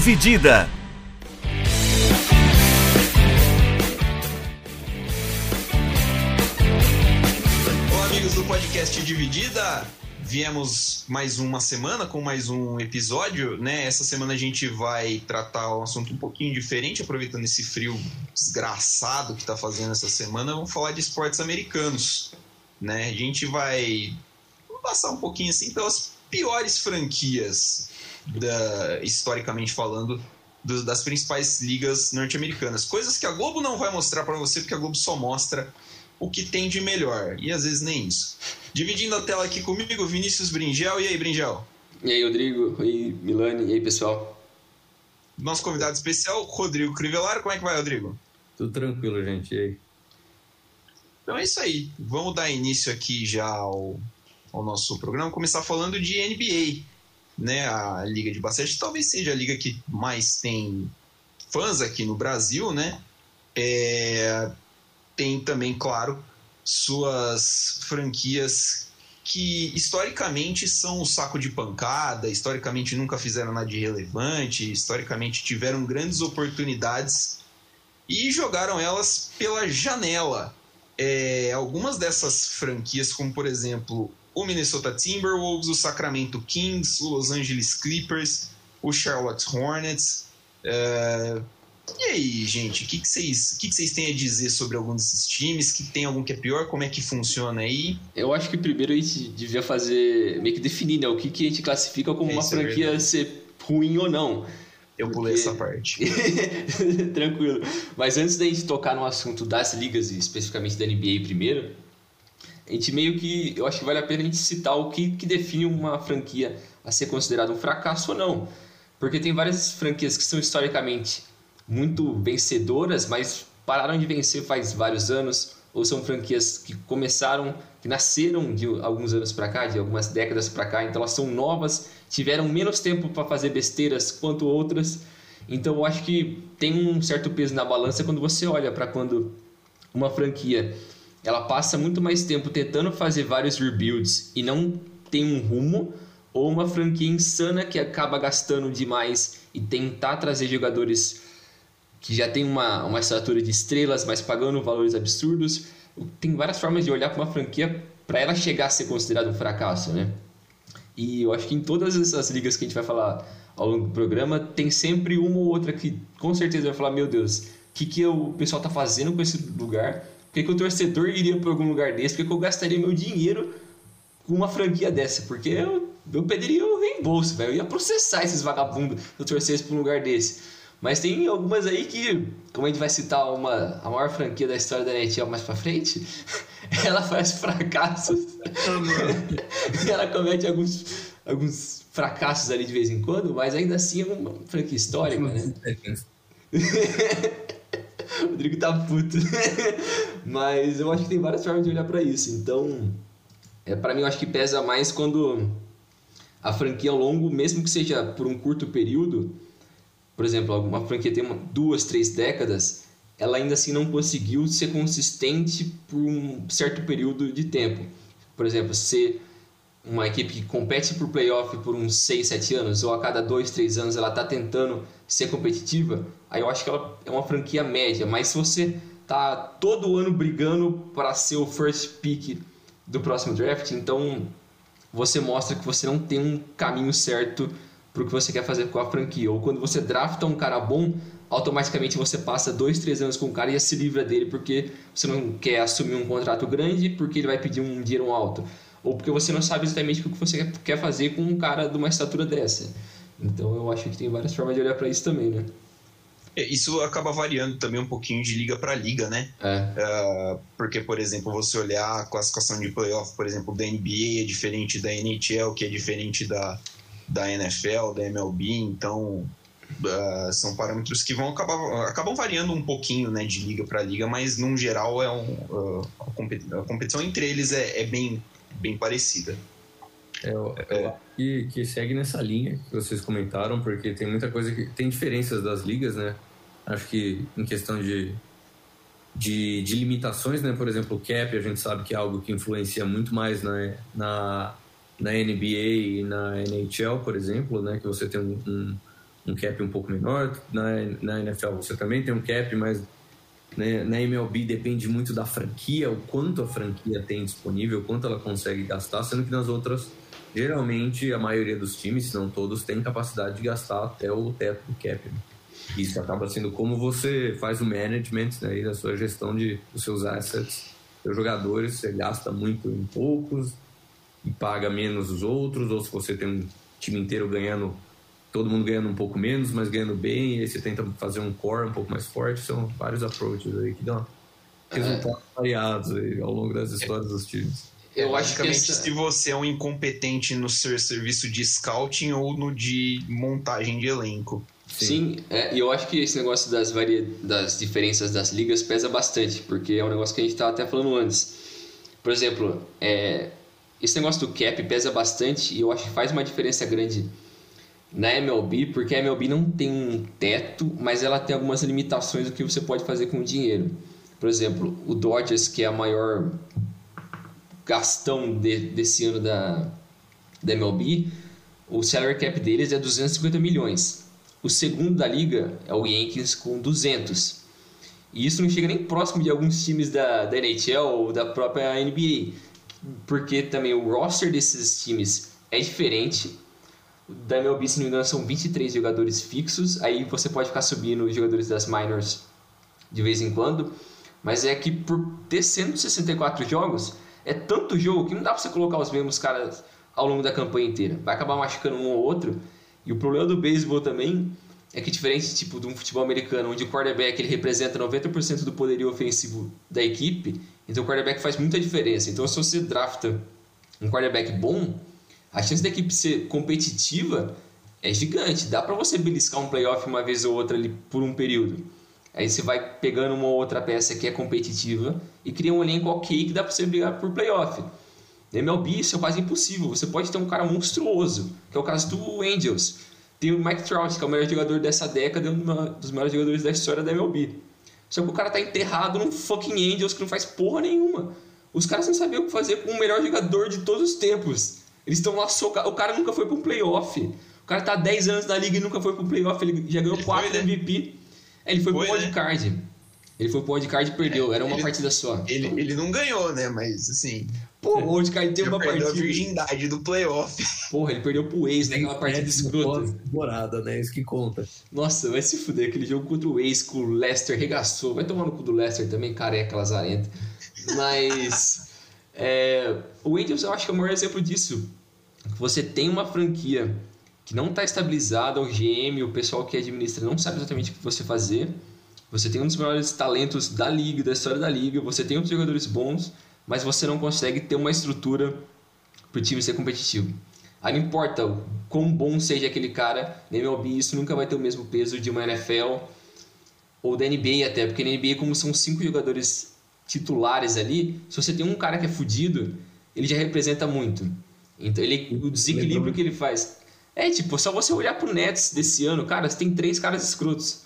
Dividida. Olá, amigos do podcast Dividida. Viemos mais uma semana com mais um episódio, né? Essa semana a gente vai tratar um assunto um pouquinho diferente, aproveitando esse frio desgraçado que tá fazendo essa semana. Vamos falar de esportes americanos, né? A gente vai passar um pouquinho assim pelas piores franquias da, historicamente falando do, das principais ligas norte-americanas. Coisas que a Globo não vai mostrar para você, porque a Globo só mostra o que tem de melhor. E às vezes nem isso. Dividindo a tela aqui comigo, Vinícius Bringel. E aí, Bringel? E aí, Rodrigo? E aí, Milani? E aí, pessoal? Nosso convidado especial, Rodrigo Crivellaro. Como é que vai, Rodrigo? Tudo tranquilo, gente. E aí? Então é isso aí. Vamos dar início aqui já ao, ao nosso programa. Começar falando de NBA. Né? A Liga de Basquete talvez seja a liga que mais tem fãs aqui no Brasil, né? É, tem também, claro, suas franquias que historicamente são um saco de pancada, historicamente nunca fizeram nada de relevante, historicamente tiveram grandes oportunidades e jogaram elas pela janela. É, algumas dessas franquias, como por exemplo o Minnesota Timberwolves, o Sacramento Kings, o Los Angeles Clippers, o Charlotte Hornets. É, e aí, gente, o que, que, vocês, que, que vocês têm a dizer sobre algum desses times? Que tem algum que é pior? Como é que funciona aí? Eu acho que primeiro a gente devia fazer, meio que definir, né? O que, que a gente classifica como uma Isso é franquia verdade. ser ruim ou não. Eu pulei Porque- essa parte. Tranquilo. Mas antes da gente tocar no assunto das ligas e especificamente da NBA primeiro, a gente meio que, eu acho que vale a pena a gente citar o que, que define uma franquia a ser considerada um fracasso ou não. Porque tem várias franquias que são historicamente muito vencedoras, mas pararam de vencer faz vários anos, ou são franquias que começaram, que nasceram de alguns anos para cá, de algumas décadas para cá, então elas são novas, tiveram menos tempo para fazer besteiras quanto outras. Então eu acho que tem um certo peso na balança quando você olha para quando uma franquia ela passa muito mais tempo tentando fazer vários rebuilds e não tem um rumo, ou uma franquia insana que acaba gastando demais e tentar trazer jogadores que já tem uma, uma estatura de estrelas, mas pagando valores absurdos. Tem várias formas de olhar para uma franquia para ela chegar a ser considerada um fracasso, né? E eu acho que em todas essas ligas que a gente vai falar ao longo do programa, tem sempre uma ou outra que com certeza vai falar: Meu Deus, o que, que o pessoal tá fazendo com esse lugar? Por que, o torcedor iria para algum lugar desse? Por que, eu gastaria meu dinheiro com uma franquia dessa? Porque eu, eu pediria o reembolso, velho. Eu ia processar esses vagabundos se eu torcesse para um lugar desse. Mas tem algumas aí que, como a gente vai citar uma, a maior franquia da história da NHL mais pra frente, ela faz fracassos. ela comete alguns, alguns fracassos ali de vez em quando, mas ainda assim é uma franquia histórica, né? O Rodrigo tá puto. Mas eu acho que tem várias formas de olhar pra isso. Então, é, para mim, eu acho que pesa mais quando a franquia ao longo, mesmo que seja por um curto período, por exemplo, alguma franquia tem uma, duas, três décadas, ela ainda assim não conseguiu ser consistente por um certo período de tempo. Por exemplo, se uma equipe que compete por playoff por uns 6, 7 anos, ou a cada 2, 3 anos ela está tentando ser competitiva, aí eu acho que ela é uma franquia média. Mas se você tá todo ano brigando para ser o first pick do próximo draft, então você mostra que você não tem um caminho certo para o que você quer fazer com a franquia. Ou quando você drafta um cara bom, automaticamente você passa dois, três anos com o cara e se livra dele porque você não quer assumir um contrato grande porque ele vai pedir um dinheiro alto. Ou porque você não sabe exatamente o que você quer fazer com um cara de uma estatura dessa. Então eu acho que tem várias formas de olhar para isso também, né? É, Isso acaba variando também um pouquinho de liga para liga, né? É. Ah, porque, por exemplo, você olhar a classificação de playoff, por exemplo, da NBA é diferente da NHL, que é diferente da, da NFL, da MLB, então ah, são parâmetros que vão acabar acabam variando um pouquinho né, de liga para liga, mas num geral é um, a, competi- a competição entre eles é, é bem, bem parecida. É, acho que, que segue nessa linha que vocês comentaram, porque tem muita coisa que. Tem diferenças das ligas, né? Acho que em questão de, de, de limitações, né? Por exemplo, o cap, a gente sabe que é algo que influencia muito mais na, na, na NBA e na NHL, por exemplo, né? Que você tem um, um, um cap um pouco menor. Na, na NFL você também tem um cap, mas né, na MLB depende muito da franquia, o quanto a franquia tem disponível, o quanto ela consegue gastar, sendo que nas outras, geralmente, a maioria dos times, se não todos, tem capacidade de gastar até o teto do cap. Né? Isso acaba sendo como você faz o management né, e a sua gestão de, dos seus assets, seus jogadores, você gasta muito em poucos e paga menos os outros, ou se você tem um time inteiro ganhando todo mundo ganhando um pouco menos, mas ganhando bem, e aí você tenta fazer um core um pouco mais forte. São vários approaches aí que dão resultados é. variados aí ao longo das histórias dos times. Eu acho que essa... se você é um incompetente no seu serviço de scouting ou no de montagem de elenco. Sim, Sim é, e eu acho que esse negócio das, varia... das diferenças das ligas pesa bastante, porque é um negócio que a gente estava até falando antes. Por exemplo, é... esse negócio do cap pesa bastante e eu acho que faz uma diferença grande na MLB, porque a MLB não tem um teto, mas ela tem algumas limitações do que você pode fazer com o dinheiro. Por exemplo, o Dodgers, que é a maior gastão de, desse ano da, da MLB, o salary cap deles é 250 milhões. O segundo da liga é o Yankees com 200. E isso não chega nem próximo de alguns times da, da NHL ou da própria NBA, porque também o roster desses times é diferente da MLB, se não me engano, são 23 jogadores fixos. Aí você pode ficar subindo os jogadores das minors de vez em quando. Mas é que por ter 164 jogos, é tanto jogo que não dá pra você colocar os mesmos caras ao longo da campanha inteira. Vai acabar machucando um ou outro. E o problema do beisebol também é que diferente tipo de um futebol americano, onde o quarterback ele representa 90% do poderio ofensivo da equipe, então o quarterback faz muita diferença. Então se você drafta um quarterback bom, a chance da equipe ser competitiva é gigante. Dá para você beliscar um playoff uma vez ou outra ali por um período. Aí você vai pegando uma outra peça que é competitiva e cria um elenco ok que dá para você brigar por playoff. Na MLB isso é quase impossível. Você pode ter um cara monstruoso, que é o caso do Angels. Tem o Mike Trout, que é o melhor jogador dessa década e um dos melhores jogadores da história da MLB. Só que o cara tá enterrado num fucking Angels que não faz porra nenhuma. Os caras não sabiam o que fazer com o melhor jogador de todos os tempos. Eles estão lá socados. O cara nunca foi para um playoff. O cara tá há 10 anos na liga e nunca foi para um playoff. Ele já ganhou 4 né? MVP. É, ele foi, foi pro né? wildcard. Ele foi pro wildcard e perdeu. Era uma ele, partida só. Ele, ele não ganhou, né? Mas assim. Pô, o wildcard tem uma partida. a virgindade do playoff. Porra, ele perdeu pro Ace naquela partida escrota. Temporada, né? Isso que conta. Nossa, vai se fuder. Aquele jogo contra o Ace com o Leicester regaçou. Vai tomar no cu do Leicester também, careca, lazarento. Mas. É, o Angels eu acho que é o maior exemplo disso. Você tem uma franquia que não está estabilizada, o GM, o pessoal que administra não sabe exatamente o que você fazer. Você tem um dos maiores talentos da liga, da história da liga, você tem outros jogadores bons, mas você não consegue ter uma estrutura para o time ser competitivo. Aí não importa o quão bom seja aquele cara, na MLB isso nunca vai ter o mesmo peso de uma NFL ou da NBA até, porque na NBA como são cinco jogadores titulares ali, se você tem um cara que é fudido, ele já representa muito. Então ele, o desequilíbrio que ele faz. É tipo, só você olhar pro Nets desse ano, cara, você tem três caras escrotos.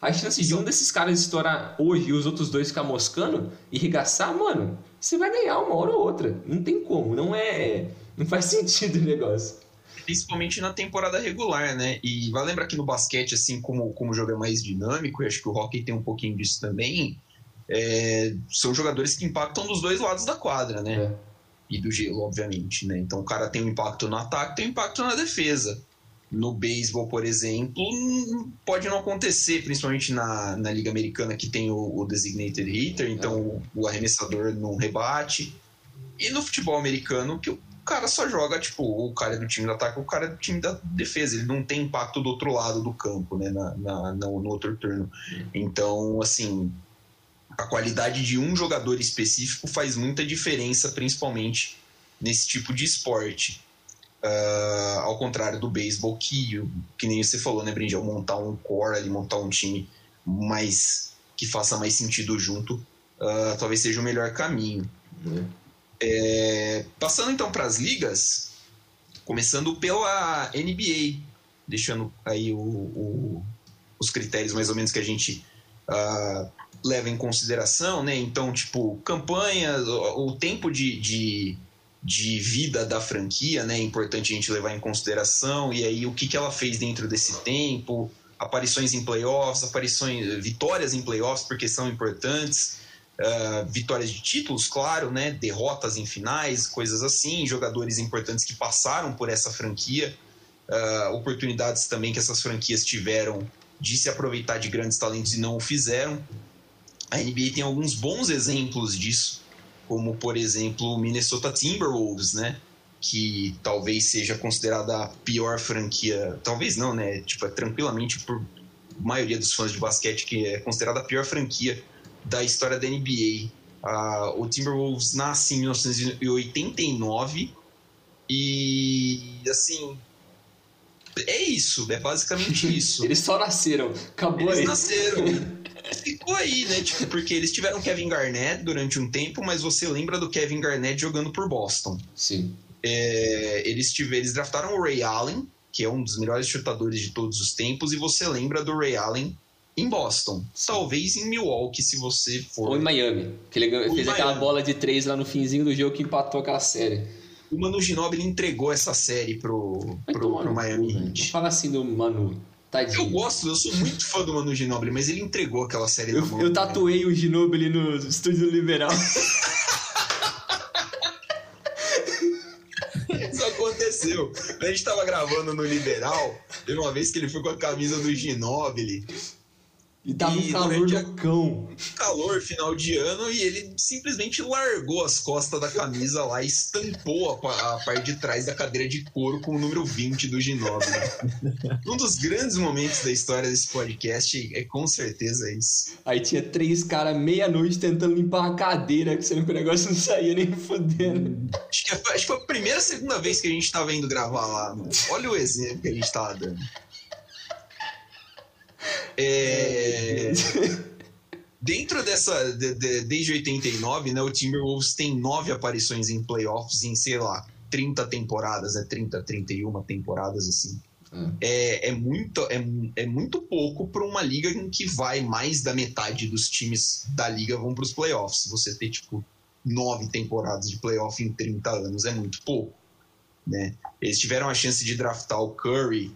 A chance de um desses caras estourar hoje e os outros dois ficar moscando e regaçar, mano, você vai ganhar uma hora ou outra. Não tem como, não é. Não faz sentido o negócio. Principalmente na temporada regular, né? E vai lembrar que no basquete, assim como, como o jogo é mais dinâmico, e acho que o hockey tem um pouquinho disso também, é, são jogadores que impactam dos dois lados da quadra, né? É e do gelo, obviamente, né? Então o cara tem um impacto no ataque, tem um impacto na defesa. No beisebol, por exemplo, pode não acontecer, principalmente na, na Liga Americana, que tem o, o designated hitter, então o, o, arremessador não rebate. E no futebol americano, que o cara só joga, tipo, o cara é do time do ataque, o cara é do time da defesa, ele não tem impacto do outro lado do campo, né, na, na no, no outro turno. Então, assim, a qualidade de um jogador específico faz muita diferença, principalmente nesse tipo de esporte. Uh, ao contrário do beisebol, que, que nem você falou, né, Brindel? Montar um core ali, montar um time mais que faça mais sentido junto, uh, talvez seja o melhor caminho. Uhum. É, passando então para as ligas, começando pela NBA, deixando aí o, o, os critérios mais ou menos que a gente uh, leva em consideração, né? Então, tipo, campanha, o, o tempo de, de, de vida da franquia, né? É importante a gente levar em consideração. E aí, o que, que ela fez dentro desse tempo? Aparições em playoffs, aparições, vitórias em playoffs, porque são importantes. Uh, vitórias de títulos, claro, né? Derrotas em finais, coisas assim. Jogadores importantes que passaram por essa franquia. Uh, oportunidades também que essas franquias tiveram de se aproveitar de grandes talentos e não o fizeram. A NBA tem alguns bons exemplos disso como por exemplo o Minnesota Timberwolves, né? Que talvez seja considerada a pior franquia, talvez não, né? Tipo, é tranquilamente por maioria dos fãs de basquete que é considerada a pior franquia da história da NBA. Uh, o Timberwolves nasce em 1989 e assim é isso, é basicamente isso. Eles só nasceram, acabou Eles aí. nasceram. ficou aí, né? Tipo, porque eles tiveram Kevin Garnett durante um tempo, mas você lembra do Kevin Garnett jogando por Boston. Sim. É, eles, tiveram, eles draftaram o Ray Allen, que é um dos melhores chutadores de todos os tempos, e você lembra do Ray Allen em Boston. Sim. Talvez em Milwaukee, se você for. Ou em Miami, que ele fez Miami. aquela bola de três lá no finzinho do jogo que empatou aquela série. O Manu Ginobili entregou essa série pro, pro, pro Miami Heat. Fala assim do Manu. Tadinho. Eu gosto, eu sou muito fã do Manu Ginobili, mas ele entregou aquela série eu, mão. Eu tatuei o Ginobili no estúdio liberal. Isso aconteceu. A gente tava gravando no Liberal, teve uma vez que ele foi com a camisa do Ginobili. E tava um calor do cão. Calor, final de ano, e ele simplesmente largou as costas da camisa lá e estampou a, a parte de trás da cadeira de couro com o número 20 do Ginóbili. um dos grandes momentos da história desse podcast é com certeza isso. Aí tinha três caras meia-noite tentando limpar uma cadeira, que sendo que o negócio não saía nem fodendo. Acho que, acho que foi a primeira, segunda vez que a gente tava indo gravar lá. Mano. Olha o exemplo que a gente tava dando. É... Dentro dessa. De, de, desde 89, né, o Timberwolves tem nove aparições em playoffs em, sei lá, 30 temporadas, é 30, 31 temporadas assim. Hum. É, é, muito, é, é muito pouco para uma liga em que vai mais da metade dos times da liga vão para os playoffs. Você ter, tipo, nove temporadas de playoff em 30 anos é muito pouco. Né? Eles tiveram a chance de draftar o Curry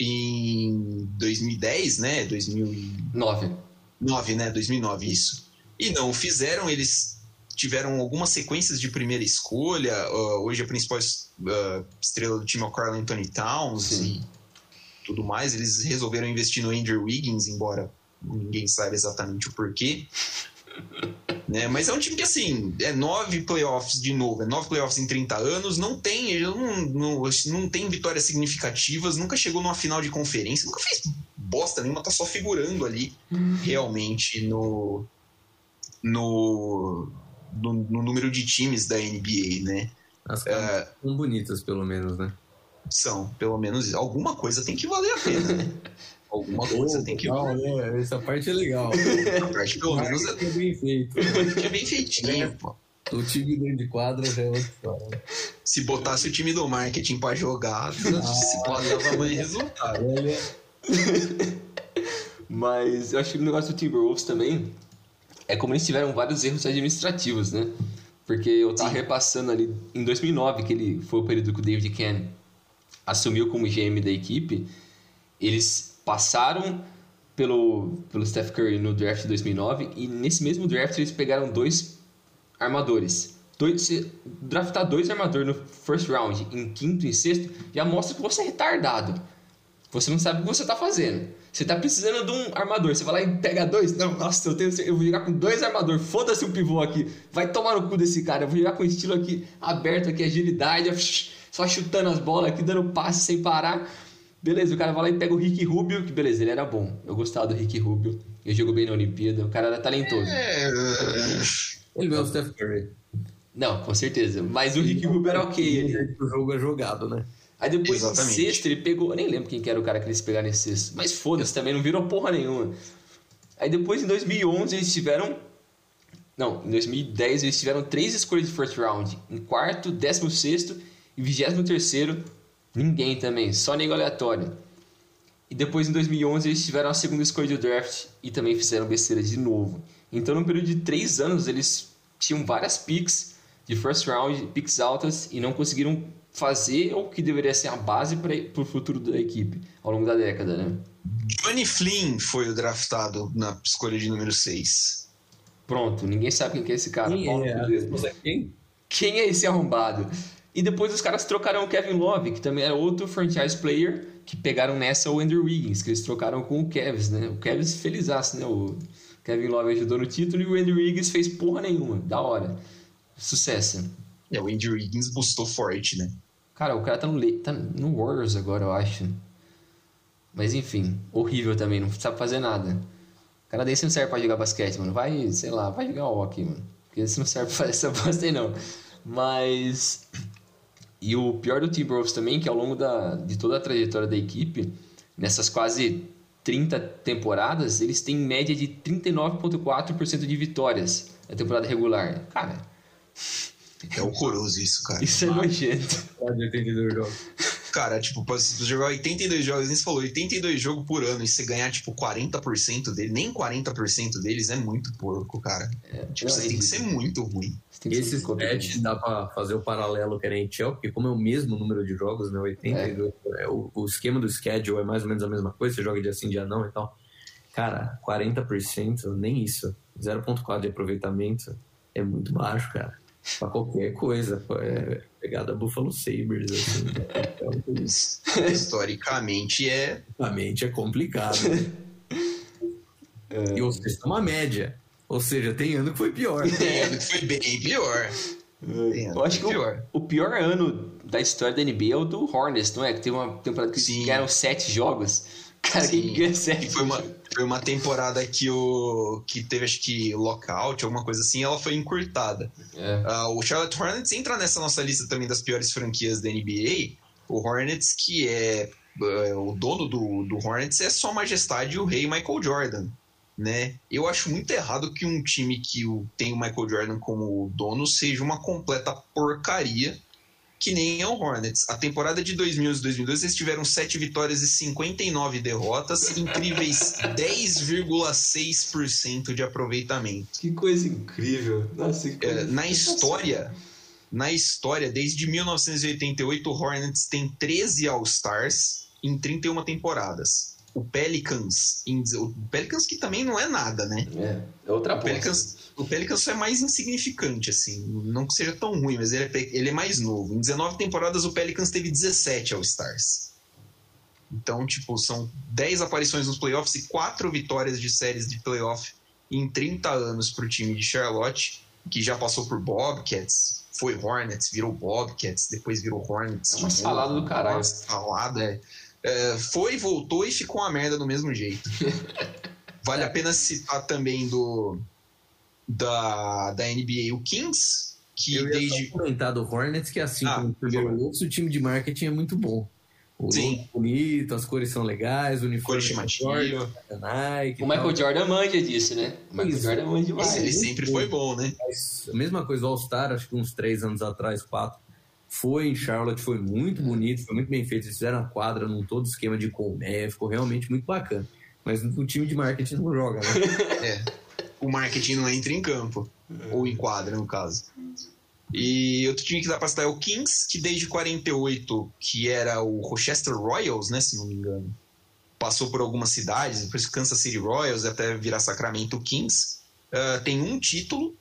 em 2010, né? 2009. 9, né? 2009, isso. E não fizeram, eles tiveram algumas sequências de primeira escolha. Uh, hoje a principal uh, estrela do time é o Carl Anthony Towns Sim. e tudo mais. Eles resolveram investir no Andrew Wiggins, embora ninguém saiba exatamente o porquê. Né? Mas é um time que, assim, é nove playoffs de novo, é nove playoffs em 30 anos, não tem, ele não, não, não tem vitórias significativas, nunca chegou numa final de conferência, nunca fez bosta nenhuma, tá só figurando ali uhum. realmente no, no, no, no, número de times da NBA, né? As caras uh, são bonitas, pelo menos, né? São, pelo menos, alguma coisa tem que valer a pena. Alguma coisa oh, tem que não, né? Essa parte é legal. A parte pelo menos é, bem feito. É bem feitinho, é. pô. O time dentro de quadra já é outra história. Se botasse o time do marketing pra jogar, ah, se pode dar mais resultado. Mas eu acho que o negócio do Timberwolves também é como eles tiveram vários erros administrativos, né? Porque eu tava Sim. repassando ali em 2009, que ele foi o período que o David Ken assumiu como GM da equipe, eles passaram pelo, pelo Steph Curry no draft de 2009 e nesse mesmo draft eles pegaram dois armadores. Dois, draftar dois armadores no first round, em quinto e sexto, já mostra que você é retardado. Você não sabe o que você está fazendo. Você está precisando de um armador. Você vai lá e pega dois. Não, nossa, eu, tenho, eu vou jogar com dois armadores. Foda-se o pivô aqui. Vai tomar no cu desse cara. Eu vou jogar com estilo aqui aberto, aqui, agilidade, só chutando as bolas aqui, dando passe sem parar. Beleza, o cara vai lá e pega o Rick Rubio, que beleza, ele era bom. Eu gostava do Rick Rubio. Ele jogou bem na Olimpíada, o cara era talentoso. É... Ele não é o Steph Curry. Não, com certeza. Mas o Rick Rubio era ok. Ele... O jogo é jogado, né? Aí depois, no sexto, ele pegou. Eu nem lembro quem que era o cara que eles pegaram nesse sexto. Mas foda-se também, não virou porra nenhuma. Aí depois, em 2011, eles tiveram. Não, em 2010, eles tiveram três escolhas de first round: em quarto, décimo sexto e vigésimo terceiro Ninguém também, só nego aleatório. E depois em 2011 eles tiveram a segunda escolha do draft e também fizeram besteira de novo. Então, no período de três anos, eles tinham várias picks, de first round, picks altas e não conseguiram fazer o que deveria ser a base para o futuro da equipe ao longo da década, né? Johnny Flynn foi o draftado na escolha de número 6. Pronto, ninguém sabe quem é esse cara. Quem é? Quem? Quem é esse arrombado? E depois os caras trocaram o Kevin Love, que também era outro franchise player, que pegaram nessa o Andrew Wiggins, que eles trocaram com o Kevs, né? O Kevs felizaço, né? O Kevin Love ajudou no título e o Andrew Wiggins fez porra nenhuma. Da hora. Sucesso. É, o Andrew Wiggins bustou forte, né? Cara, o cara tá no, tá no Warriors agora, eu acho. Mas enfim, horrível também, não sabe fazer nada. O cara desse não serve pra jogar basquete, mano. Vai, sei lá, vai jogar hockey, mano. Porque esse não serve pra fazer essa bosta aí, não. Mas. E o pior do Timberwolves também, que ao longo da, de toda a trajetória da equipe, nessas quase 30 temporadas, eles têm média de 39,4% de vitórias na temporada regular. Cara. É horroroso isso, cara. Isso é nojento. De 82 jogos. Cara, tipo, pra você jogar 82 jogos, nem você falou, 82 jogos por ano e você ganhar, tipo, 40% dele, nem 40% deles é muito porco, cara. É, tipo, você tem que ser muito ruim. Esse stat dá pra fazer o paralelo que era em NHL, porque como é o mesmo número de jogos, né, 82, é. É, o, o esquema do schedule é mais ou menos a mesma coisa, você joga dia sim, dia não e tal. Cara, 40%, nem isso. 0.4 de aproveitamento é muito baixo, cara pra qualquer coisa. É pegada Buffalo Sabres. Assim, então, Historicamente é. Historicamente é complicado. Né? É. E uma média. Ou seja, tem ano que foi pior. Tem ano que foi bem pior. Eu acho que pior. O, o, pior ano da história da NBA é o do Hornets, não é? Que teve uma temporada que Sim. ganharam sete jogos. Cara, Sim. sete? Foi uma, foi uma temporada que o que teve acho que lockout, alguma coisa assim, ela foi encurtada. É. Uh, o Charlotte Hornets entra nessa nossa lista também das piores franquias da NBA. O Hornets, que é uh, o dono do, do Hornets, é sua majestade o rei Michael Jordan. Né? Eu acho muito errado que um time que tem o Michael Jordan como dono seja uma completa porcaria que nem é o Hornets. A temporada de 2011 e 2012 eles tiveram 7 vitórias e 59 derrotas, incríveis 10,6% de aproveitamento. Que coisa incrível. Nossa, que coisa... É, na história, na história, desde 1988 o Hornets tem 13 All-Stars em 31 temporadas. O Pelicans, o Pelicans que também não é nada, né? É, é outra o Pelicans, o Pelicans é mais insignificante, assim. Não que seja tão ruim, mas ele é, ele é mais novo. Em 19 temporadas, o Pelicans teve 17 All-Stars. Então, tipo, são 10 aparições nos playoffs e 4 vitórias de séries de playoff em 30 anos para o time de Charlotte, que já passou por Bobcats, foi Hornets, virou Bobcats, depois virou Hornets. É uma salada do caralho. Uma salada, é. É. Foi, voltou e ficou uma merda do mesmo jeito. vale a pena citar também do da, da NBA, o Kings, que Eu desde. Eu comentar do Hornets, que assim ah, como o o time de marketing é muito bom. O Sim. bonito, as cores são legais, o uniforme é chamativo. Nike, o Michael Jordan manja disso, né? O Michael Isso. Jordan manja demais. Ele sempre foi bom, né? a mesma coisa, o All-Star, acho que uns três anos atrás, quatro, foi em Charlotte, foi muito bonito, foi muito bem feito. Eles fizeram a quadra num todo esquema de colmé, ficou realmente muito bacana. Mas o time de marketing não joga, né? é o marketing não entra em campo. É. Ou em quadra, no caso. E outro time que dá pra citar é o Kings, que desde 48, que era o Rochester Royals, né, se não me engano, passou por algumas cidades, depois Kansas City Royals, até virar Sacramento Kings. Uh, tem um título,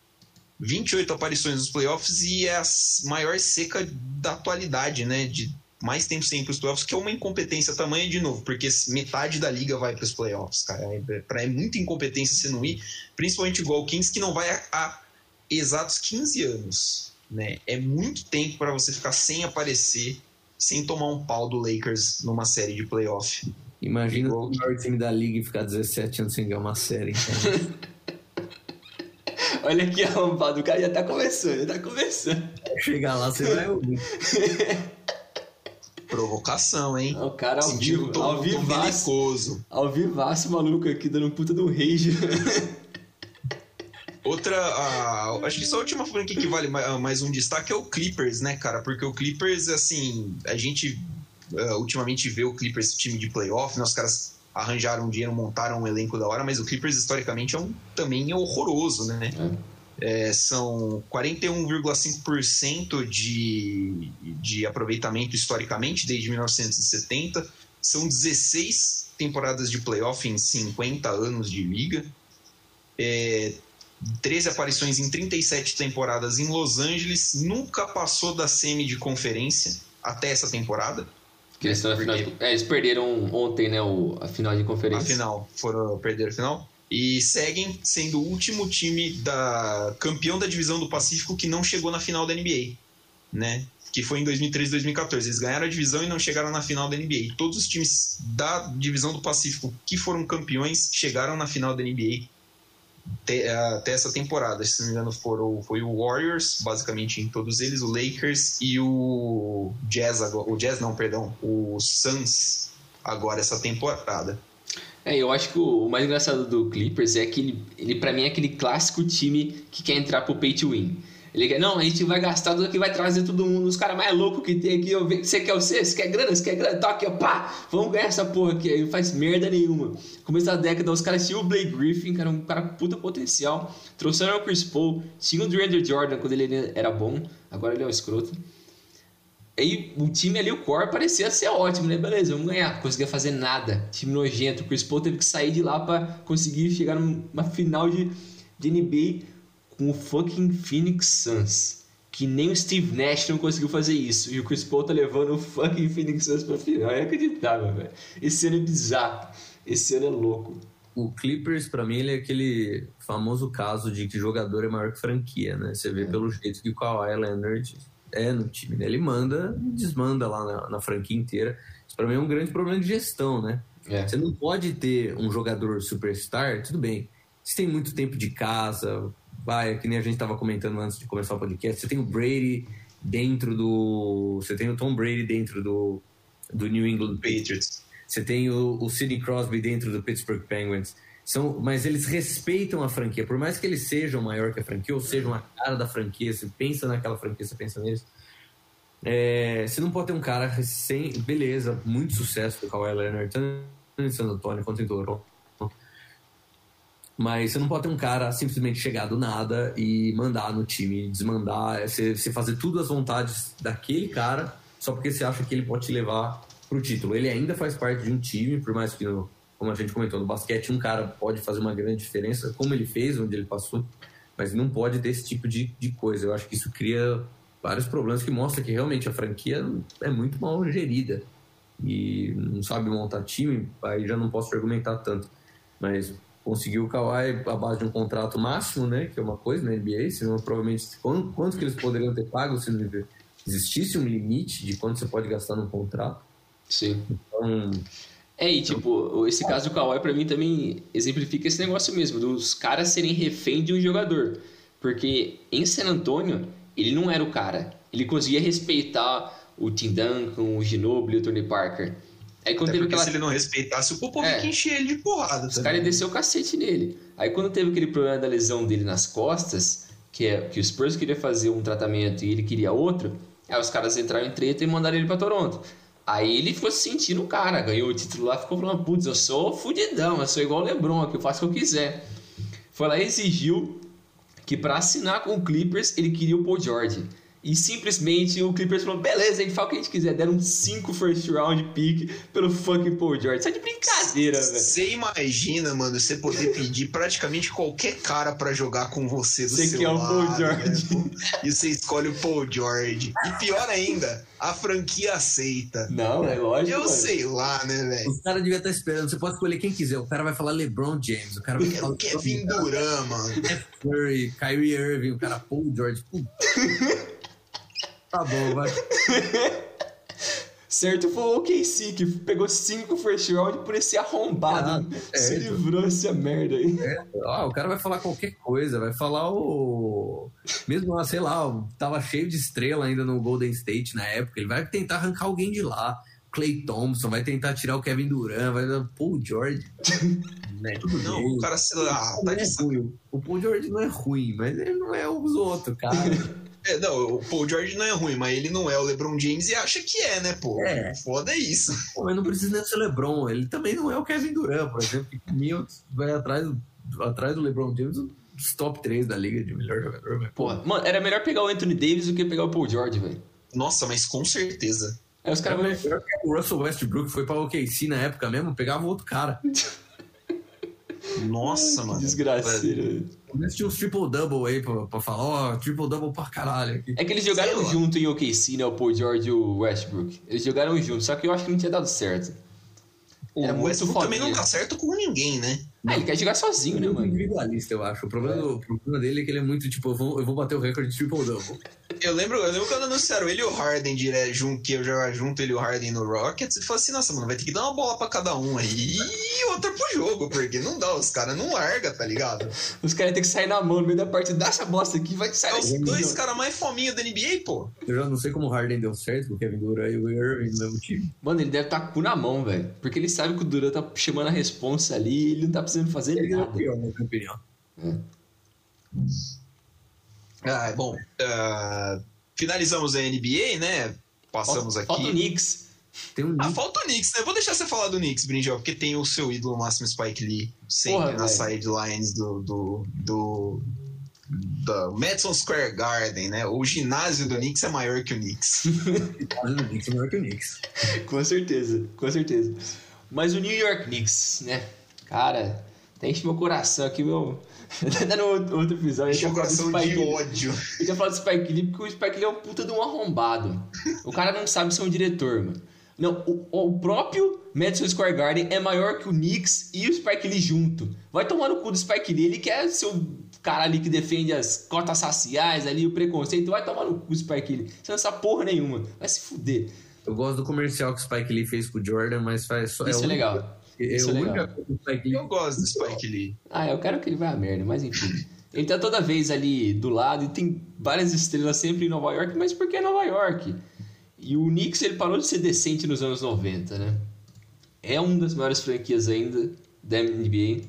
28 aparições nos playoffs e é a maior seca da atualidade, né, de mais tempo sem para os playoffs, que é uma incompetência tamanha de novo, porque metade da liga vai para os playoffs, cara. É, é, é muita incompetência você não ir, principalmente igual o Kings, que não vai há, há exatos 15 anos. Né? É muito tempo para você ficar sem aparecer, sem tomar um pau do Lakers numa série de playoff. Imagina igual... o maior time da liga e ficar 17 anos sem ganhar uma série. Então. Olha aqui arrombado, o cara já tá começando, já tá começando. Chegar lá, você vai ouvir. Provocação, hein? O cara ao vivo, ao vivaço. Ao vivaço, maluco aqui, dando puta do rage. Outra, acho que só a última franquia que vale mais um destaque é o Clippers, né, cara? Porque o Clippers, assim, a gente uh, ultimamente vê o Clippers time de playoff, né? Os caras arranjaram dinheiro, montaram um elenco da hora, mas o Clippers historicamente é um também é horroroso, né? É. É, são 41,5% de, de aproveitamento historicamente desde 1970. São 16 temporadas de playoff em 50 anos de liga. É, 13 aparições em 37 temporadas em Los Angeles. Nunca passou da semi de conferência até essa temporada. Eles, final de... é, eles perderam ontem, né, o, a final de conferência. A final, foram perder a final. E seguem sendo o último time da campeão da divisão do Pacífico que não chegou na final da NBA, né? Que foi em 2013 2014. Eles ganharam a divisão e não chegaram na final da NBA. Todos os times da divisão do Pacífico que foram campeões chegaram na final da NBA até essa temporada. Se não me engano, foram, foi o Warriors, basicamente em todos eles, o Lakers e o Jazz, o Jazz não, perdão, o Suns agora essa temporada. É, eu acho que o mais engraçado do Clippers é que ele, ele para mim é aquele clássico time que quer entrar pro pay to win. Ele quer, não, a gente vai gastar tudo aqui, vai trazer todo mundo, os caras mais loucos que tem aqui. Você quer o C? Você quer grana? Você quer grana? Tá aqui, ó, pá! Vamos ganhar essa porra aqui. Aí não faz merda nenhuma. Começo da década, os caras tinham o Blake Griffin, era um cara com puta potencial. Trouxeram o Chris Paul, tinha o DeAndre Jordan quando ele era bom, agora ele é um escroto. Aí o time ali, o core, parecia ser ótimo, né? Beleza, vamos ganhar. Não conseguia fazer nada. Time nojento. O Chris Paul teve que sair de lá para conseguir chegar numa final de, de NBA com o fucking Phoenix Suns. Que nem o Steve Nash não conseguiu fazer isso. E o Chris Paul tá levando o fucking Phoenix Suns pra final. É inacreditável, velho. Esse ano é bizarro. Esse ano é louco. O Clippers, para mim, ele é aquele famoso caso de que jogador é maior que franquia, né? Você vê é. pelo jeito que o Kawhi Leonard é no time, né? Ele manda e desmanda lá na, na franquia inteira. Isso pra mim é um grande problema de gestão, né? É. Você não pode ter um jogador superstar, tudo bem. Você tem muito tempo de casa, vai, que nem a gente estava comentando antes de começar o podcast, você tem o Brady dentro do. Você tem o Tom Brady dentro do, do New England Patriots. Você tem o, o Sidney Crosby dentro do Pittsburgh Penguins. São, mas eles respeitam a franquia, por mais que eles sejam maior que a franquia, ou sejam a cara da franquia, você pensa naquela franquia, você pensa neles. É, você não pode ter um cara sem. Beleza, muito sucesso do Kawhi Leonard, tanto em San Antonio quanto em Toronto. Mas você não pode ter um cara simplesmente chegar do nada e mandar no time, desmandar, você, você fazer tudo às vontades daquele cara, só porque você acha que ele pode te levar pro título. Ele ainda faz parte de um time, por mais que, como a gente comentou, no basquete um cara pode fazer uma grande diferença, como ele fez, onde ele passou, mas não pode ter esse tipo de, de coisa. Eu acho que isso cria vários problemas que mostra que realmente a franquia é muito mal gerida e não sabe montar time, aí já não posso argumentar tanto. Mas conseguiu o Kawhi a base de um contrato máximo, né? Que é uma coisa na NBA, senão provavelmente quanto, quanto que eles poderiam ter pago se não existisse um limite de quanto você pode gastar num contrato. Sim. Então. É, e tipo, esse caso do Kawhi pra mim também exemplifica esse negócio mesmo, dos caras serem refém de um jogador. Porque em San Antônio, ele não era o cara. Ele conseguia respeitar o Tim Duncan, o Ginobili, o Tony Parker. Aí quando Até teve aquela... se ele não respeitasse o Popovic é. enchia ele de porrada. Os caras desceu o cacete nele. Aí quando teve aquele problema da lesão dele nas costas, que é que o Spurs queria fazer um tratamento e ele queria outro, aí os caras entraram em treta e mandaram ele para Toronto. Aí ele ficou se sentindo o cara, ganhou o título lá, ficou falando, putz, eu sou fudidão, eu sou igual o Lebron, aqui eu faço o que eu quiser. Foi lá e exigiu que para assinar com o Clippers ele queria o Paul George. E simplesmente o Clippers falou: beleza, a gente fala o que a gente quiser. Deram cinco first round pick pelo fucking Paul George. Isso é de brincadeira, velho. Você imagina, mano, você poder pedir praticamente qualquer cara para jogar com você do você seu quer lado. o Paul George. Né? E você escolhe o Paul George. E pior ainda, a franquia aceita. Não, é lógico. Eu mano. sei lá, né, velho? Os caras deviam estar esperando. Você pode escolher quem quiser. O cara vai falar LeBron James. O cara vai falar. Kevin Durant, mano. Steph Curry, Kyrie Irving, o cara Paul George. Puta. Tá bom, vai. certo foi o OKC, que pegou cinco first round por esse arrombado. Ah, Se livrou essa merda aí. É. Ah, o cara vai falar qualquer coisa, vai falar o. Mesmo lá, sei lá, tava cheio de estrela ainda no Golden State na época. Ele vai tentar arrancar alguém de lá. Clay Thompson, vai tentar tirar o Kevin Durant, vai dar Paul George. né? Não, o cara sei lá, tá de é ruim. O Paul George não é ruim, mas ele não é os outros, cara. É, não, o Paul George não é ruim, mas ele não é o LeBron James e acha que é, né, pô? É. Foda é isso. Pô, mas não precisa nem ser LeBron. Ele também não é o Kevin Durant, por exemplo. Que vai atrás, atrás do LeBron James dos top 3 da liga de melhor jogador. Mas, Porra, mano, era melhor pegar o Anthony Davis do que pegar o Paul George, velho. Nossa, mas com certeza. Aí os caras melhor que o Russell Westbrook foi pra OKC na época mesmo, pegava outro cara. Nossa, Que mano. desgraceira. velho. Mas tinha uns triple-double aí pra, pra falar, ó, triple-double pra caralho aqui. É que eles jogaram Sei lá. junto em OKC, né? O Paul George e o Westbrook. Eles jogaram junto, só que eu acho que não tinha dado certo. O Era muito Westbrook também não dá certo com ninguém, né? Ah, ele quer jogar sozinho, né, Ele é mano? individualista, eu acho. O problema, É. o problema dele é que ele é muito, tipo, eu vou, eu vou bater o recorde de triple-double. Eu lembro, eu lembro quando anunciaram ele e o Harden direto, junto, que eu jogava junto ele e o Harden no Rockets, e falei assim, nossa, mano, vai ter que dar uma bola pra cada um aí e outra pro jogo, porque não dá, os caras não largam, tá ligado? Os caras têm que sair na mão no meio da partida, dá essa bosta aqui, vai sair. É os dois caras mais fominhos da NBA, pô. Eu já não sei como o Harden deu certo com o Kevin Durant e o Irving no mesmo time. Mano, ele deve estar com o cu na mão, velho. Porque ele sabe que o Duran tá chamando a responsa ali e ele não tá precisando fazer Ele é o nada. pior, na minha opinião. Ah, bom, ah, finalizamos a NBA, né? Passamos Falta- Falta o aqui. Knicks. Tem um Ah, falta o Knicks, né? Vou deixar você falar do Knicks, Brinjel, porque tem o seu ídolo máximo Spike Lee sempre Porra, velho. sidelines do, do, do, do Madison Square Garden, né? O ginásio do Knicks é maior que o Knicks. o Knicks é maior que o Knicks. com certeza, com certeza. Mas o New York Knicks, né? Cara, tem meu coração aqui, meu. Até no outro episódio, falado do coração de Lee. ódio. Eu tinha falado do Spike Lee porque o Spike Lee é um puta de um arrombado. O cara não sabe ser um diretor, mano. Não, o, o próprio Madison Square Garden é maior que o Knicks e o Spike Lee junto. Vai tomar no cu do Spike Lee. Ele quer ser o cara ali que defende as cotas raciais ali, o preconceito. Vai tomar no cu do Spike Lee. Você não sabe porra nenhuma. Vai se fuder. Eu gosto do comercial que o Spike Lee fez com o Jordan, mas faz só. Isso é, única- legal. É Isso é única legal. coisa que o Spike Lee Eu gosto do Spike Lee. Ah, eu quero que ele vá a merda, mas enfim. Ele tá toda vez ali do lado e tem várias estrelas sempre em Nova York, mas por que Nova York? E o Knicks ele parou de ser decente nos anos 90, né? É uma das maiores franquias ainda da NBA.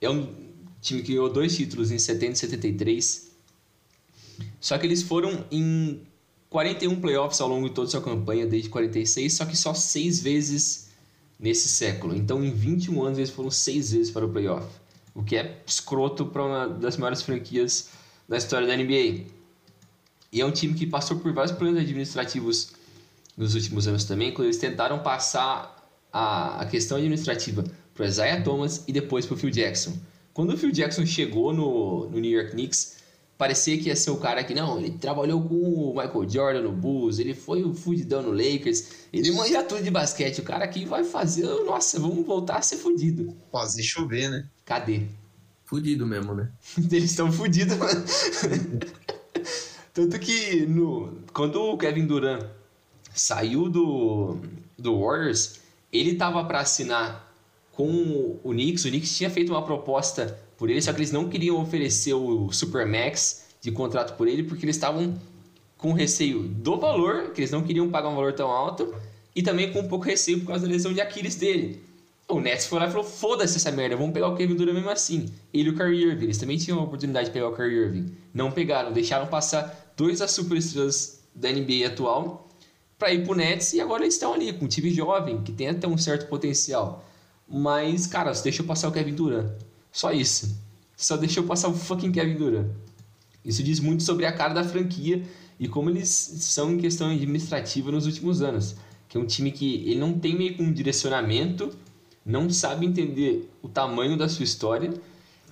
É um time que ganhou dois títulos em 70 e 73. Só que eles foram em 41 playoffs ao longo de toda a sua campanha, desde 46, só que só seis vezes nesse século. Então, em 21 anos, eles foram seis vezes para o playoff. O que é escroto para uma das maiores franquias da história da NBA. E é um time que passou por vários problemas administrativos nos últimos anos também, quando eles tentaram passar a, a questão administrativa para Isaiah Thomas e depois para o Phil Jackson. Quando o Phil Jackson chegou no, no New York Knicks, parecia que ia ser o cara que, não, ele trabalhou com o Michael Jordan no Bulls, ele foi o fudidão no Lakers, ele manja tudo de basquete, o cara que vai fazer, nossa, vamos voltar a ser fudido. Fazer chover, né? Cadê? fudido mesmo, né? Eles estão fudidos, mano. Tanto que no, quando o Kevin Durant saiu do, do Warriors, ele tava para assinar com o Knicks. O Knicks tinha feito uma proposta por ele, só que eles não queriam oferecer o Supermax de contrato por ele, porque eles estavam com receio do valor, que eles não queriam pagar um valor tão alto, e também com um pouco receio por causa da lesão de Aquiles dele. O Nets foi lá e falou: foda-se essa merda, vamos pegar o Kevin Durant mesmo assim. Ele e o Kyrie Irving, eles também tinham a oportunidade de pegar o Kyrie Irving. Não pegaram, deixaram passar dois das superestrelas da NBA atual para ir pro Nets e agora eles estão ali com um time jovem que tem até um certo potencial. Mas, cara, você deixou passar o Kevin Durant. Só isso. Só deixou passar o fucking Kevin Durant. Isso diz muito sobre a cara da franquia e como eles são em questão administrativa nos últimos anos. Que é um time que ele não tem meio que um direcionamento, não sabe entender o tamanho da sua história.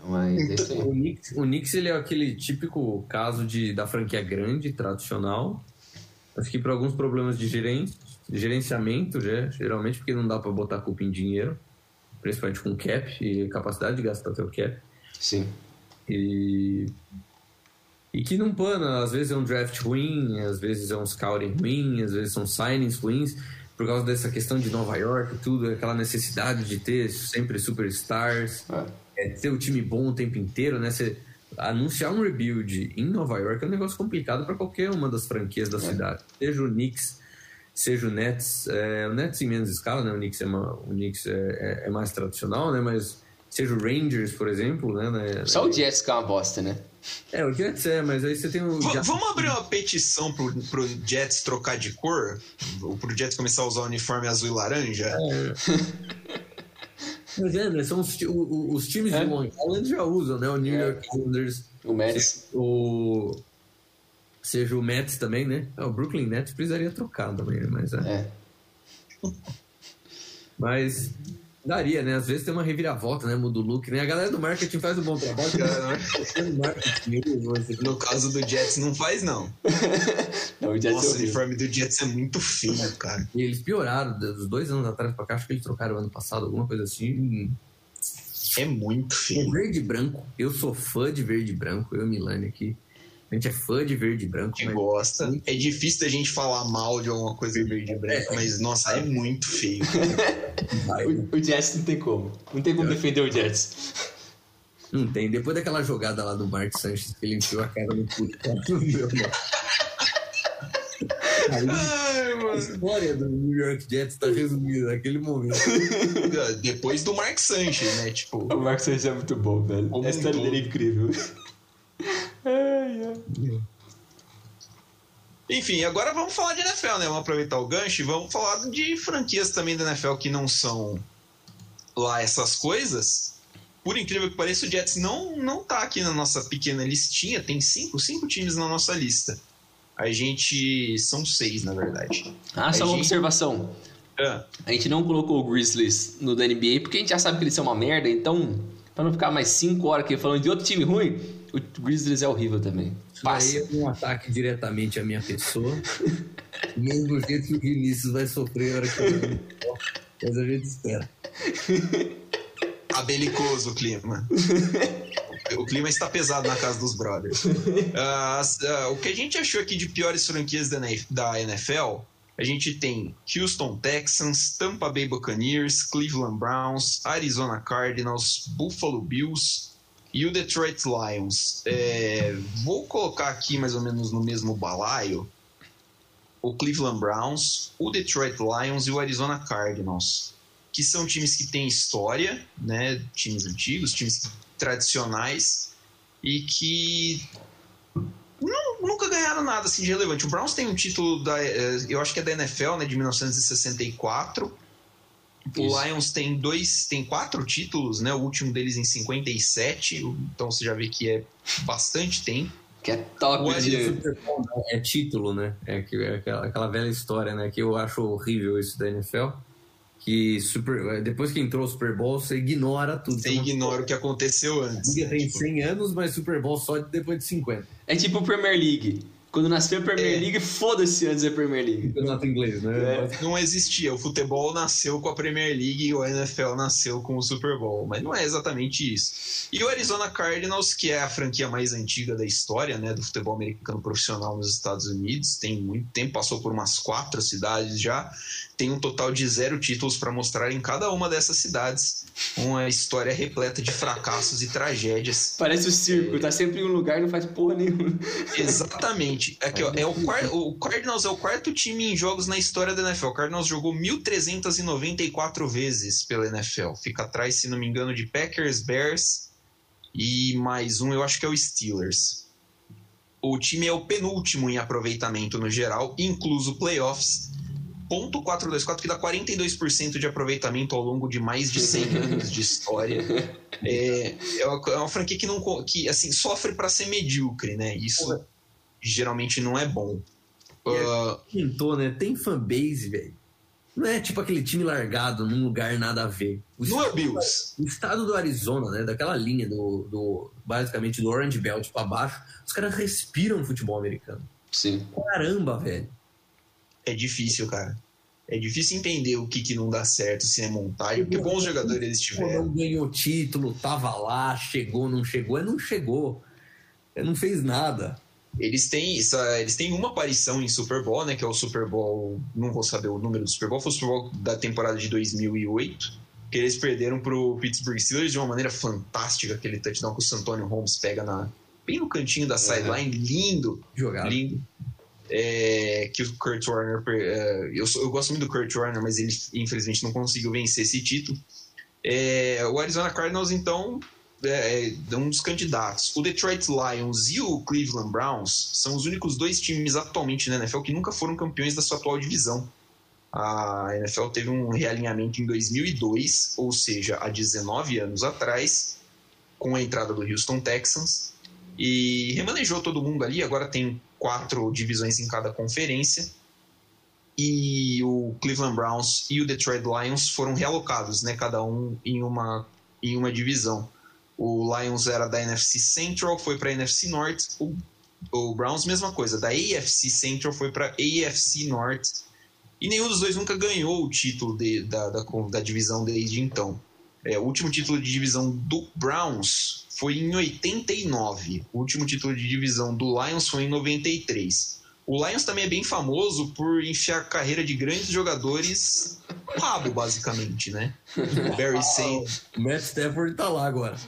Mas é isso aí. O Knicks, o Knicks ele é aquele típico caso de, da franquia grande, tradicional. Acho que por alguns problemas de, geren, de gerenciamento, né? geralmente porque não dá para botar a culpa em dinheiro, principalmente com cap e capacidade de gastar teu cap. Sim. E, e que não pana, às vezes é um draft ruim, às vezes é um scouting ruim, às vezes são signings ruins, por causa dessa questão de Nova York e tudo, aquela necessidade de ter sempre superstars É. é, ter o time bom o tempo inteiro, né? Você anunciar um rebuild em Nova York é um negócio complicado para qualquer uma das franquias da cidade. Seja o Knicks, seja o Nets. É, o Nets em menos escala, né? O Knicks, é, o Knicks é, é- é mais tradicional, né? Mas seja o Rangers, por exemplo, né? né? Só o Jets que é uma bosta, né? É, o Jets é, mas aí você tem o... V- vamos abrir uma petição pro, pro Jets trocar de cor? Ou pro Jets começar a usar o uniforme azul e laranja? Mas é, né? São os, ti- o- o- os times É. de Long Island já usam, né? O New É. York Islanders, O Mets. o... Seja o Mets também, né? Ah, o Brooklyn Nets precisaria trocar também, né? Mas, é. É. Mas daria, né? Às vezes tem uma reviravolta, né? Muda o look, né? A galera do marketing faz um bom trabalho. Você- No caso do Jets, não faz, não. Não, o Jets é Nossa, o horrível. uniforme do Jets é muito feio, cara. E eles pioraram dos dois anos atrás pra cá. Acho que eles trocaram ano passado, alguma coisa assim. É muito O feio. verde e branco. Eu sou fã de verde e branco. Eu e Milani aqui. A gente é fã de verde e branco. Que mas- gosta. É difícil a gente falar mal de alguma coisa verde e branco, mas, nossa, é muito feio. O, o Jets não tem como. Não tem como defender o Jets. Não tem. Depois daquela jogada lá do Mark Sanches, que ele enfiou a cara no deu, não. Aí, Ai, a história do New York Jets tá resumida naquele momento. Depois do Mark Sanchez, né? Tipo, O Marcos Sanchez é muito bom, velho. Como A história um dele é incrível. Enfim, agora vamos falar de NFL, né? Vamos aproveitar o gancho e vamos falar de franquias também da NFL que não são lá essas coisas. Por incrível que pareça, o Jets não, não tá aqui na nossa pequena listinha. Tem cinco, cinco times na nossa lista. A gente. São seis, na verdade. Ah, só A uma gente- observação. Ah, A gente não colocou o Grizzlies no da NBA porque a gente já sabe que eles são uma merda, então, pra não ficar mais 5 horas aqui falando de outro time ruim, o Grizzlies é horrível também. Isso Passa. aí é um ataque diretamente à minha pessoa. Do mesmo jeito que o Vinícius vai sofrer a hora que eu Mas a gente espera. tá belicoso o clima. O clima está pesado na casa dos brothers. As- ah, o que a gente achou aqui de piores franquias da NFL, a gente tem Houston Texans, Tampa Bay Buccaneers, Cleveland Browns, Arizona Cardinals, Buffalo Bills e o Detroit Lions. É, vou colocar aqui mais ou menos no mesmo balaio o Cleveland Browns, o Detroit Lions e o Arizona Cardinals que são times que têm história, né? Times antigos, times tradicionais e que nu- nunca ganharam nada assim de relevante. O Browns tem um título da, eh, eu acho que é da NFL, né, de 1964. O Isso. Lions tem dois, tem quatro títulos, né? O último deles em 57, então você já vê que é bastante tempo. Que é top O de... Bowl, né? É título, né? É, que- é aquela, aquela velha história, né? Que eu acho horrível isso da NFL. Que super, depois que entrou o Super Bowl, você ignora tudo. Você ignora o que aconteceu antes. Liga né? tem Tipo, 100 anos, mas Super Bowl só depois de 50. É tipo Premier League. Quando nasceu a Premier É. League, foda-se antes da Premier League. Campeonato inglês, né? É. não existia. O futebol nasceu com a Premier League e o NFL nasceu com o Super Bowl, mas não é exatamente isso. E o Arizona Cardinals, que é a franquia mais antiga da história, né, do futebol americano profissional nos Estados Unidos, tem muito tempo, passou por umas quatro cidades já, tem um total de zero títulos para mostrar em cada uma dessas cidades, uma história repleta de fracassos e tragédias. Parece o circo, tá sempre em um lugar e não faz porra nenhuma. Exatamente. Aqui, ó, é o, o Cardinals é o quarto time em jogos na história da NFL. O Cardinals jogou 1.394 vezes pela NFL. Fica atrás, se não me engano, de Packers, Bears e mais um, eu acho que é o Steelers. O time é o penúltimo em aproveitamento no geral, incluso playoffs. Ponto 424, que dá 42% de aproveitamento ao longo de mais de 100 anos de história. É, é, uma, é uma franquia que, não, que assim, sofre para ser medíocre, né? Isso geralmente não é bom. Ah, Pintou, né? Tem fanbase, velho. Não é tipo aquele time largado num lugar nada a ver. O não é o estado, Bills. o estado do Arizona, né? Daquela linha do, do basicamente do Orange Belt pra baixo, os caras respiram futebol americano. Sim. Caramba, velho. É difícil, cara. É difícil entender o que, que não dá certo, se é montagem, porque bons jogadores eles tiveram. Não ganhou título, tava lá, chegou, não chegou. É, não chegou. É, não fez nada. Eles têm, eles têm uma aparição em Super Bowl, né? Que é o Super Bowl. Não vou saber o número do Super Bowl, foi o Super Bowl da temporada de 2008. Que eles perderam pro Pittsburgh Steelers de uma maneira fantástica. Aquele touchdown que o Santonio Holmes pega na, bem no cantinho da sideline. Lindo, Jogado. lindo. É, que o Kurt Warner. é, eu, eu gosto muito do Kurt Warner, mas ele infelizmente não conseguiu vencer esse título. É, o Arizona Cardinals, então, é, é um dos candidatos. O Detroit Lions e o Cleveland Browns são os únicos dois times atualmente na NFL que nunca foram campeões da sua atual divisão. A NFL teve um realinhamento em 2002, ou seja, há 19 anos atrás, com a entrada do Houston Texans, e remanejou todo mundo ali. Agora tem quatro divisões em cada conferência. E o Cleveland Browns e o Detroit Lions foram realocados, né, cada um em uma, em uma divisão. O Lions era da NFC Central, foi para a NFC North. O, o Browns, mesma coisa, da AFC Central foi para AFC North. E nenhum dos dois nunca ganhou o título de, da, da, da, divisão desde então. É, o último título de divisão do Browns foi em 89. O último título de divisão do Lions foi em 93. O Lions também é bem famoso por enfiar a carreira de grandes jogadores no rabo, basicamente, né? O Barry Sanders. O Matt Stafford tá lá agora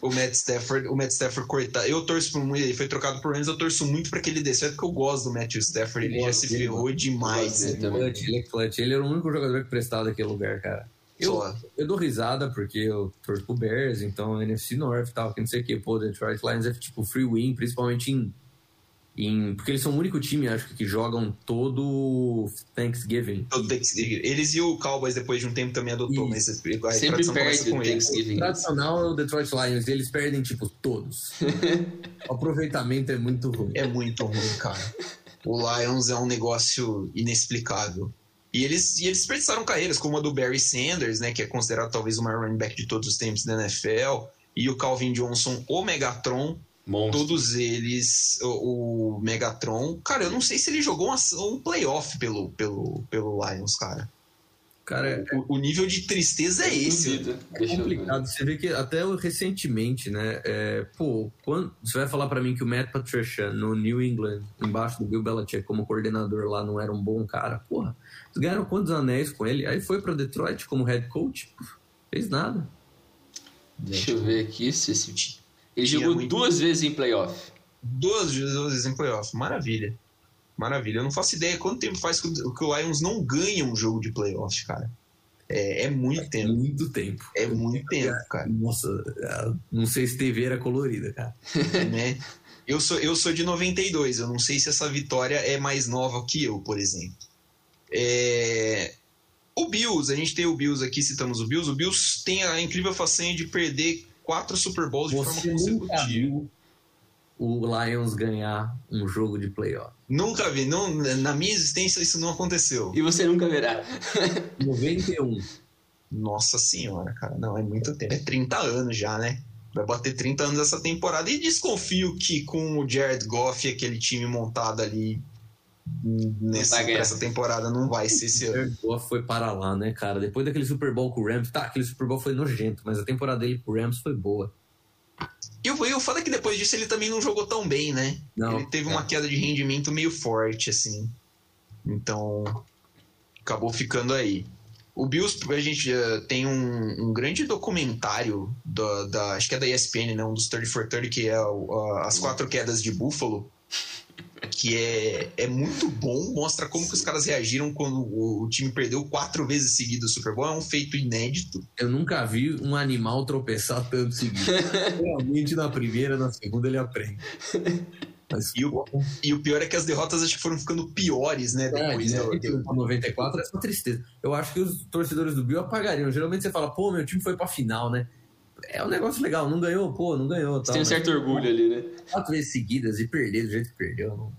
o Matt Stafford, o Matt Stafford coitado. Eu torço por muito, ele foi trocado por Rams, eu torço muito para que ele dê certo, porque eu gosto do Matthew Stafford, ele já se ferrou demais. Ele, ele é clutch, ele era o único jogador que prestava daquele lugar, cara. Eu, eu dou risada porque eu torço pro Bears, então NFC North e tal, que não sei o que, pô, Detroit Lions é tipo free win, principalmente em em, porque eles são o único time, acho que jogam todo Thanksgiving. Todo Thanksgiving. Eles e o Cowboys, depois de um tempo, também adotou, mas a Sempre perde com eles. O tradicional é o Detroit Lions, eles perdem, tipo, todos. o aproveitamento é muito ruim. É muito ruim, cara. O Lions é um negócio inexplicável. E eles, e eles desperdiçaram carreiras, como a do Barry Sanders, né, que é considerado talvez o maior running back de todos os tempos da NFL, e o Calvin Johnson, o Megatron, Monstro. Todos eles, o, o, Megatron. Cara, eu não sei se ele jogou um, um playoff pelo, pelo, pelo Lions, cara. Cara, o, o nível de tristeza é esse. É complicado. Você vê que até recentemente, né? É, pô, quando, você vai falar para mim que o Matt Patricia no New England, embaixo do Bill Belichick como coordenador lá, não era um bom cara? Porra, ganharam quantos anéis com ele? Aí foi para Detroit como head coach? Fez nada. Deixa eu ver aqui se esse ele jogou muito... duas vezes em playoff. Duas vezes em playoff. Maravilha. Maravilha. Eu não faço ideia quanto tempo faz que o Lions não ganha um jogo de playoff, cara. É, é muito é tempo. Muito tempo. É muito tempo, cara. Nossa, não sei se TV era colorida, cara. né? Eu sou, eu sou de 92, eu não sei se essa vitória é mais nova que eu, por exemplo. É... O Bills, a gente tem o Bills aqui, citamos o Bills. O Bills tem a incrível façanha de perder quatro Super Bowls de Você forma consecutiva. O Lions ganhar um jogo de playoff. Nunca vi. Não, na minha existência isso não aconteceu. E você nunca verá. 91. Nossa senhora, cara. Não, é muito tempo. É 30 anos já, né? Vai bater 30 anos essa temporada. E desconfio que com o Jared Goff e aquele time montado ali nessa, nessa temporada não vai ser esse ano. O foi para lá, né, cara? Depois daquele Super Bowl com o Rams, tá, aquele Super Bowl foi nojento, mas a temporada dele com o Rams foi boa. E o, o foda é que depois disso ele também não jogou tão bem, né? Não, ele teve é. uma queda de rendimento meio forte, assim. Então, acabou ficando aí. O Bills, a gente uh, tem um, um, grande documentário da, da, acho que é da ESPN, né? Um dos 30 for 30, que é uh, As Quatro Quedas de Buffalo que é, é muito bom, mostra como que os caras reagiram quando o, o time perdeu quatro vezes seguidas o Super Bowl, é um feito inédito. Eu nunca vi um animal tropeçar tanto seguido. Realmente na primeira, na segunda ele aprende. Mas, e, o, e o pior é que as derrotas acho que foram ficando piores, né? Depois é, né? Do, 94 é só tristeza. Eu acho que os torcedores do Bill apagariam. Geralmente você fala, pô, meu time foi pra final, né? É um negócio legal, não ganhou, pô, não ganhou. Tal, tem um certo orgulho ali, né? Quatro vezes seguidas e perder do jeito que perdeu, não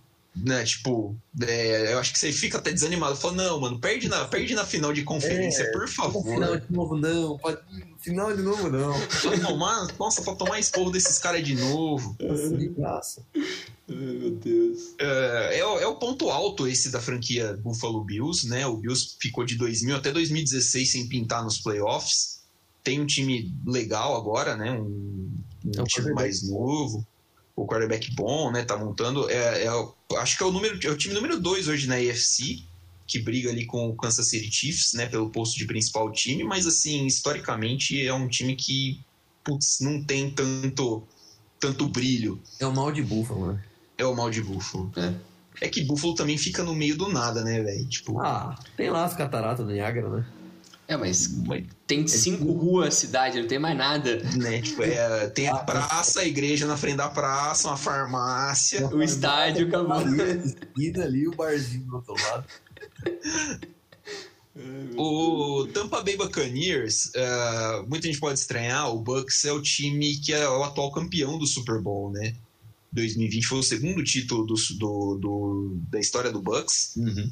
né, tipo, é, eu acho que você fica até desanimado. Fala, não, mano, perde na, perde na final de conferência, é, por favor. Final de novo, não. Pode, final de novo, não. Pra tomar, nossa, pra tomar esporro desses caras de novo. Nossa, de graça. Ai, meu Deus. É, é, é, o ponto alto esse da franquia Buffalo Bills, né? O Bills ficou de 2000 até 2016 sem pintar nos playoffs. Tem um time legal agora, né? Um, um time mais novo o quarterback bom, né? Tá montando. É, é, acho que é o número, é o time número 2 hoje na AFC, que briga ali com o Kansas City Chiefs, né? Pelo posto de principal time, mas assim, historicamente é um time que putz, não tem tanto, tanto brilho. É o mal de Buffalo, né? É o mal de Buffalo. É. É que Buffalo também fica no meio do nada, né, velho? Tipo... Ah, tem lá as cataratas do Niagara, né? É, mas tem cinco ruas cidade, não tem mais nada. Né? Tipo, é, tem a praça, a igreja na frente da praça, uma farmácia. O estádio, acabou. E ali o barzinho do outro lado. O Tampa Bay Buccaneers, uh, muita gente pode estranhar, o Bucks é o time que é o atual campeão do Super Bowl, né? 2020 foi o segundo título do, do, do da história do Bucks. Uhum.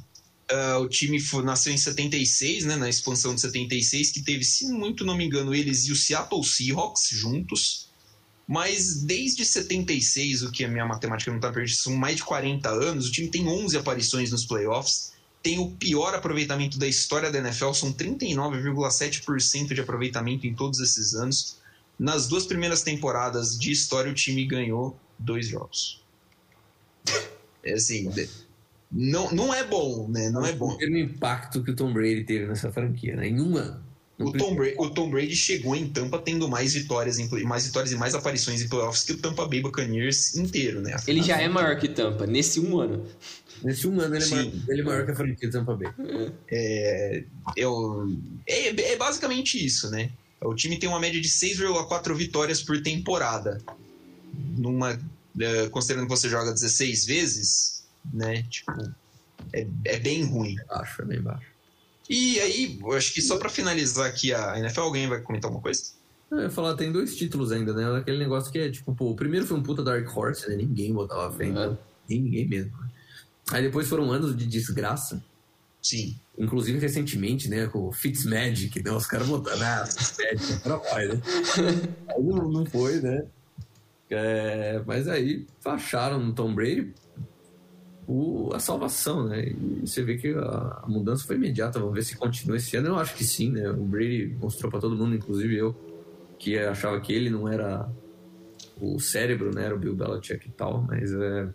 Uh, o time foi, nasceu em 76, né, na expansão de 76, que teve, se muito não me engano, eles e o Seattle Seahawks juntos. Mas desde 76, o que a minha matemática não está perdida, são mais de 40 anos, o time tem 11 aparições nos playoffs, tem o pior aproveitamento da história da NFL, são 39,7% de aproveitamento em todos esses anos. Nas duas primeiras temporadas de história, o time ganhou dois jogos. É assim, não, não é bom, né? Não é bom. O impacto que o Tom Brady teve nessa franquia, né? Em um ano. O Tom, Brady, o Tom, Brady, chegou em Tampa tendo mais vitórias, em, mais vitórias e mais aparições em playoffs que o Tampa Bay Buccaneers inteiro, né? Ele já é maior que Tampa, nesse um ano. Nesse um ano ele é, maior, ele é maior que a franquia Tampa Bay. É, eu, é, é basicamente isso, né? O time tem uma média de 6,4 vitórias por temporada. Numa, é, considerando que você joga 16 vezes, né? Tipo, é, é bem ruim. Acho, é bem baixo. E aí, eu acho que só para finalizar aqui a NFL, alguém vai comentar alguma coisa? Eu ia falar, tem dois títulos ainda, né? Aquele negócio que é tipo, pô, o primeiro foi um puta Dark Horse, né? Ninguém botava fé, então, ninguém mesmo. Aí depois foram anos de desgraça. Sim. Inclusive recentemente, né, com o Fitzmagic, né? Os caras botaram, ah, Fitzmagic, era pai, né? Aí não, não foi, né? É, mas aí acharam no Tom Brady o, a salvação, né? E você vê que a, a, mudança foi imediata. Vamos ver se continua esse ano. Eu acho que sim, né? O Brady mostrou para todo mundo, inclusive eu, que achava que ele não era o cérebro, né? Era o Bill Belichick e tal, mas é,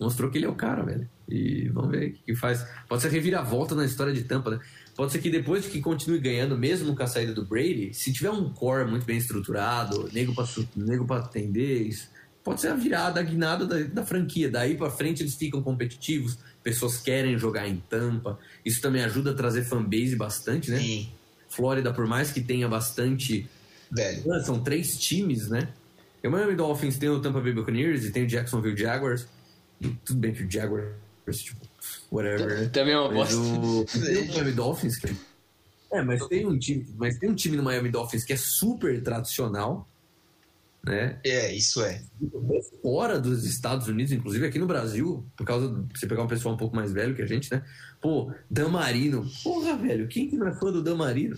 mostrou que ele é o cara, velho. E vamos ver o que faz. Pode ser reviravolta na história de Tampa, né? Pode ser que depois de que continue ganhando, mesmo com a saída do Brady, se tiver um core muito bem estruturado, nego para nego pra atender, isso, pode ser a virada, a guinada da, da franquia. Daí para frente eles ficam competitivos, pessoas querem jogar em Tampa. Isso também ajuda a trazer fanbase bastante, né? Sim. Flórida, por mais que tenha bastante. Velho. São três times, né? O Miami Dolphins tem o Tampa Bay Buccaneers e tem o Jacksonville Jaguars. E tudo bem que o Jaguars, tipo, whatever. Né? Também é uma bosta. O, tem o Miami Dolphins que... É, mas tem um time, mas tem um time no Miami Dolphins que é super tradicional né? É, isso é. Fora dos Estados Unidos, inclusive aqui no Brasil, por causa de você pegar um pessoal um pouco mais velho que a gente, né? Pô, Damarino. Porra, velho, quem que não é fã do Damarino?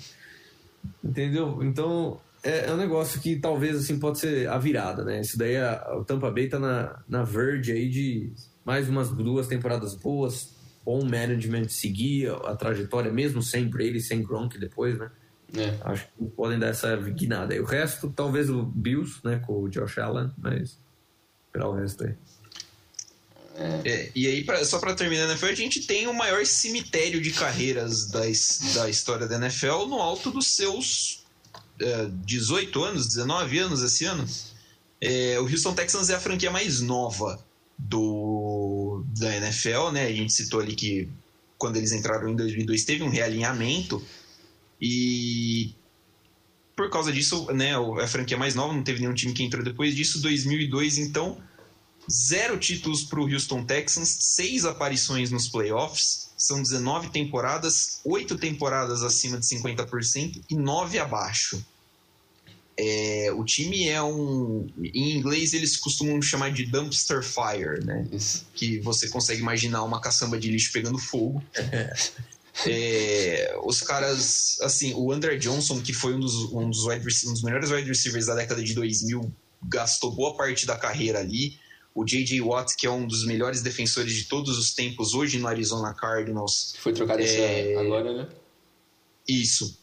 Entendeu? Então, é, é, um negócio que talvez, assim, pode ser a virada, né? Isso daí, a, o Tampa Bay tá na, na verge aí de mais umas duas temporadas boas, bom management seguir a, a trajetória, mesmo sem Brady, sem Gronk depois, né? É. Acho que podem dar essa guinada. E o resto, talvez o Bills, né, com o Josh Allen, mas esperar o resto aí. É, e aí, pra, só para terminar a NFL, a gente tem o maior cemitério de carreiras da, da história da NFL no alto dos seus é, 18 anos, 19 anos esse ano. É, o Houston Texans é a franquia mais nova do, da NFL, né? A gente citou ali que quando eles entraram em 2002 teve um realinhamento e por causa disso, né, a franquia mais nova, não teve nenhum time que entrou depois disso. 2002, então, zero títulos para o Houston Texans, seis aparições nos playoffs, são 19 temporadas, oito temporadas acima de 50% e nove abaixo. É, o time é um. Em inglês eles costumam chamar de dumpster fire, né? Isso. Que você consegue imaginar uma caçamba de lixo pegando fogo. É, os caras, assim, o André Johnson, que foi um dos, um dos, wide, um dos melhores wide receivers da década de 2000, gastou boa parte da carreira ali. O J.J. Watt, que é um dos melhores defensores de todos os tempos, hoje no Arizona Cardinals. Foi trocado é, agora, né? Isso.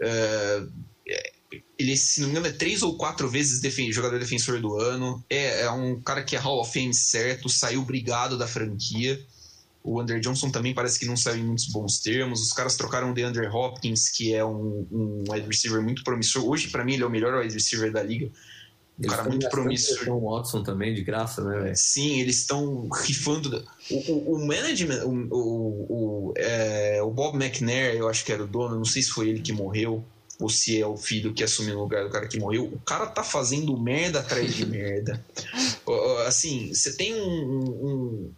É, ele, se não me engano, é três ou quatro vezes defen jogador defensor do ano. É, é, um cara que é Hall of Fame certo, saiu brigado da franquia. O Andrew Johnson também parece que não saiu em muitos bons termos. Os caras trocaram o DeAndre Hopkins, que é um, um wide receiver muito promissor. Hoje, para mim, ele é o melhor wide receiver da liga. Um eles cara muito promissor. O Watson também, de graça, né, velho? Sim, eles estão rifando. O, o, o management, o, o, o, é, o Bob McNair, eu acho que era o dono, não sei se foi ele que morreu ou se é o filho que assumiu no lugar do cara que morreu, o cara tá fazendo merda atrás de merda. assim, você tem um, um,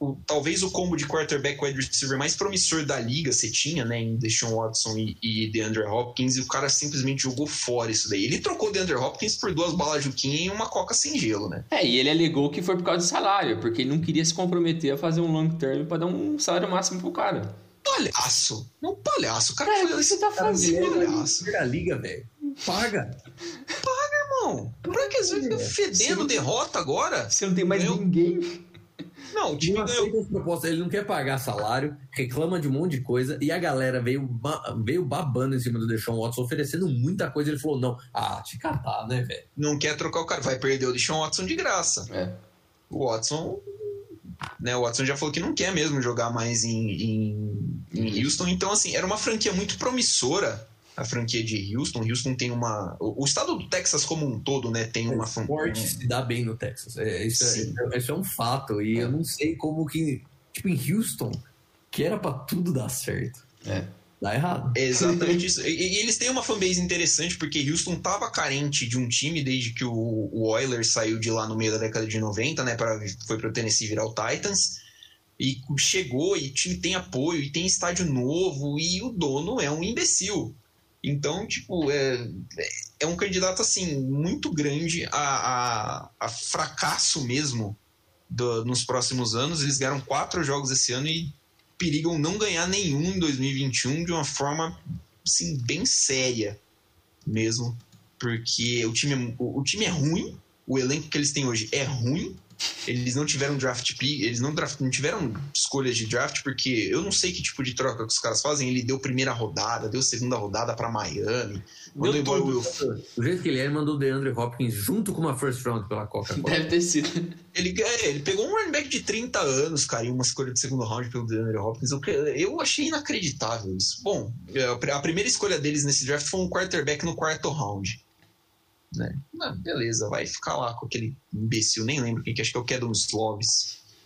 o talvez o combo de quarterback wide receiver mais promissor da liga você tinha, né? Em Deshaun Watson e, e DeAndre Hopkins, e o cara simplesmente jogou fora isso daí. Ele trocou DeAndre Hopkins por duas balas Juquinha e uma coca sem gelo, né? É, e ele alegou que foi por causa do salário, porque ele não queria se comprometer a fazer um long term para dar um salário máximo pro cara. Palhaço! Não, palhaço. O cara É, o que você tá fazendo? palhaço. a liga, velho. Paga. Irmão, pra que você fica fedendo derrota agora? Você não tem mais Eu- ninguém. Não, o time Não ganhou. aceita as propostas, ele não quer pagar salário, reclama de um monte de coisa, e a galera veio, ba- veio babando em cima do Deshaun Watson, oferecendo muita coisa. Ele falou: não, ah, te catar, né, velho? Não quer trocar o cara. Vai perder o Deshaun Watson de graça. É. O Watson. Né, o Watson já falou que não quer mesmo jogar mais em, em, em Houston. Então, assim, era uma franquia muito promissora. A franquia de Houston. Houston tem uma. O, o estado do Texas como um todo, né? Tem uma esporte se dá bem no Texas. É, isso, Sim. é, isso é um fato. E eu não sei como que. Tipo, em Houston, que era pra tudo dar certo. É. Dá errado. É exatamente isso. E, e eles têm uma fanbase interessante porque Houston tava carente de um time desde que o, o Oilers saiu de lá no meio da década de 90, né? Pra, foi pro Tennessee virar o Titans. E chegou e tem apoio e tem estádio novo e o dono é um imbecil. Então, tipo, é, é um candidato assim muito grande a, a, a fracasso mesmo do- nos próximos anos. Eles ganharam quatro jogos esse ano e perigam não ganhar nenhum em 2021 de uma forma assim, bem séria mesmo. Porque o time, é- o, o time é ruim, o elenco que eles têm hoje é ruim. Eles não tiveram draft pick, eles não, draft, não tiveram escolhas de draft, porque eu não sei que tipo de troca que os caras fazem. Ele deu primeira rodada, deu segunda rodada para Miami, mandou Deu embora o. Will Do jeito que ele é, ele mandou o DeAndre Hopkins junto com uma first round pela Coca-Cola. Deve ter sido. Ele, é, ele pegou um running back de 30 anos, cara, e uma escolha de segundo round pelo DeAndre Hopkins. Eu, eu achei inacreditável isso. Bom, é, a primeira escolha deles nesse draft foi um quarterback no quarto round. Né? Ah, beleza, vai ficar lá com aquele imbecil, nem lembro quem que é, acho que é o Kedon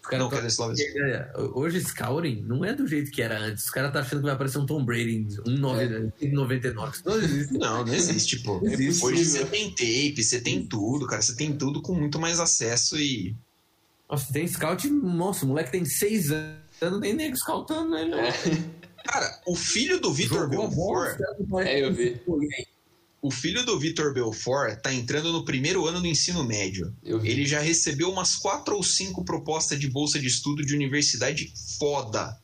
caras Não, tão- Kedon Slovis. É, Hoje scouting não é do jeito que era antes. Os caras tá achando que vai aparecer um Tom Brady em 1,99. Não existe. Não, não existe, pô. Não existe. Hoje você tem tape, você tem tudo, cara. Você tem tudo com muito mais acesso e. Nossa, tem scout. Nossa, o moleque tem 6 anos, nem nego scoutando ele. É. Cara, o filho do Vitor Belfort. É, eu vi. O filho do Vitor Belfort tá entrando no primeiro ano do ensino médio. Ele já recebeu umas quatro ou cinco propostas de bolsa de estudo de universidade foda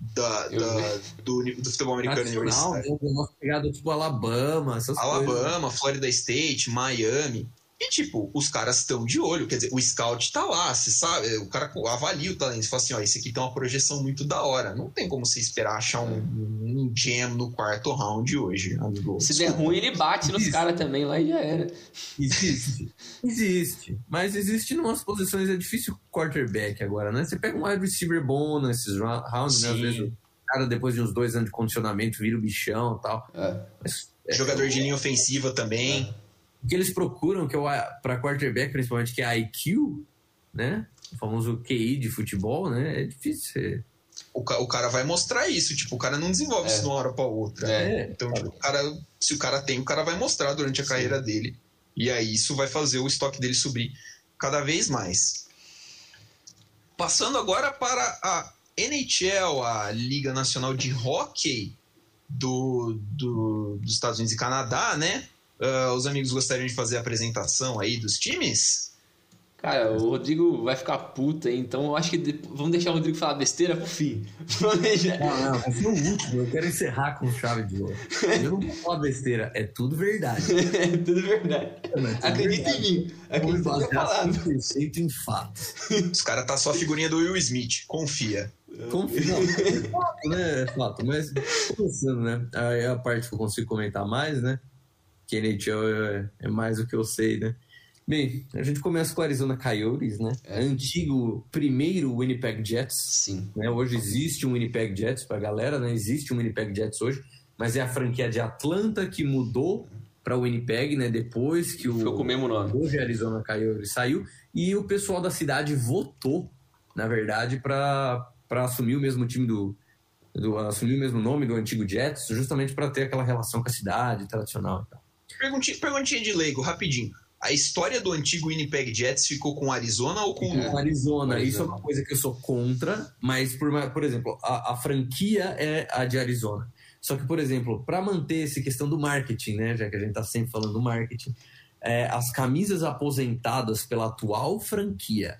da, da- do, do futebol americano Nacional, universitário. né? Uma pegada tipo Alabama, essas coisas. Alabama, Florida State, Miami. E, tipo, os caras estão de olho. Quer dizer, o scout tá lá, você sabe. O cara avalia o talento. Você fala assim: ó, esse aqui tem uma projeção muito da hora. Não tem como você esperar achar um, um jam no quarto round hoje, amigo. Se der ruim, ele bate nos Isso. caras também lá e já era. Existe. Existe. Mas existe em umas posições, é difícil quarterback agora, né? Você pega um wide receiver bom nesses rounds, né? Às vezes o cara, depois de uns dois anos de condicionamento, vira o bichão e tal. É. Mas, Jogador de linha ofensiva também. O que eles procuram, que é o para quarterback, principalmente, que é IQ, né? O famoso QI de futebol, né? É difícil ser. O, ca- o cara vai mostrar isso. Tipo, o cara não desenvolve É. isso de uma hora pra outra. É. Então, tipo, o cara, se o cara tem, o cara vai mostrar durante a Sim. carreira dele. E aí isso vai fazer o estoque dele subir cada vez mais. Passando agora para a NHL, a Liga Nacional de Hockey do, do- dos Estados Unidos e Canadá, né? Ah, os amigos gostariam de fazer a apresentação aí dos times? Cara, o Rodrigo vai ficar puta aí, então eu acho que de- vamos deixar o Rodrigo falar besteira pro fim. Vamos deixar. Não, não, vai ser o último. Eu quero encerrar com chave de ouro. Eu não vou falar besteira, é tudo verdade. É tudo verdade. Acredita em mim. Acredita falando. 100% em fatos. Os caras tá só a figurinha do Will Smith, confia. Confio. Não, é fato, né? É fato. Mas, começando, né? Aí é a parte que eu consigo comentar mais, né? Que NHL é, é mais o que eu sei, né? Bem, a gente começa com o Arizona Coyotes, né? É. Antigo primeiro Winnipeg Jets. Sim. Né? Hoje existe um Winnipeg Jets pra galera, né? Existe um Winnipeg Jets hoje, mas é a franquia de Atlanta que mudou para Winnipeg, né? Depois que o Ficou com o mesmo nome. hoje Arizona Coyotes saiu e o pessoal da cidade votou, na verdade, para assumir o mesmo time do, do assumir o mesmo nome do antigo Jets, justamente para ter aquela relação com a cidade tradicional e tal. Perguntinha, perguntinha de leigo, rapidinho. a história do antigo Winnipeg Jets ficou com Arizona ou com, com Arizona? Arizona? Isso é uma coisa que eu sou contra, mas por, por exemplo, a, a franquia é a de Arizona. Só que, por exemplo, para manter essa questão do marketing, né, já que a gente está sempre falando do marketing, é, as camisas aposentadas pela atual franquia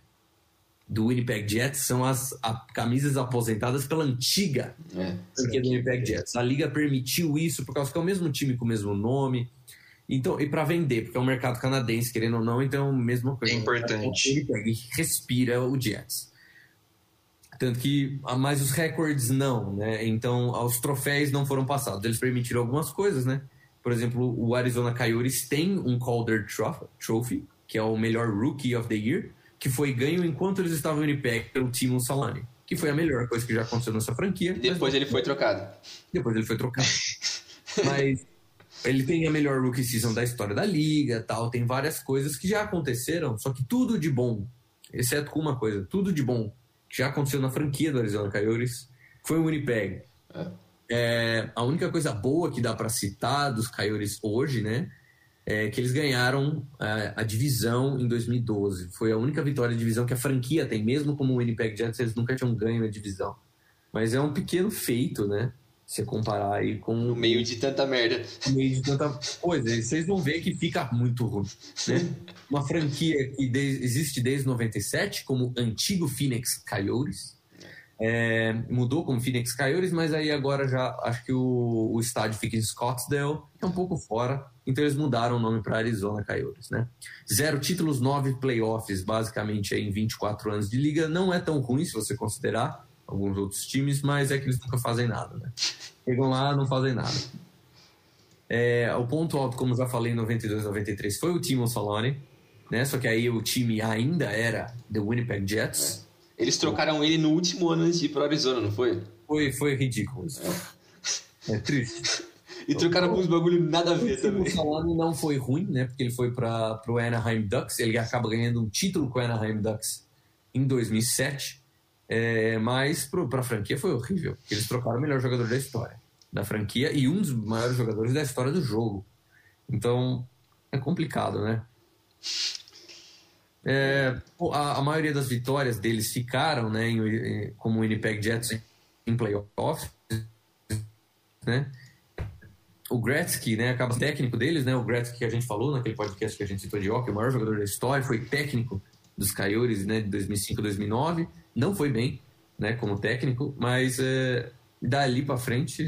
do Winnipeg Jets são as a, camisas aposentadas pela antiga é, franquia do Winnipeg Jets. A liga permitiu isso por causa que é o mesmo time com o mesmo nome. Então, e para vender, porque é um mercado canadense, querendo ou não, então mesma coisa. É importante. Ele pega e respira o Jets. Tanto que, mas os recordes não, né? Então, os troféus não foram passados. Eles permitiram algumas coisas, né? Por exemplo, o Arizona Coyotes tem um Calder Trophy, que é o melhor Rookie of the Year, que foi ganho enquanto eles estavam em Winnipeg pelo Timo Salani, que foi a melhor coisa que já aconteceu nessa franquia. E depois ele foi trocado. Depois ele foi trocado. mas ele tem a melhor rookie season da história da liga, tal, tem várias coisas que já aconteceram, só que tudo de bom, exceto com uma coisa, tudo de bom que já aconteceu na franquia do Arizona Coyotes foi o Winnipeg. É. É, a única coisa boa que dá para citar dos Coyotes hoje, né, é que eles ganharam a, a, divisão em 2012. Foi a única vitória de divisão que a franquia tem, mesmo como o Winnipeg Jets, eles nunca tinham ganho a divisão. Mas é um pequeno feito, né? Se comparar aí com. No meio de tanta merda. No meio de tanta coisa. Vocês vão ver que fica muito ruim. Né? Uma franquia que de... existe desde 97, como antigo Phoenix Coyotes. É, mudou como Phoenix Coyotes, mas aí agora já acho que o, o estádio fica em Scottsdale, é um pouco fora, então eles mudaram o nome para Arizona Coyotes, né? Zero títulos, nove playoffs, basicamente em 24 anos de liga, não é tão ruim se você considerar, alguns outros times, mas é que eles nunca fazem nada, né? Chegam lá, não fazem nada. É, o ponto alto, como já falei em 92, 93, foi o Timo Saloni, né? Só que aí o time ainda era The Winnipeg Jets. É. Eles trocaram ele no último ano antes de ir para Arizona, não foi? Foi, foi ridículo isso. É, é triste. e trocaram alguns bagulho nada a ver o também. O Saloni não foi ruim, né? Porque ele foi para o Anaheim Ducks. Ele acaba ganhando um título com o Anaheim Ducks em 2007. É, mas para a franquia foi horrível. Eles trocaram o melhor jogador da história da franquia e um dos maiores jogadores da história do jogo. Então é complicado, né? É, a, a, maioria das vitórias deles ficaram, né, em, como o Winnipeg Jets em playoffs, né? O Gretzky, né, acaba técnico deles, né? O Gretzky que a gente falou naquele podcast que a gente citou de hockey, o maior jogador da história, foi técnico dos Coyotes, né, de 2005 2009 não foi bem, né, como técnico, mas é, dali para frente,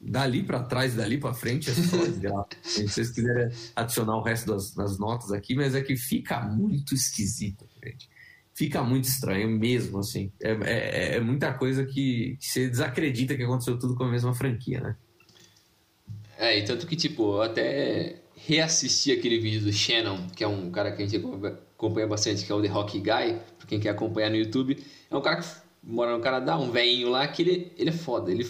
dali para trás, dali para frente é só desgraça. Se vocês quiserem adicionar o resto das, das, notas aqui, mas é que fica muito esquisito, gente. Fica muito estranho mesmo, assim. É, é, é muita coisa que, que você desacredita que aconteceu tudo com a mesma franquia, né? É, e tanto que, tipo, eu até reassisti aquele vídeo do Shannon, que é um cara que a gente acompanha bastante, que é o The Rock Guy, pra quem quer acompanhar no YouTube. É um cara que mora no Canadá, um velhinho lá, que ele, ele é foda. Ele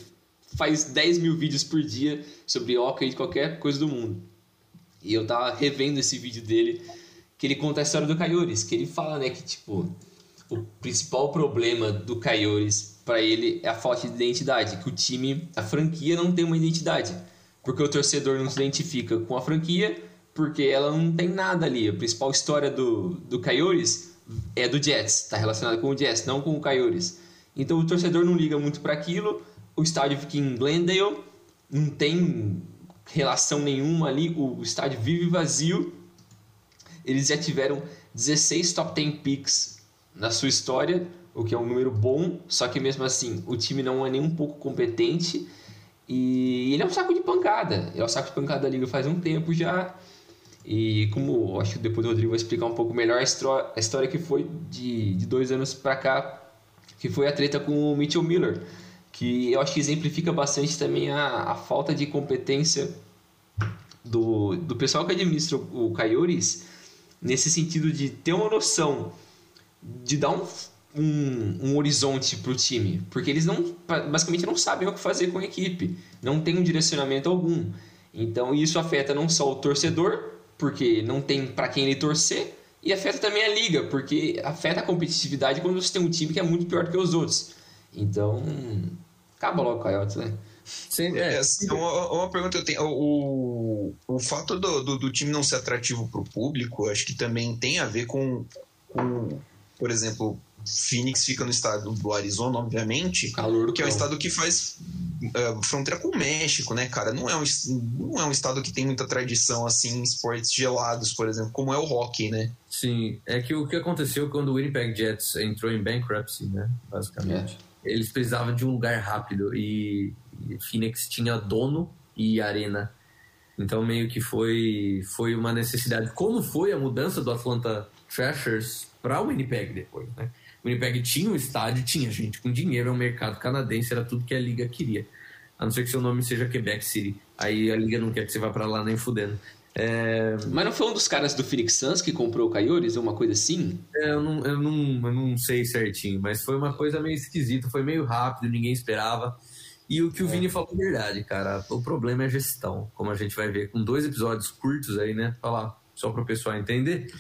faz 10 mil vídeos por dia sobre hockey de qualquer coisa do mundo. E eu tava revendo esse vídeo dele, que ele conta a história do Coyotes, que ele fala, né, que tipo, o principal problema do Coyotes para ele é a falta de identidade, que o time, a franquia não tem uma identidade, porque o torcedor não se identifica com a franquia porque ela não tem nada ali. A principal história do, do Coyotes é do Jets, está relacionada com o Jets, não com o Coyotes. Então o torcedor não liga muito para aquilo, o estádio fica em Glendale, não tem relação nenhuma ali, o estádio vive vazio. Eles já tiveram 16 top 10 picks na sua história, o que é um número bom, só que mesmo assim o time não é nem um pouco competente e ele é um saco de pancada. É o um saco de pancada da liga faz um tempo já. E como acho que depois o Rodrigo vai explicar um pouco melhor a a história que foi de, de dois anos para cá, que foi a treta com o Mitchell Miller, que eu acho que exemplifica bastante também a, a falta de competência do, do pessoal que administra o Coyotes, nesse sentido de ter uma noção de dar um, um, um horizonte para o time, porque eles não basicamente não sabem o que fazer com a equipe, não tem um direcionamento algum. Então isso afeta não só o torcedor, porque não tem para quem ele torcer, e afeta também a liga, porque afeta a competitividade quando você tem um time que é muito pior do que os outros. Então, acaba logo o Coyotes, né? Sim, é, é uma, uma, pergunta eu tenho. O, o fato do, do, do time não ser atrativo para o público, acho que também tem a ver com, com por exemplo, Phoenix fica no estado do Arizona, obviamente, Calor que é um estado que faz uh, fronteira com o México, né, cara? Não é, um, não é um estado que tem muita tradição assim em esportes gelados, por exemplo, como é o hockey, né? Sim, é que o que aconteceu quando o Winnipeg Jets entrou em bankruptcy, né, basicamente. É. Eles precisavam de um lugar rápido e, e Phoenix tinha dono e arena. Então meio que foi foi uma necessidade. Como foi a mudança do Atlanta Thrashers para o Winnipeg depois, né? O Winnipeg tinha um estádio, tinha gente com dinheiro, é um mercado canadense, era tudo que a liga queria. A não ser que seu nome seja Quebec City. Aí a liga não quer que você vá para lá nem fudendo. É... Mas não foi um dos caras do Phoenix Suns que comprou o ou uma coisa assim? É, eu, não, eu, não, eu não sei certinho, mas foi uma coisa meio esquisita, foi meio rápido, ninguém esperava. E o que o é. Vini falou é verdade, cara. O problema é a gestão, como a gente vai ver com dois episódios curtos aí, né? Falar só para o pessoal entender.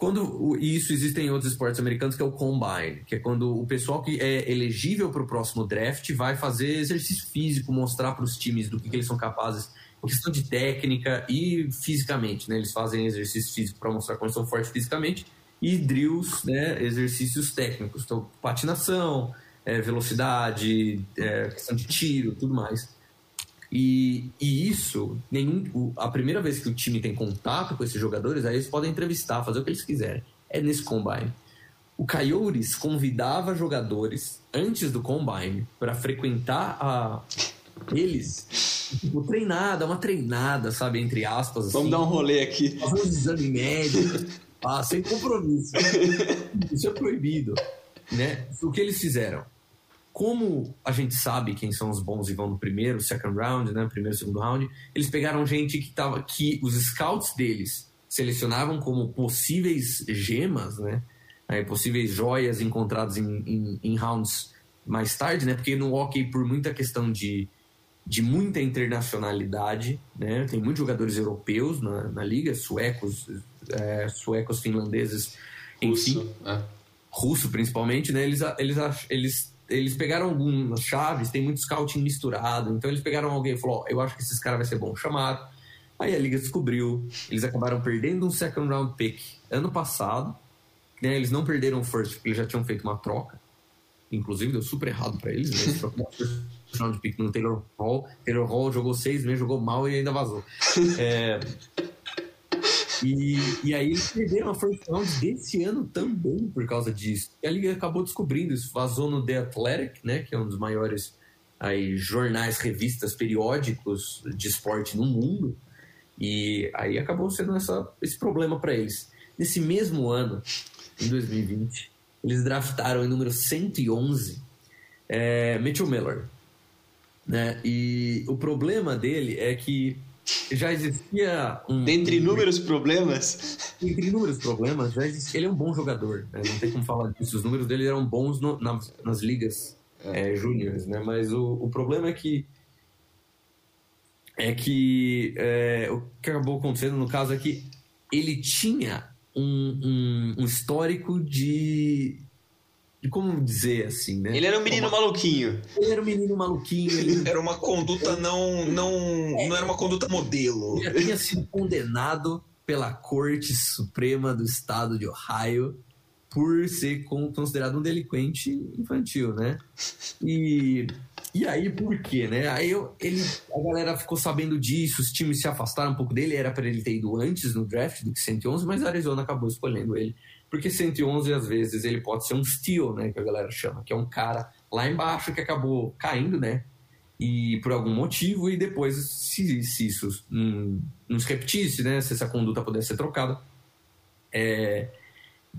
Quando isso existe em outros esportes americanos, que é o combine, que é quando o pessoal que é elegível para o próximo draft vai fazer exercício físico, mostrar para os times do que, que, eles são capazes, em questão de técnica e fisicamente, né? Eles fazem exercício físico para mostrar como são fortes fisicamente e drills, né? Exercícios técnicos, então patinação, é, velocidade, é, questão de tiro, tudo mais. E, e isso, nenhum, a primeira vez que o time tem contato com esses jogadores, aí eles podem entrevistar, fazer o que eles quiserem. É nesse combine. O Coyotes convidava jogadores antes do combine para frequentar a eles. Tipo, treinada, uma treinada, sabe, entre aspas. Vamos assim, dar um rolê aqui. Fazer um exame médico, ah, sem compromisso. Isso é proibido. Né? O que eles fizeram? Como a gente sabe quem são os bons e vão no primeiro, second round, né, primeiro, segundo round, eles pegaram gente que tava que os scouts deles selecionavam como possíveis gemas, né, é, possíveis joias encontradas em, em, em, rounds mais tarde, né, porque no hockey por muita questão de, de muita internacionalidade, né, tem muitos jogadores europeus na, na liga, suecos, é, suecos, finlandeses, enfim, russo, é. russo principalmente, né, eles eles eles eles pegaram algumas chaves, tem muito scouting misturado. Então eles pegaram alguém e falou: oh, eu acho que esses caras vai ser bom. Chamaram. Aí a liga descobriu. Eles acabaram perdendo um second round pick ano passado. Né? Eles não perderam o first, porque eles já tinham feito uma troca. Inclusive deu super errado para eles. Né? Eles first round pick no Taylor Hall. Taylor Hall jogou seis meses, jogou mal e ainda vazou. É, e, e aí eles perderam a first round desse ano também por causa disso. E a liga acabou descobrindo isso, vazou no The Athletic, né, que é um dos maiores aí, jornais, revistas, periódicos de esporte no mundo. E aí acabou sendo essa, esse problema para eles. Nesse mesmo ano, em 2020, eles draftaram em número 111 é, Mitchell Miller. Né? E o problema dele é que já existia um. Dentre inúmeros problemas. Dentre inúmeros problemas, já existia. Ele é um bom jogador, né? não tem como falar disso. Os números dele eram bons no, nas, nas ligas é. É, júniores, né? Mas o, o problema é que. É que. É, o que acabou acontecendo no caso é que ele tinha um, um, um histórico de de como dizer assim, né? Ele era um menino uma... maluquinho. Ele era um menino maluquinho. Ele... Era uma conduta não, não, é. não era uma conduta modelo. Ele tinha sido condenado pela Corte Suprema do Estado de Ohio por ser considerado um delinquente infantil, né? E, e aí, por quê, né? Aí eu, ele, a galera ficou sabendo disso, os times se afastaram um pouco dele, era para ele ter ido antes no draft do que 111, mas a Arizona acabou escolhendo ele porque 111 às vezes ele pode ser um steal, né, que a galera chama, que é um cara lá embaixo que acabou caindo, né, e por algum motivo e depois se, se isso não, se repetisse, né, se essa conduta pudesse ser trocada, é,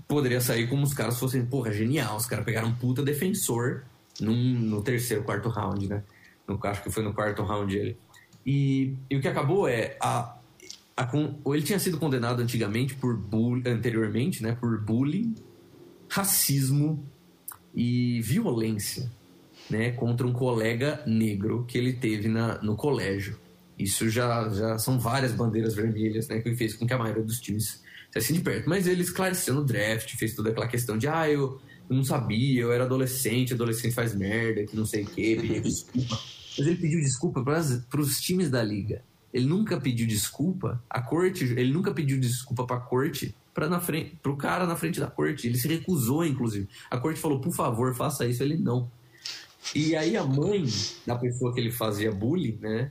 poderia sair como os caras fossem, porra, genial, os caras pegaram um puta defensor num, no terceiro, quarto round, né, no, acho que foi no quarto round ele. E, e o que acabou é a, a, ele tinha sido condenado antigamente por bullying, anteriormente, né, por bullying, racismo e violência, né, contra um colega negro que ele teve na, no colégio. Isso já, já são várias bandeiras vermelhas, né, que fez com que a maioria dos times assim de perto. Mas ele esclareceu no draft, fez toda aquela questão de, ah, eu, eu não sabia, eu era adolescente, adolescente faz merda, que não sei o quê, pediu desculpa. Mas ele pediu desculpa para os times da liga. Ele nunca pediu desculpa à corte, ele nunca pediu desculpa para a corte para na frente, pro cara na frente da corte. Ele se recusou, inclusive. A corte falou: "Por favor, faça isso". Ele não. E aí a mãe da pessoa que ele fazia bullying, né?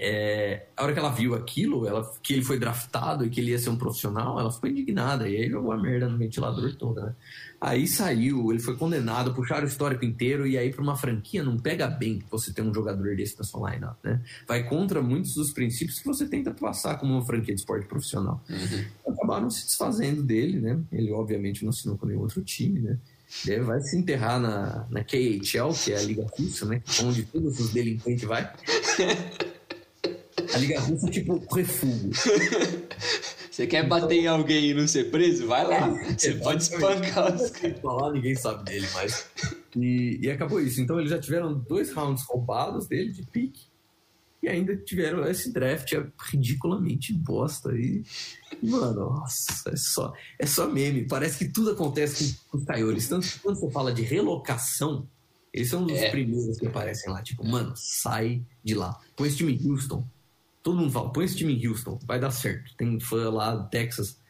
É, a hora que ela viu aquilo, ela, que ele foi draftado e que ele ia ser um profissional, ela ficou indignada. E aí jogou a merda no ventilador toda, né? Aí saiu, ele foi condenado, puxaram o histórico inteiro e aí para uma franquia não pega bem você ter um jogador desse na sua lineup, né? Vai contra muitos dos princípios que você tenta passar como uma franquia de esporte profissional. Uhum. Acabaram se desfazendo dele, né? Ele obviamente não assinou com nenhum outro time, né? Ele vai se enterrar na, na KHL, que é a Liga Russa, né? Onde todos os delinquentes vai. A Liga Russa é tipo refúgio. Você quer bater em alguém e não ser preso? Vai lá. Você pode espancar os caras. Ninguém sabe dele mais. E, e acabou isso. Então eles já tiveram dois rounds roubados dele de pique. E ainda tiveram esse draft ridiculamente bosta. E, mano, nossa, é só, é só meme. Parece que tudo acontece com os Coyotes. Tanto que quando você fala de relocação, eles são um dos é. primeiros que aparecem lá. Tipo, mano, sai de lá. Com esse time Houston, Todo mundo fala, põe esse time em Houston, vai dar certo. Tem fã lá do Texas,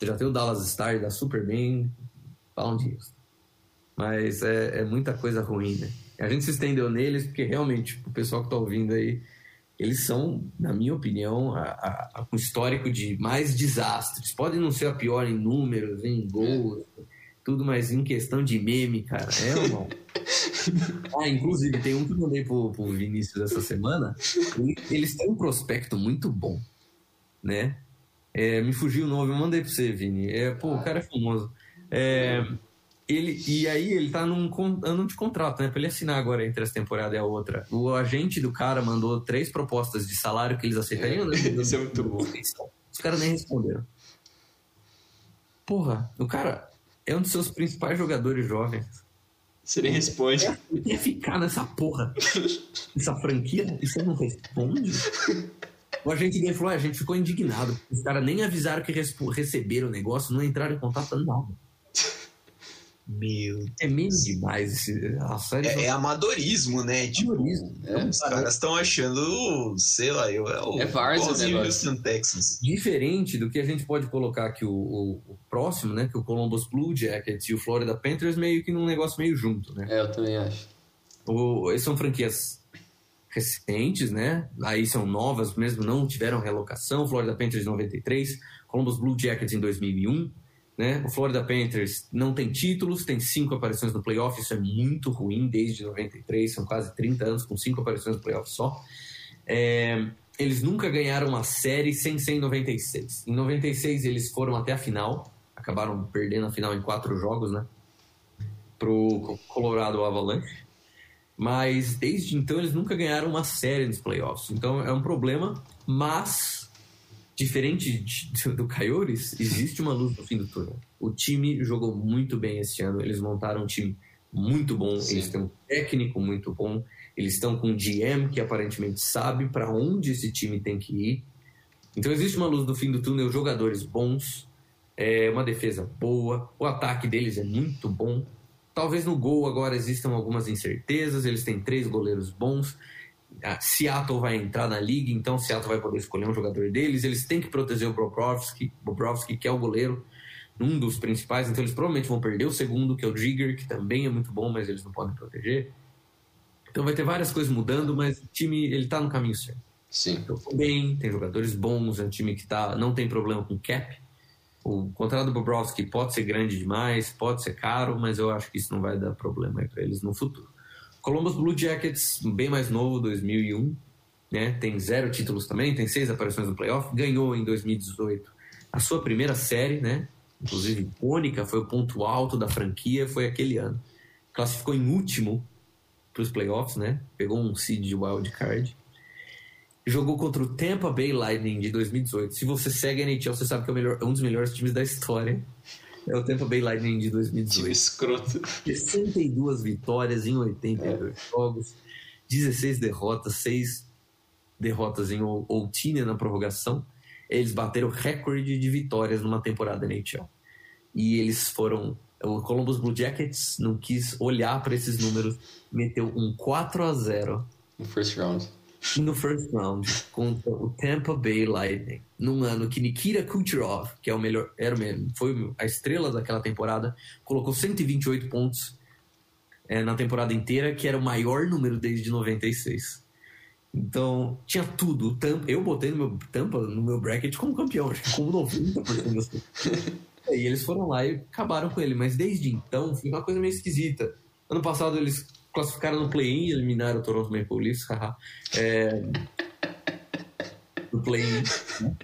já tem o Dallas Star, dá super bem, falam de Houston. Mas é, é, muita coisa ruim, né? A gente se estendeu neles porque realmente o pessoal que tá ouvindo aí, eles são, na minha opinião, a, um histórico de mais desastres. Podem não ser a pior em números, em gols, tudo, mas em questão de meme, cara, é uma... ah, inclusive, tem um que eu mandei pro, pro Vinícius essa semana. Eles têm um prospecto muito bom, né? É, me fugiu o nome, eu mandei pra você, Vini. É, pô, o cara é famoso. É, ele, e aí ele tá num ano de contrato, né? Pra ele assinar agora entre essa temporada e a outra. O agente do cara mandou três propostas de salário que eles aceitariam, né? Isso é muito bom. Os caras nem responderam. Porra, o cara é um dos seus principais jogadores jovens. Você nem responde. Quer ficar nessa porra, nessa franquia, e você não responde? O agente dele falou: ah, a gente ficou indignado. Os caras nem avisaram que receberam o negócio, não entraram em contato, nada. Meu. É meio demais esse, a série. É, é amadorismo, né? Tipo, amadorismo. É, os caras estão achando, sei lá, eu, é o é Várzea, Houston Texans. Diferente do que a gente pode colocar aqui o, o, o, próximo, né? Que o Columbus Blue Jackets e o Florida Panthers meio que num negócio meio junto, né? É, eu também acho. O, esses são franquias recentes, né? Aí são novas mesmo, não tiveram relocação. Florida Panthers em 93, Columbus Blue Jackets em 2001 né? O Florida Panthers não tem títulos, tem cinco aparições no playoff, isso é muito ruim desde 93, são quase 30 anos com cinco aparições no playoff só. É, eles nunca ganharam uma série sem ser em 96. Em 96 eles foram até a final, acabaram perdendo a final em quatro jogos, né? Pro Colorado Avalanche. Mas desde então eles nunca ganharam uma série nos playoffs. Então é um problema, mas Diferente do Coyotes, existe uma luz no fim do túnel. O time jogou muito bem esse ano, eles montaram um time muito bom, Sim. eles têm um técnico muito bom, eles estão com um GM que aparentemente sabe para onde esse time tem que ir. Então existe uma luz no fim do túnel, jogadores bons, é uma defesa boa, o ataque deles é muito bom. Talvez no gol agora existam algumas incertezas, eles têm três goleiros bons, Seattle vai entrar na liga, então Seattle vai poder escolher um jogador deles. Eles têm que proteger o Bobrovsky, Bobrovsky que é o goleiro, um dos principais, então eles provavelmente vão perder o segundo, que é o Jigger, que também é muito bom, mas eles não podem proteger. Então vai ter várias coisas mudando, mas o time ele tá no caminho certo. Sim. Então, bem, tem jogadores bons, é um time que tá, não tem problema com cap. O contrato do Bobrovsky pode ser grande demais, pode ser caro, mas eu acho que isso não vai dar problema para eles no futuro. Columbus Blue Jackets, bem mais novo, 2001, né? Tem zero títulos também, tem seis aparições no playoff, ganhou em 2018 a sua primeira série, né? Inclusive icônica, foi o ponto alto da franquia, foi aquele ano. Classificou em último para os playoffs, né? Pegou um seed de wild card. Jogou contra o Tampa Bay Lightning de 2018. Se você segue a NHL, você sabe que é, melhor, é um dos melhores times da história. É o Tampa Bay Lightning de 2018. escroto. 62 vitórias em 82 é. jogos, 16 derrotas, 6 derrotas em Outine na prorrogação. Eles bateram recorde de vitórias numa temporada NHL. E eles foram. O Columbus Blue Jackets não quis olhar para esses números, meteu um 4 a 0 No first round. No first round, contra o Tampa Bay Lightning, num ano que Nikita Kucherov, que é o melhor, era o mesmo, foi a estrela daquela temporada, colocou 128 pontos é, na temporada inteira, que era o maior número desde 96. Então, tinha tudo. Tampa, eu botei no meu Tampa no meu bracket como campeão, como 90% das E eles foram lá e acabaram com ele. Mas desde então, foi uma coisa meio esquisita. Ano passado eles classificaram no play-in e eliminaram o Toronto Maple Leafs. é... No play-in. Né?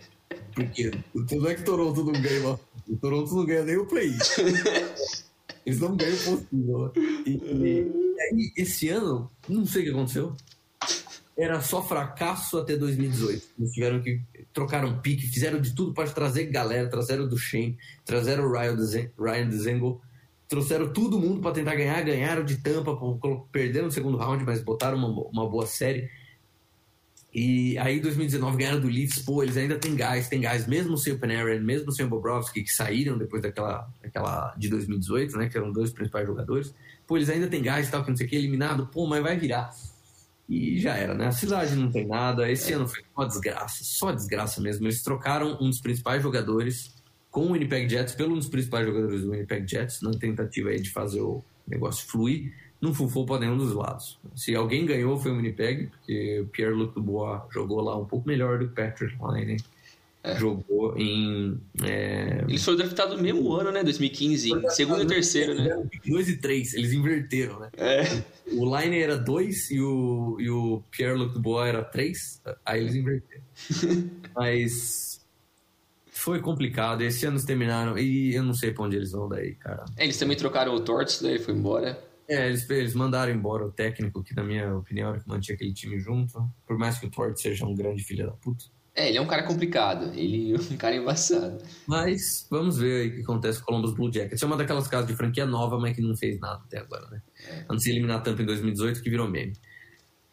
Porque tudo é que o Toronto não ganha. O Toronto não ganha nem o play-in. Eles não ganham o possível. E, e, e esse ano, não sei o que aconteceu era só fracasso até 2018. Eles tiveram que trocar um pique, fizeram de tudo para trazer galera, trouxeram do Shane, trouxeram o Ryan Dezengo, trouxeram todo mundo para tentar ganhar, ganharam de tampa, perderam no segundo round, mas botaram uma, uma boa série. E aí, 2019, ganharam do Leafs. Pô, eles ainda têm gás, tem gás, mesmo sem o Panarin, mesmo sem o Bobrovsky, que saíram depois daquela, daquela de 2018, né? Que eram dois principais jogadores. Pô, eles ainda têm gás e tal, que não sei o que, eliminado. Pô, mas vai virar. E já era, né? A cidade não tem nada. Esse é. ano foi uma desgraça, só desgraça mesmo. Eles trocaram um dos principais jogadores com o Winnipeg Jets pelo um dos principais jogadores do Winnipeg Jets, na tentativa aí de fazer o negócio fluir. Não fufou para nenhum dos lados. Se alguém ganhou foi o Winnipeg, porque o Pierre-Luc Dubois jogou lá um pouco melhor do que o Patrick Line. É. Jogou em. É... Eles foram draftados no mesmo ano, né? 2015, em segundo e terceiro, né? Dois e três, eles inverteram, né? É. O Line era dois e o, e o Pierre-Luc Dubois era três, aí eles inverteram. Mas foi complicado. Esse ano eles terminaram e eu não sei pra onde eles vão daí, cara. É, eles também trocaram o Torts, daí foi embora. É, eles, eles mandaram embora o técnico, que na minha opinião era que mantinha aquele time junto. Por mais que o Torts seja um grande filho da puta. É, ele é um cara complicado, ele é um cara embaçado. Mas vamos ver aí o que acontece com o Columbus Blue Jackets. É uma daquelas casas de franquia nova, mas que não fez nada até agora, né? É. Antes de eliminar a Tampa em 2018, que virou meme.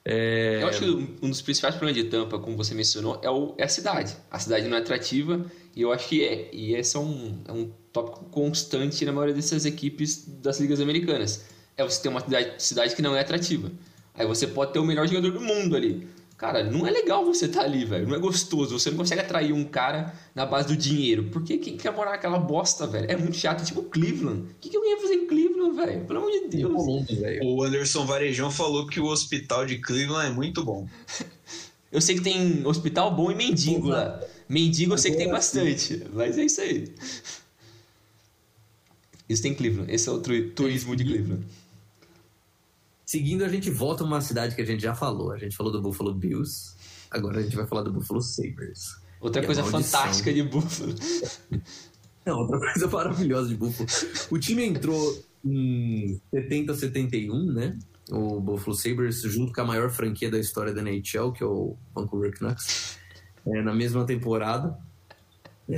É... Eu acho que um dos principais problemas de Tampa, como você mencionou, é, o, é a cidade. A cidade não é atrativa e eu acho que é. E esse é um, é um tópico constante na maioria dessas equipes das ligas americanas. É você ter uma cidade, cidade que não é atrativa. Aí você pode ter o melhor jogador do mundo ali. Cara, não é legal você estar tá ali, velho. Não é gostoso. Você não consegue atrair um cara na base do dinheiro. Por que quem quer morar naquela bosta, velho? É muito chato. Tipo Cleveland. O que, que eu ia fazer em Cleveland, velho? Pelo amor de Deus. o Anderson Varejão falou que o hospital de Cleveland é muito bom. eu sei que tem hospital bom e mendigo lá. Mendigo eu sei que tem bastante. Mas é isso aí. Isso tem Cleveland. Esse é o turismo de Cleveland. Seguindo, a gente volta a uma cidade que a gente já falou. A gente falou do Buffalo Bills, agora a gente vai falar do Buffalo Sabres. Outra coisa fantástica de Buffalo. Não, outra coisa maravilhosa de Buffalo. O time entrou em 70, 71, né? O Buffalo Sabres, junto com a maior franquia da história da NHL, que é o Vancouver Canucks, é, na mesma temporada. É,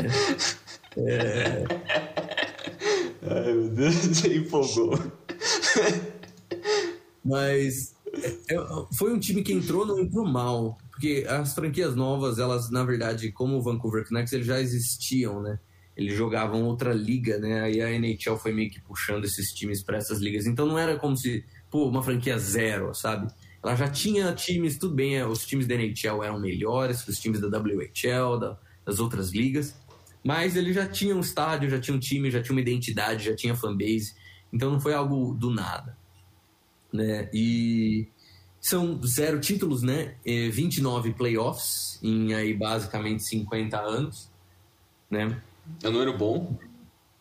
é... Ai, meu Deus, você empolgou. Mas é, é, foi um time que entrou, não entrou mal. Porque as franquias novas, elas, na verdade, como o Vancouver Canucks, eles já existiam, né? Eles jogavam outra liga, né? Aí a NHL foi meio que puxando esses times para essas ligas. Então não era como se, pô, uma franquia zero, sabe? Ela já tinha times, tudo bem, é, os times da NHL eram melhores que os times da WHL, da, das outras ligas. Mas ele já tinha um estádio, já tinha um time, já tinha uma identidade, já tinha fanbase. Então não foi algo do nada né? E são zero títulos, né? E 29 playoffs em aí basicamente 50 anos, né? É um número bom.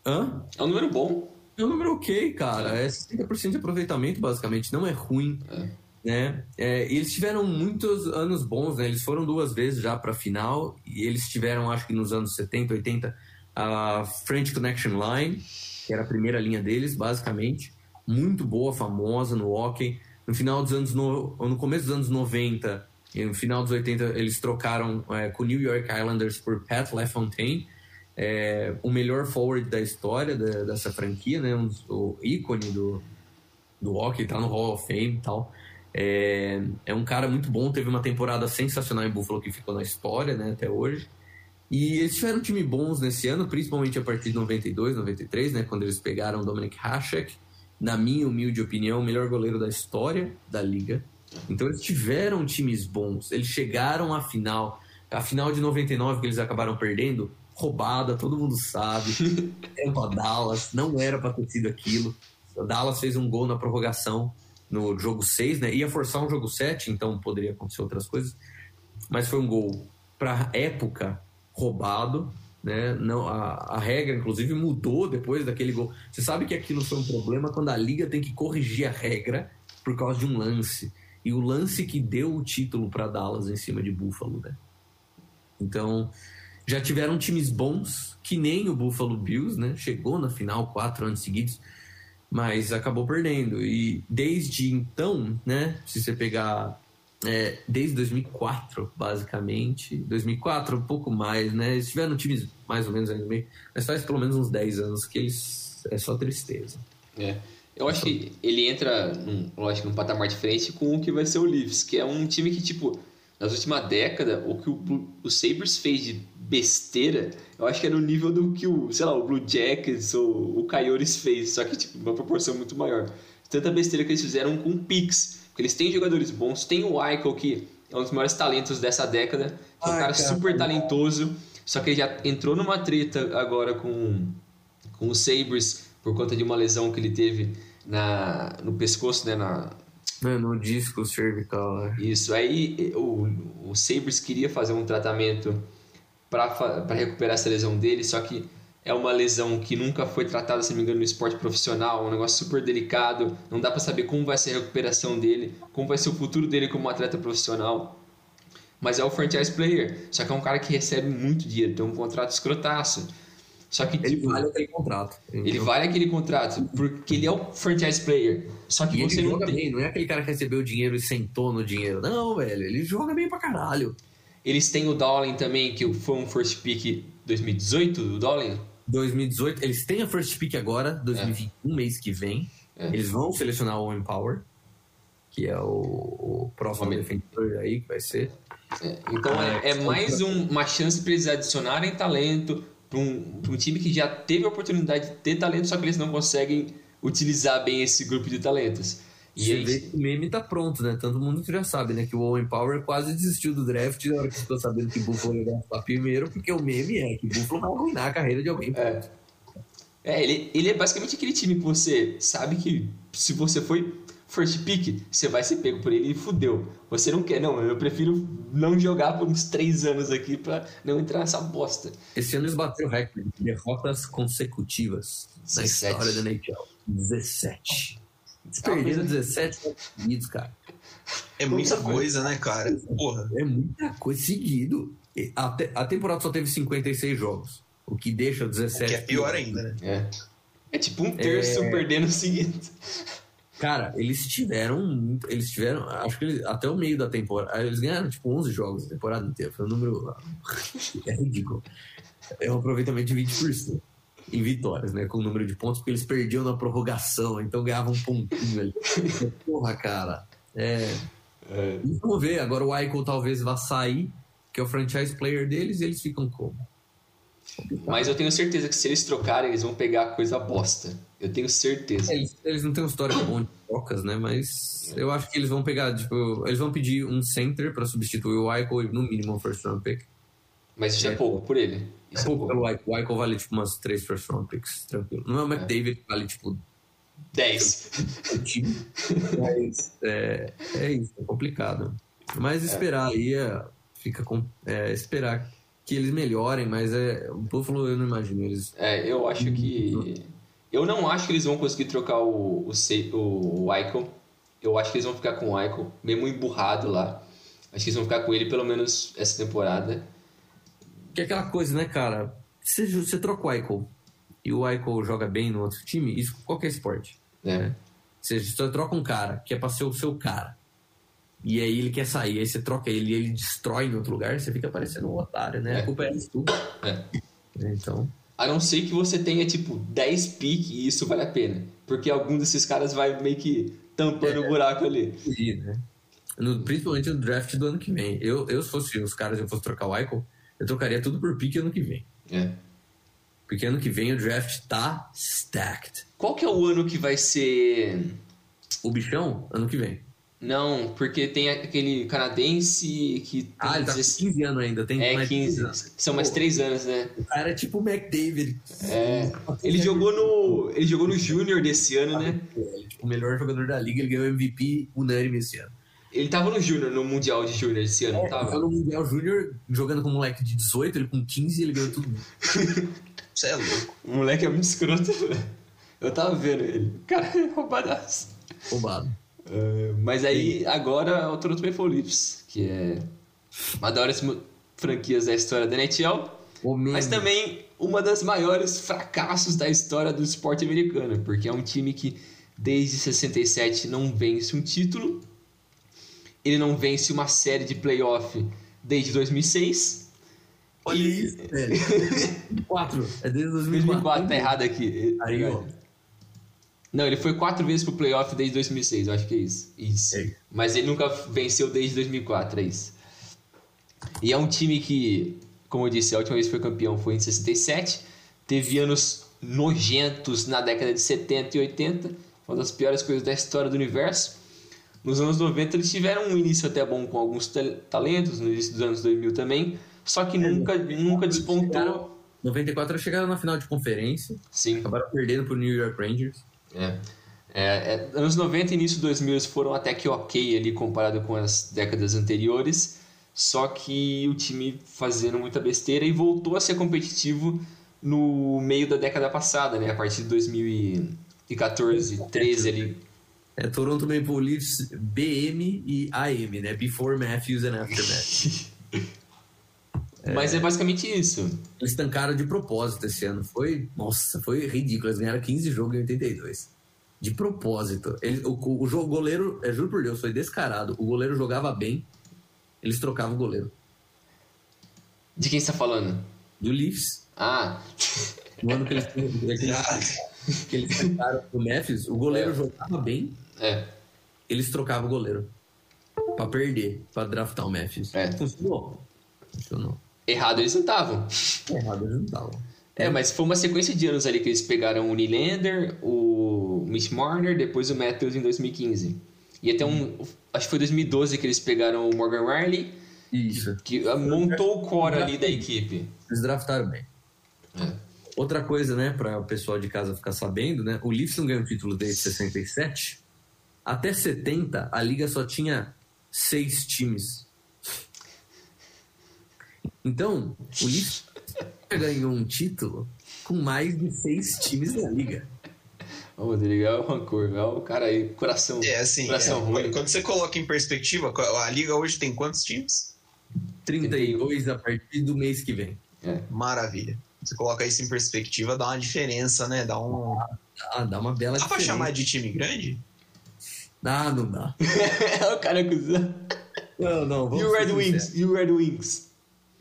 Hã? É um número bom. É um número ok, cara. É 60% de aproveitamento, basicamente. Não é ruim. É. Né? É, eles tiveram muitos anos bons, né? Eles foram duas vezes já para final e eles tiveram, acho que nos anos 70, 80, a French Connection Line, que era a primeira linha deles, basicamente muito boa, famosa no hockey. No final dos anos no, no começo dos anos 90 e no final dos 80 eles trocaram é, com o New York Islanders por Pat LaFontaine, é, o melhor forward da história da, dessa franquia, né? Um, o ícone do, do hockey, tá no Hall of Fame e tal. É, é um cara muito bom, teve uma temporada sensacional em Buffalo que ficou na história, né, até hoje. E eles tiveram um time bons nesse ano, principalmente a partir de 92, 93, né, quando eles pegaram Dominic Hasek, na minha humilde opinião, o melhor goleiro da história da liga. Então eles tiveram times bons, eles chegaram à final. A final de 99 que eles acabaram perdendo, roubada, todo mundo sabe. Era pra Dallas, não era pra ter sido aquilo. O Dallas fez um gol na prorrogação no jogo 6, né? Ia forçar um jogo 7, então poderia acontecer outras coisas. Mas foi um gol pra época roubado, né? Não, a, a regra, inclusive, mudou depois daquele gol. Você sabe que aquilo foi um problema quando a liga tem que corrigir a regra por causa de um lance. E o lance que deu o título para Dallas em cima de Buffalo, né? Então, já tiveram times bons, que nem o Buffalo Bills, né? Chegou na final quatro anos seguidos, mas acabou perdendo. E desde então, né? Se você pegar é, desde 2004, basicamente, 2004, um pouco mais, né? Eles tiveram times mais ou menos aí no meio, mas faz pelo menos uns 10 anos que eles. É só tristeza. É. Eu acho que ele entra, num, lógico, num patamar diferente com o que vai ser o Leafs, que é um time que, tipo, nas últimas décadas, o que o, o Sabres fez de besteira, eu acho que é no nível do que o, sei lá, o Blue Jackets ou o Coyotes fez, só que, tipo, uma proporção muito maior. Tanta besteira que eles fizeram com o Pix, porque eles têm jogadores bons, tem o Eichel, que é um dos maiores talentos dessa década, que é um cara, cara super talentoso, só que ele já entrou numa treta agora com, com o Sabres por conta de uma lesão que ele teve na, no pescoço, né? Na, no disco cervical. É. Isso. Aí o, o Sabres queria fazer um tratamento para recuperar essa lesão dele, só que é uma lesão que nunca foi tratada, se não me engano, no esporte profissional, um negócio super delicado. Não dá para saber como vai ser a recuperação dele, como vai ser o futuro dele como atleta profissional. Mas é o franchise player, só que é um cara que recebe muito dinheiro, tem um contrato escrotaço. Só que ele tipo, vale aquele contrato. Ele vale aquele contrato porque ele é o franchise player. Só que e você ele não joga tem. bem, não é aquele cara que recebeu dinheiro e sentou no dinheiro. Não, velho, ele joga bem pra caralho. Eles têm o Dolan também, que foi um first pick 2018, o Dolan. 2018, eles têm a first pick agora, 2021, é. mês que vem. É. Eles vão selecionar o Owen Power, que é o, o próximo defensor aí que vai ser. É, então é, é mais um, uma chance para eles adicionarem talento, para um, um time que já teve a oportunidade de ter talento, só que eles não conseguem utilizar bem esse grupo de talentos. E Você aí... vê o meme tá pronto, né? Todo mundo já sabe, né? Que o Owen Power quase desistiu do draft na hora que ficou sabendo que o Buffalo ia draftar primeiro, porque o meme é que o Buffalo vai arruinar a carreira de alguém. É. É, ele, ele é basicamente aquele time que você sabe que se você foi first pick, você vai ser pego por ele e fudeu. Você não quer, não. Eu prefiro não jogar por uns três anos aqui pra não entrar nessa bosta. Esse ano eles bateram o recorde de derrotas consecutivas 17. na história da NHL. 17. Eles perderam 17 seguidos, cara. É muita coisa, né, cara? Porra. É muita coisa seguido. A, te, a temporada só teve 56 jogos. O que deixa 17. O que é pior ainda, né? É. É tipo um terço é... perdendo seguido. Cara, eles tiveram. Eles tiveram. Acho que eles, até o meio da temporada. Eles ganharam tipo 11 jogos a temporada inteira. Foi um número. É ridículo. É um aproveitamento de 20% em vitórias, né? Com o número de pontos, porque eles perdiam na prorrogação, então ganhavam um pontinho ali. Porra, cara. É. é. Vamos ver. Agora o Eichel talvez vá sair, que é o franchise player deles, e eles ficam como? Mas eu tenho certeza que se eles trocarem, eles vão pegar coisa bosta. Eu tenho certeza. É, eles, eles, não têm um histórico bom de trocas, né? Mas eu acho que eles vão pegar, tipo, eles vão pedir um center para substituir o Eichel e no mínimo um first round pick. Mas isso é, é pouco por ele. Isso é pouco, pelo Eichel. O Eichel vale tipo umas três first round picks, tranquilo. Não é o McDavid que vale tipo 10. Mas é, é isso, é complicado. Mas esperar aí é, fica com. É, esperar que eles melhorem, mas é, o Buffalo eu não imagino eles. É, eu acho que. Eu não acho que eles vão conseguir trocar o, o, o, o Icon. Eu acho que eles vão ficar com o Icon, mesmo emburrado lá. Acho que eles vão ficar com ele pelo menos essa temporada. Que é aquela coisa, né, cara? Se você troca o Icon e o Icon joga bem no outro time, isso qualquer esporte. É. Né? Você, você troca um cara que é pra ser o seu cara. E aí ele quer sair, aí você troca ele e ele destrói em outro lugar, você fica parecendo um otário, né? É. A culpa é isso tudo. É. Então. A não ser que você tenha, tipo, 10 piques e isso vale a pena. Porque algum desses caras vai meio que tampando o é, buraco ali. Sim, né? No, principalmente no draft do ano que vem. Eu, eu se fosse os caras eu fosse trocar o Eichel, eu trocaria tudo por pique ano que vem. É. Porque ano que vem o draft tá stacked. Qual que é o ano que vai ser. O bichão? Ano que vem. Não, porque tem aquele canadense que tem Ah, ele tá com 16 15 anos ainda. Tem É, mais 15. anos. São mais Pô, 3 anos, né? O cara é tipo o McDavid. É. Ele jogou no. Ele jogou no Júnior desse ano, né? Ele é tipo o melhor jogador da liga. Ele ganhou MVP unânime esse ano. Ele tava no Júnior, no Mundial de Júnior esse ano, Ele tava? no Mundial Júnior, jogando com um moleque de 18, ele com 15 ele ganhou tudo. Você é louco. O moleque é muito escroto, velho. Eu tava vendo ele. Cara, é roubadaço. Roubado. É, mas aí, agora, é o Toronto Maple Leafs, que é uma das maiores franquias da história da NHL, mas também uma das maiores fracassos da história do esporte americano, porque é um time que desde 67 não vence um título, ele não vence uma série de playoff desde 2006, Olha e- isso, velho. 2004. É desde 2004. 2004, tá errado aqui. Aí, ó. Não, ele foi quatro vezes pro playoff desde 2006, eu acho que é isso. Isso. É. Mas ele nunca venceu desde 2004, é isso. E é um time que, como eu disse, a última vez que foi campeão foi em 67. Teve anos nojentos na década de 70 e 80, uma das piores coisas da história do universo. Nos anos 90 eles tiveram um início até bom com alguns tal- talentos, no início dos anos 2000 também, só que nunca, nunca despontou. 94 eles chegaram na final de conferência, Sim. acabaram perdendo pro New York Rangers. É. É, é, anos 90 e início de 2000 eles foram até que ok ali comparado com as décadas anteriores, só que o time fazendo muita besteira e voltou a ser competitivo no meio da década passada, né? A partir de 2014, 13 ali. É Toronto Maple Leafs BM e AM, né? Before Matthews and After Matthews. Mas é basicamente isso. Eles tancaram de propósito esse ano. Foi, nossa, foi ridículo. Eles ganharam 15 jogos em 82. De propósito. Ele, o, o, jogo, goleiro, é, juro por Deus, foi descarado. O goleiro jogava bem, eles trocavam o goleiro. De quem você tá falando? Do Leafs, Ah, no ano que eles, que eles, que eles tancaram o Matthews, o goleiro É. jogava bem, é. eles trocavam o goleiro. Pra perder, pra draftar o Matthews. É. Funcionou. Funcionou. Errado eles não estavam. Errado, eles não estavam. É, mas foi uma sequência de anos ali que eles pegaram o Nylander, o Mitch Marner, depois o Matthews em 2015. E até um. Acho que foi 2012 que eles pegaram o Morgan Riley, Isso. que ah, montou o core ali da equipe. Eles draftaram bem. É. Outra coisa, né, para o pessoal de casa ficar sabendo, né, o Leafs não ganhou título desde 67. Até 70, a liga só tinha seis times. Então, o Leafs ganhou um título com mais de seis times na liga. Ô, Rodrigo, é o rancor, é o cara aí, coração. É assim, Coração é, ruim. quando você coloca em perspectiva, a liga hoje tem quantos times? 32 a partir do mês que vem. É. Maravilha. Você coloca isso em perspectiva, dá uma diferença, né? Dá um. Ah, dá uma bela Dá pra diferença. chamar de time grande? Ah, não dá. o cara cuzão. Não, não. E o Red Wings? E o Red Wings?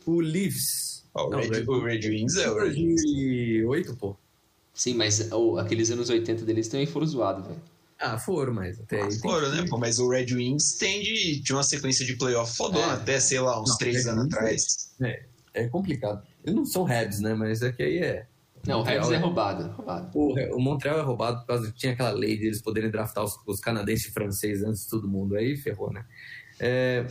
O Leafs... Ó, o, Não, Red, o Red Wings é o Red Wings. 2008, pô. Sim, mas oh, aqueles anos 80 deles também foram zoados, velho. Ah, foram, mas até aí. tem- Foram, né? Pô, mas o Red Wings tem de, de uma sequência de playoff fodona, É. até, sei lá, uns Não, três Red anos Wings atrás. É, é complicado. Eles não são Habs, né? Mas é que aí é. Não, o Rebs é é- roubado, roubado. O, o Montreal é roubado por causa que tinha aquela lei de eles poderem draftar os, os canadenses e franceses antes de todo mundo. Aí ferrou, né? É,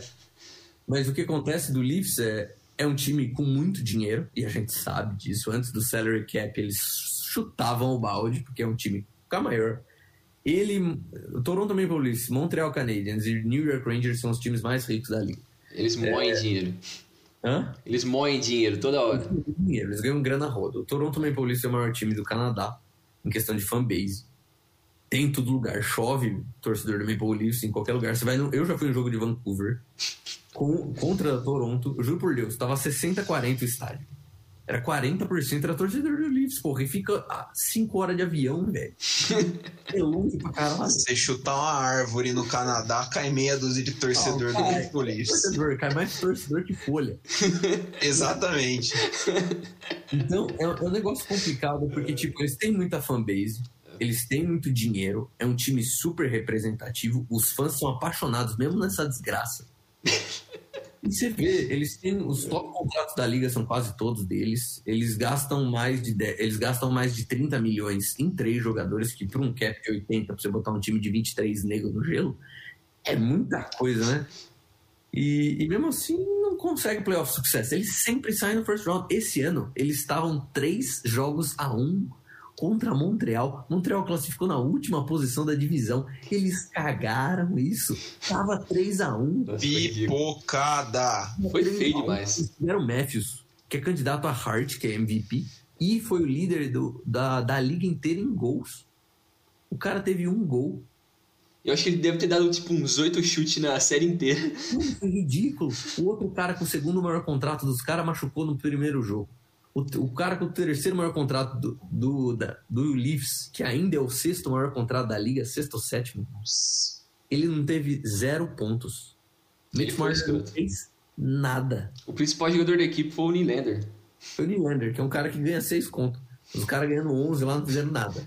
mas o que acontece do Leafs é, é um time com muito dinheiro, e a gente sabe disso. Antes do salary cap, eles chutavam o balde, porque é um time ficar maior. Ele, o Toronto Maple Leafs, Montreal Canadiens e New York Rangers são os times mais ricos da liga. Eles moem dinheiro. Hã? Eles moem dinheiro toda hora. dinheiro, eles ganham grana roda. O Toronto Maple Leafs é o maior time do Canadá em questão de fanbase. Tem em todo lugar, chove torcedor do Maple Leafs em qualquer lugar. Você vai no... Eu já fui um jogo de Vancouver com... contra Toronto, juro por Deus, tava 60-40 o estádio. Era 40% era torcedor do Leafs, porra, e fica 5 horas de avião, velho. É longe pra caralho. Você chutar uma árvore no Canadá, cai meia dúzia de torcedor Ah, do Leafs. Torcedor, cai mais torcedor que folha. Exatamente. Então, é, é um negócio complicado, porque, tipo, eles têm muita fanbase, eles têm muito dinheiro, é um time super representativo, os fãs são apaixonados, mesmo nessa desgraça. E você vê, eles têm os top contratos da liga são quase todos deles. Eles gastam mais de 10 eles gastam mais de 30 milhões em três jogadores, que para um cap de 80, para você botar um time de 23 negro no gelo, É muita coisa, né? E, e mesmo assim não consegue playoff sucesso. Eles sempre saem no first round. Esse ano eles estavam três jogos a um contra Montreal. Montreal classificou na última posição da divisão. Eles cagaram isso. Tava 3 a 1 Pipocada! Foi feio demais. Eles tiveram Matthews, que é candidato a Hart, que é MVP, e foi o líder do, da, da liga inteira em gols. O cara teve um gol. Eu acho que ele deve ter dado tipo uns oito chutes na série inteira. Foi ridículo. O outro cara com o segundo maior contrato dos caras machucou no primeiro jogo. O, o cara com o terceiro maior contrato do, do, da, do Leafs, que ainda é o sexto maior contrato da liga, sexto ou sétimo, ele não teve zero pontos. Mitch Marner não fez nada. O principal jogador da equipe foi o Nylander. Foi o Nylander, que é um cara que ganha seis contos. Os caras ganhando 11 lá não fizeram nada.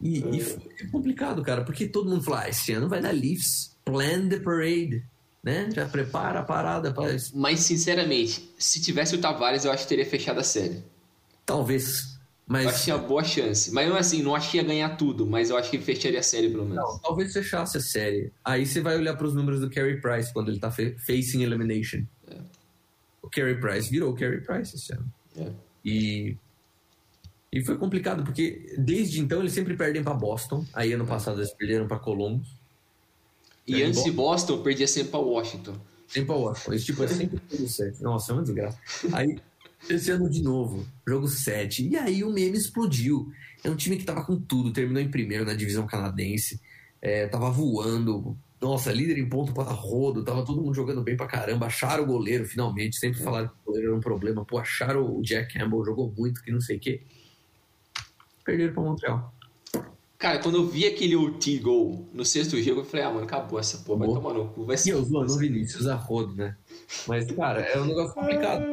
E, e foi complicado, cara, porque todo mundo fala, ah, esse ano vai dar Leafs, plan the parade, né? Já prepara a parada para isso. Mas, sinceramente, se tivesse o Tavares, eu acho que teria fechado a série. Talvez, Eu acho que mas tinha boa chance. Mas não assim, não acho que ia ganhar tudo, mas eu acho que fecharia a série pelo menos. não, talvez fechasse a série. Aí você vai olhar para os números do Carey Price quando ele tá facing elimination. O Carey Price virou o Carey Price esse ano. É. E e foi complicado porque desde então eles sempre perdem para Boston. Aí ano passado eles perderam para Columbus. E É, antes de. Boston, perdia sempre pra Washington. Sempre para Washington. Isso tipo é sempre tudo certo. Nossa, é uma desgraça. Aí esse ano de novo, jogo 7. E aí o meme explodiu. É um time que tava com tudo, terminou em primeiro na divisão canadense. É, tava voando. Nossa, líder em ponto para rodo, tava todo mundo jogando bem pra caramba. Acharam o goleiro finalmente. Sempre falaram que o goleiro era um problema. Pô, acharam o Jack Campbell, jogou muito, que não sei o quê. Perderam pra Montreal. Cara, quando eu vi aquele ulti gol no sexto jogo, eu falei, ah, mano, acabou essa porra, vai tomar no cu, vai E ser. eu zoando o Vinícius a rodo, né? Mas, cara, é um negócio complicado.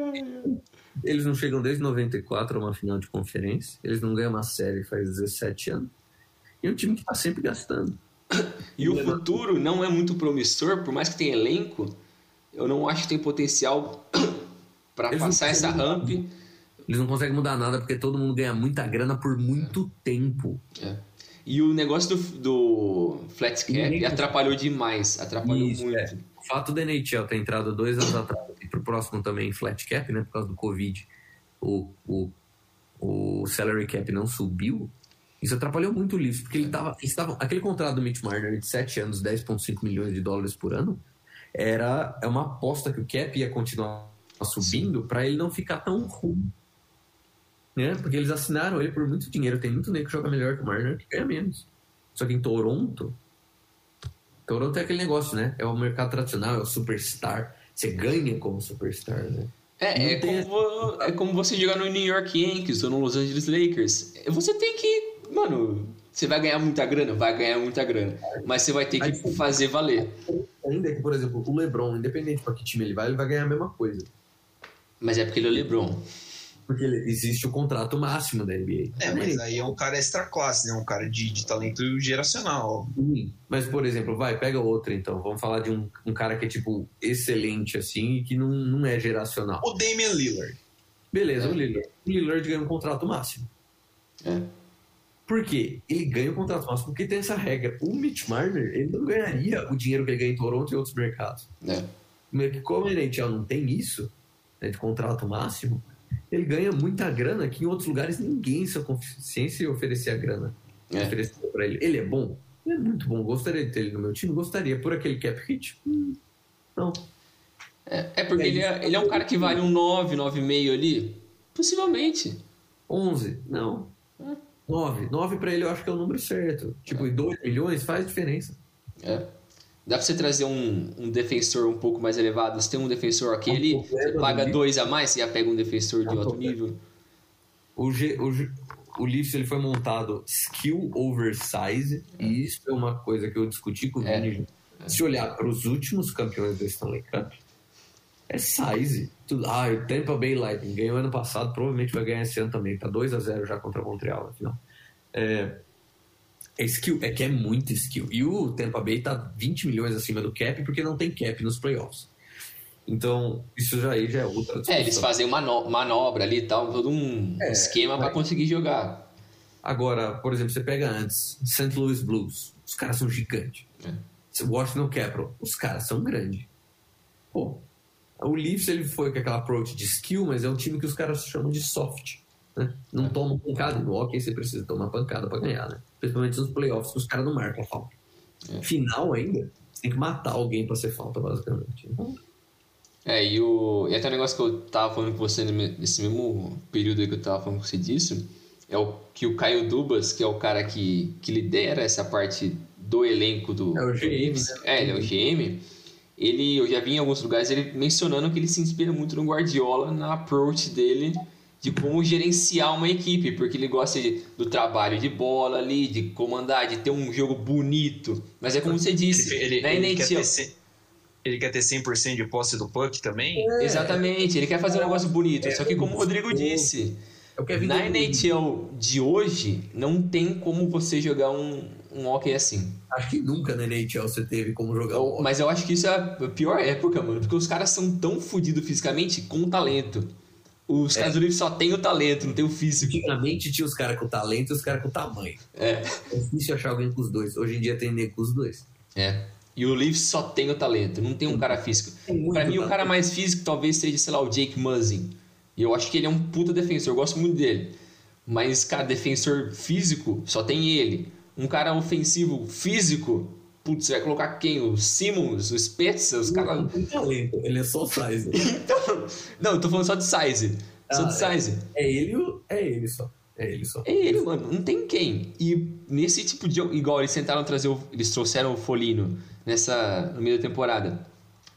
Eles não chegam desde 94 a uma final de conferência. Eles não ganham uma série faz 17 anos. E é um time que tá sempre gastando. E o futuro não é muito promissor, por mais que tenha elenco, eu não acho que tem potencial não passar essa ramp. Eles não conseguem mudar nada porque todo mundo ganha muita grana por muito tempo. É. E o negócio do, do flat cap atrapalhou demais, atrapalhou Isso, muito. é. O fato da NHL ter entrado dois anos atrás e pro próximo também flat cap, né? Por causa do Covid, o, o, o salary cap não subiu. Isso atrapalhou muito o Leafs, porque ele tava, eles tavam- aquele contrato do Mitch Marner de 7 anos, 10,5 milhões de dólares por ano, era é uma aposta que o cap ia continuar subindo para ele não ficar tão ruim. Né? Porque eles assinaram ele por muito dinheiro. Tem muito nego que joga melhor que o Marner que ganha menos. Só que em Toronto, Toronto é aquele negócio, né? É o mercado tradicional, é o superstar. Você ganha como superstar, né? É, é como, é como você jogar no New York Yankees ou no Los Angeles Lakers. Você tem que. Mano, você vai ganhar muita grana? Vai ganhar muita grana. Mas você vai ter que Aí- fazer valer. Ainda que, por exemplo, o LeBron, independente para que time ele vai, ele vai ganhar a mesma coisa. Mas é porque ele é o LeBron. Porque existe o contrato máximo da NBA. É, mas aí é um cara extra classe, né? Um cara de, de talento geracional. Sim. Mas, por exemplo, vai, pega outro então. Vamos falar de um, um cara que é, tipo, excelente, assim, e que não, não é geracional. O Damian Lillard. Beleza, É. o Lillard. O Lillard ganha um contrato máximo. É. Por quê? Ele ganha o contrato máximo porque tem essa regra. O Mitch Marner, ele não ganharia o dinheiro que ele ganha em Toronto e outros mercados. que como a NHL não tem isso, né, de contrato máximo, ele ganha muita grana que em outros lugares ninguém em sua consciência ia oferecer a grana. É. Oferecer pra ele. Ele é bom? Ele é muito bom. Gostaria de ter ele no meu time? Gostaria. Por aquele cap hit? Hum, não. É, é porque É ele é, ele é um cara que vale um 9, 9,5 ali. Possivelmente. 11? Não. 9. 9 pra ele eu acho que é o número certo. Tipo, e 2 milhões faz diferença. É. Dá pra você trazer um, um defensor um pouco mais elevado. Você tem um defensor aquele, problema você paga do dois a mais, você já pega um defensor de É um outro nível. O, G, o, G- o Leafs ele foi montado skill over size, e isso é uma coisa que eu discuti com o É. Vini. Se olhar para os últimos campeões do Stanley Cup, é size. Tudo, ah, o Tampa Bay Lightning ganhou ano passado, provavelmente vai ganhar esse ano também. Tá 2 a 0 já contra Montreal na final. É, é skill, é que é muito skill. E o Tampa Bay tá 20 milhões acima do cap porque não tem cap nos playoffs. Então, isso já aí já é outra discussão. É, eles fazem uma mano- manobra ali e tal, todo um É, esquema pra mas- conseguir jogar. Agora, por exemplo, você pega antes St. Louis Blues, os caras são gigantes. É. Washington Capital, os caras são grandes. Pô, o Leafs ele foi com aquela approach de skill, mas é um time que os caras chamam de soft. Né? Não É. tomam pancada. No hockey você precisa tomar pancada pra ganhar, né? Principalmente nos playoffs, que os caras não marcam a falta. É. Final ainda, você tem que matar alguém pra ser falta, basicamente. Então, É, e, o, e até o negócio que eu tava falando com você nesse mesmo período aí que eu tava falando com você disso, é o que o Caio Dubas, que é o cara que, que lidera essa parte do elenco do. É o GM, né? É, ele é o GM. Ele, eu já vi em alguns lugares ele mencionando que ele se inspira muito no Guardiola na approach dele de como gerenciar uma equipe, porque ele gosta de- do trabalho de bola ali, de comandar, de ter um jogo bonito. Mas é como você disse, Ele, ele, na ele quer NHL, ter, ele quer ter 100% de posse do puck também? Exatamente, ele quer fazer um negócio bonito. Só que como o Rodrigo disse, é o Kevin na. NHL de hoje, não tem como você jogar um, um hockey assim. Acho que nunca na NHL você teve como jogar Eu- mas eu acho que isso é a pior época, mano. Porque os caras são tão fodidos fisicamente com talento. Os caras do Leafs só tem o talento, não tem o físico. Antigamente tinha os caras com talento e os caras com tamanho. É. É difícil achar alguém com os dois. Hoje em dia tem nego com os dois. É. E o Leafs só tem o talento, não tem um cara físico. Pra mim, o talento. cara mais físico talvez seja, sei lá, o Jake Muzzin. E eu acho que ele é um puta defensor, eu gosto muito dele. Mas, cara, defensor físico, só tem ele. Um cara ofensivo físico, putz, você vai colocar quem? O Simmons, o Spezza, os caras. Não tem talento, ele é só size. Então, não, eu tô falando só de size. Só Ah, de size. É ele, o- é ele só. É ele só. É ele, mano. Não tem quem. E nesse tipo de. Igual eles tentaram trazer. O, eles trouxeram o Folino nessa, no meio da temporada.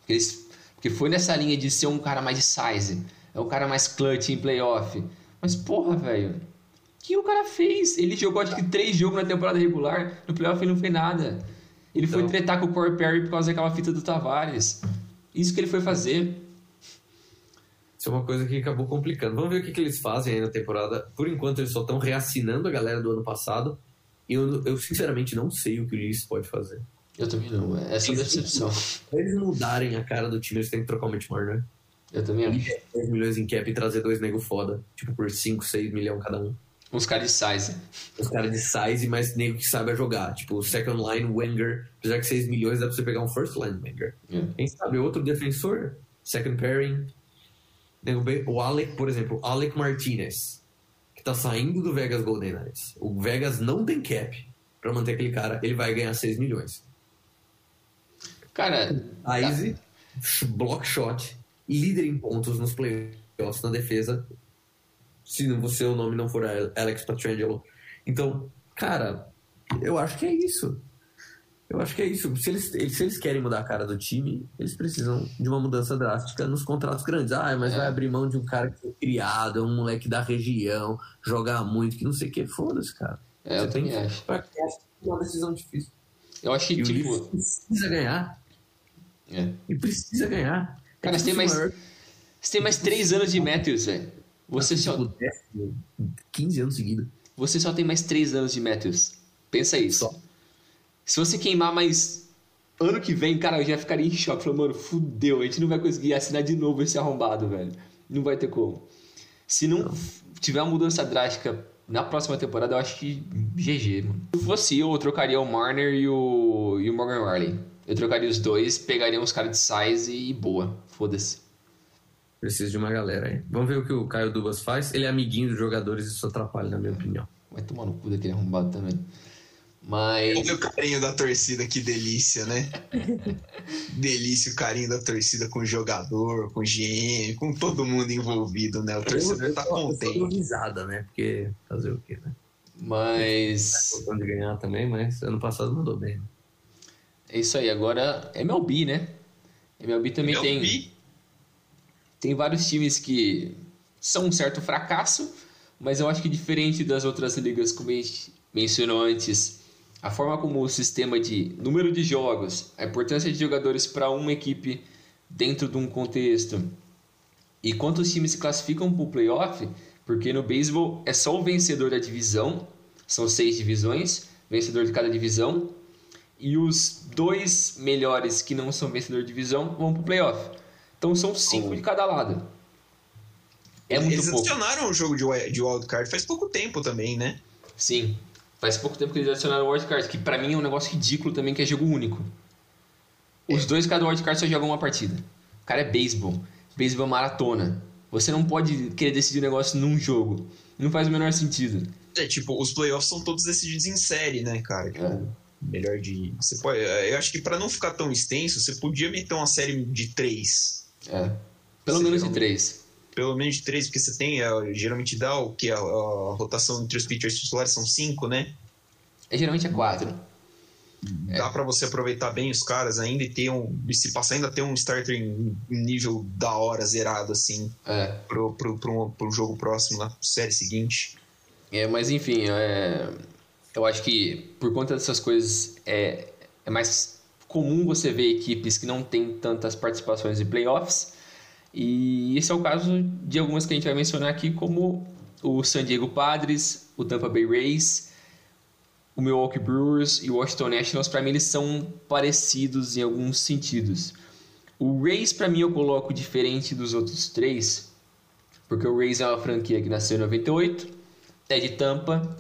Eles, porque foi nessa linha de ser um cara mais de size. É um cara mais clutch em playoff. Mas, porra, velho. O que o cara fez? Ele jogou acho que três jogos na temporada regular. No playoff ele não fez nada. Ele foi Então. tretar com o Corey Perry por causa daquela fita do Tavares. Isso que ele foi fazer. Isso é uma coisa que acabou complicando. Vamos ver o que, que eles fazem aí na temporada. Por enquanto, eles só estão reassinando a galera do ano passado. E eu, eu sinceramente não sei o que o Leafs pode fazer. Eu também não. É só decepção. Pra eles mudarem a cara do time, eles têm que trocar o Matt Marner. Eu também acho. 10 milhões em cap e trazer dois nego foda. Tipo, por 5, 6 milhões cada um. Uns caras de size. Os caras de size, mas nego que sabe jogar. Tipo, second line, Wenger. Apesar que 6 milhões dá pra você pegar um first line Wenger. É. Quem sabe outro defensor? Second pairing. O Alec, por exemplo, Alec Martinez. Que tá saindo do Vegas Golden Knights. O Vegas não tem cap pra manter aquele cara. Ele vai ganhar 6 milhões. Cara, Size, block shot, líder em pontos nos playoffs na defesa. Se você o nome não for Alex Pietrangelo. Então, cara, eu acho que é isso. Eu acho que é isso. Se eles, se eles querem mudar a cara do time, eles precisam de uma mudança drástica nos contratos grandes. Ah, mas É. vai abrir mão de um cara que foi criado, é um moleque da região, jogar muito, que não sei o que. Foda-se, cara. é, eu Você tem também que- acho. Pra que é uma decisão difícil. Eu acho que, E tipo. Precisa ganhar. é. E precisa ganhar. Cara, É você tem mais- maior Você tem mais 3 anos de Matthews, velho. Você só, Tipo, décimo, 15 anos seguidos. você só tem mais 3 anos de Matthews. Pensa isso. Só. Se você queimar mais ano que vem, cara, eu já ficaria em choque. Falando, mano, fudeu, a gente não vai conseguir assinar de novo esse arrombado, velho. Não vai ter como. Se não, tiver uma mudança drástica na próxima temporada, eu acho que GG, mano. Se fosse eu, eu trocaria o Marner e o, e o Morgan Riley. Eu trocaria os dois, pegaria uns caras de size e boa. Foda-se. Precisa de uma galera aí. Vamos ver o que o Caio Dubas faz. Ele é amiguinho dos jogadores e isso atrapalha, na minha opinião. Vai tomar no cu daquele arrombado também. Mas. Olha o carinho da torcida, que delícia, né? delícia o carinho da torcida com o jogador, com o GM, com todo mundo envolvido, né? O torcedor tá contente. risada, né? Porque fazer o quê, né? Mas. Tentando de ganhar também, mas ano passado mandou bem. né? É isso aí. Agora, MLB, né? MLB também Eu tem. Tem vários times que são um certo fracasso, mas eu acho que diferente das outras ligas, como a gente mencionou antes, a forma como o sistema de número de jogos, a importância de jogadores para uma equipe dentro de um contexto e quantos times se classificam para o playoff, porque no beisebol é só o vencedor da divisão, são seis divisões, vencedor de cada divisão, e os dois melhores que não são vencedor de divisão vão para o playoff. Então são cinco de cada lado. É muito Eles pouco. adicionaram o jogo de de wildcard faz pouco tempo também, né? Sim. Faz pouco tempo que eles adicionaram o wildcard, que pra mim é um negócio ridículo também, que é jogo único. Os dois, cada wildcard, só jogam uma partida. O cara é beisebol. Beisebol é maratona. Você não pode querer decidir o um negócio num jogo. Não faz o menor sentido. É, tipo, os playoffs são todos decididos em série, né, cara? Tipo, é. Melhor de. Você pode. Eu acho que para não ficar tão extenso, você podia meter uma série de três. É. Pelo menos de três. Pelo menos de três, porque você tem. É, geralmente dá o que? A, a, rotação entre os pitchers titulares são cinco, né? É, geralmente é quatro. Dá é. para você aproveitar bem os caras ainda e ter um. E se passar ainda ter um starter em nível da hora, zerado, assim. É. Pro, pro, pro, pro jogo próximo, na série seguinte. É, mas enfim, é eu acho que por conta dessas coisas é, é mais comum você ver equipes que não têm tantas participações em playoffs. E esse é o caso de algumas que a gente vai mencionar aqui, como o San Diego Padres, o Tampa Bay Rays, o Milwaukee Brewers e o Washington Nationals. Para mim, eles são parecidos em alguns sentidos. O Rays, para mim, eu coloco diferente dos outros três, porque o Rays é uma franquia que nasceu em 98, é de Tampa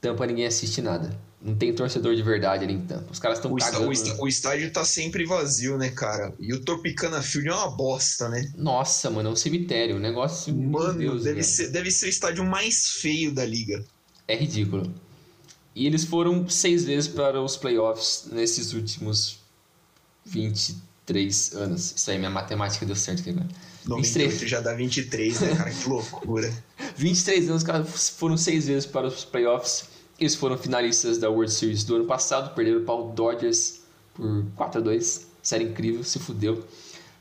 Tampa ninguém assiste nada. Não tem torcedor de verdade ali em Tampa. Os caras estão cagando. O, estádio, o estádio tá sempre vazio, né, cara? E o Tropicana Field é uma bosta, né? Nossa, mano, é um cemitério. Um negócio. Mano, Deus, deve, ser, deve ser o estádio mais feio da liga. É ridículo. E eles foram seis vezes para os playoffs nesses últimos 23 anos. Isso aí, minha matemática deu certo aqui agora. 23. já dá 23, né, cara? que loucura. 23 anos, cara, foram seis vezes para os playoffs. Eles foram finalistas da World Series do ano passado, perderam para o Dodgers por 4 a 2 Série incrível, se fudeu.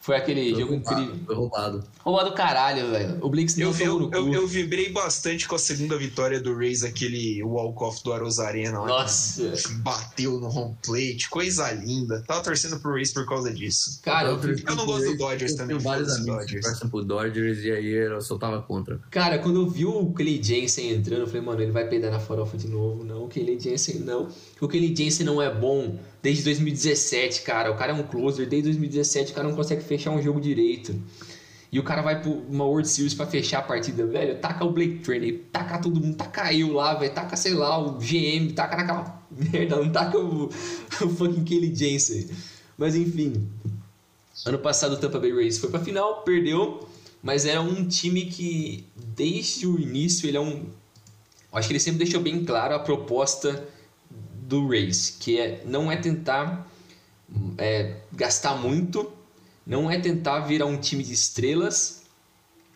Foi aquele foi jogo roubado, incrível. Foi roubado. Roubado caralho, velho. O Blix não eu, eu, eu, eu, vibrei bastante com a segunda vitória do Rays, aquele walk-off do Aros Arena. Nossa. Bateu no home plate, coisa linda. Tava torcendo pro Rays por causa disso. Cara, eu, eu não gosto do Dodgers também. Tenho vários amigos Dodgers. que torcem pro Dodgers e aí eu só tava contra. Cara, quando eu vi o Kelly Jensen entrando, eu falei, mano, ele vai peidar na farofa de novo. Não, o Kelly Jensen não. O Kelly Jensen não é bom desde 2017, cara. O cara é um closer, desde 2017 o cara não consegue fechar um jogo direito. E o cara vai pra uma World Series pra fechar a partida, velho. Taca o Blake Trainer, taca todo mundo, taca eu lá, velho. Taca, sei lá, o GM, taca naquela merda, não taca o, o fucking Kelly Jensen. Mas enfim. Ano passado o Tampa Bay Rays foi pra final, perdeu. Mas era um time que, desde o início, ele é um. Acho que ele sempre deixou bem claro a proposta do Race, que é, não é tentar é, gastar muito, não é tentar virar um time de estrelas,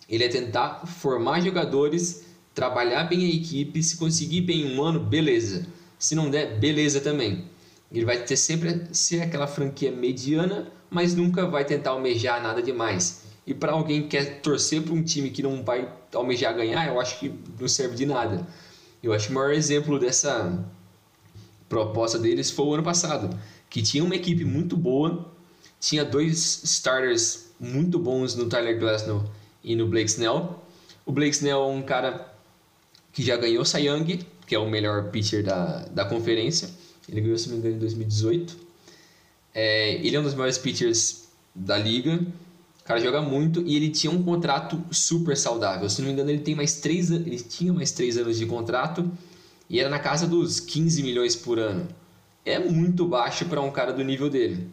ele é tentar formar jogadores, trabalhar bem a equipe, se conseguir bem um ano, beleza. Se não der, beleza também. Ele vai ter sempre ser aquela franquia mediana, mas nunca vai tentar almejar nada demais. E para alguém que quer torcer para um time que não vai almejar ganhar, eu acho que não serve de nada. Eu acho que o maior exemplo dessa proposta deles foi o ano passado, que tinha uma equipe muito boa, tinha dois starters muito bons no Tyler Glasnow e no Blake Snell. O Blake Snell é um cara que já ganhou Cy Young, que é o melhor pitcher da, da conferência. Ele ganhou, se não me engano, em 2018. É, ele é um dos maiores pitchers da liga. O cara joga muito e ele tinha um contrato super saudável. Se não me engano, ele tem mais três ele tinha mais três anos de contrato e era na casa dos 15 milhões por ano. É muito baixo para um cara do nível dele.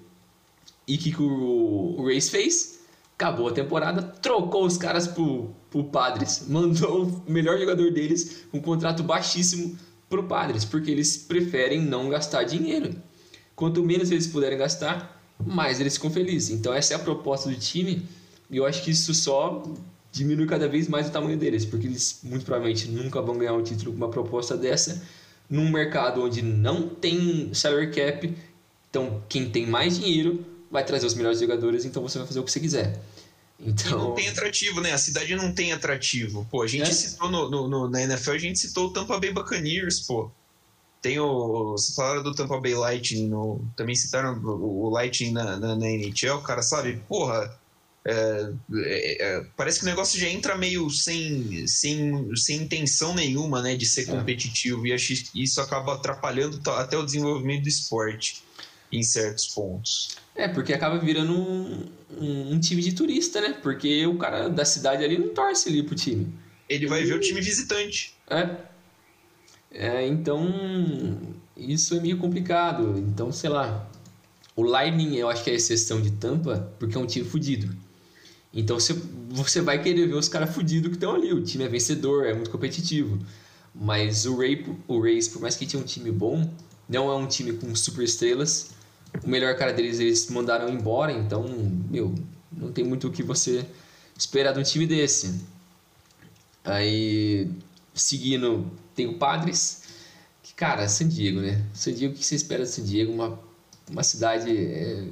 E o que, que o, o Race fez? Acabou a temporada, trocou os caras pro, pro Padres, mandou o melhor jogador deles com um contrato baixíssimo pro Padres, porque eles preferem não gastar dinheiro. Quanto menos eles puderem gastar, mais eles ficam felizes. Então essa é a proposta do time, e eu acho que isso só diminui cada vez mais o tamanho deles, porque eles muito provavelmente nunca vão ganhar um título com uma proposta dessa num mercado onde não tem salary cap. Então, quem tem mais dinheiro vai trazer os melhores jogadores, então você vai fazer o que você quiser. Então... não tem atrativo, né? A cidade não tem atrativo. Pô, a gente é? citou no, no, no, na NFL, a gente citou o Tampa Bay Buccaneers, pô. Tem o. Você falaram do Tampa Bay Lightning, no, também citaram o, o Lightning na, na, na NHL, cara, sabe? Porra, é, é, é, parece que o negócio já entra meio sem, sem, sem intenção nenhuma né, de ser é. competitivo e acho que isso acaba atrapalhando até o desenvolvimento do esporte em certos pontos. É, porque acaba virando um, um, um, time de turista, né? Porque o cara da cidade ali não torce ali pro time. Ele vai ver o time visitante. É. É, então, isso é meio complicado. Então, sei lá. O Lightning, eu acho que é a exceção de tampa, porque é um time fudido. Então, você, você vai querer ver os caras fudidos que estão ali. O time é vencedor, é muito competitivo. Mas o, Ray, o Rays, por mais que tenha um time bom, não é um time com super estrelas. O melhor cara deles eles mandaram embora, então, meu, não tem muito o que você esperar de um time desse. Aí, seguindo, tem o Padres, que, cara, San Diego, né? San Diego, o que você espera de San Diego? Uma, uma cidade. É...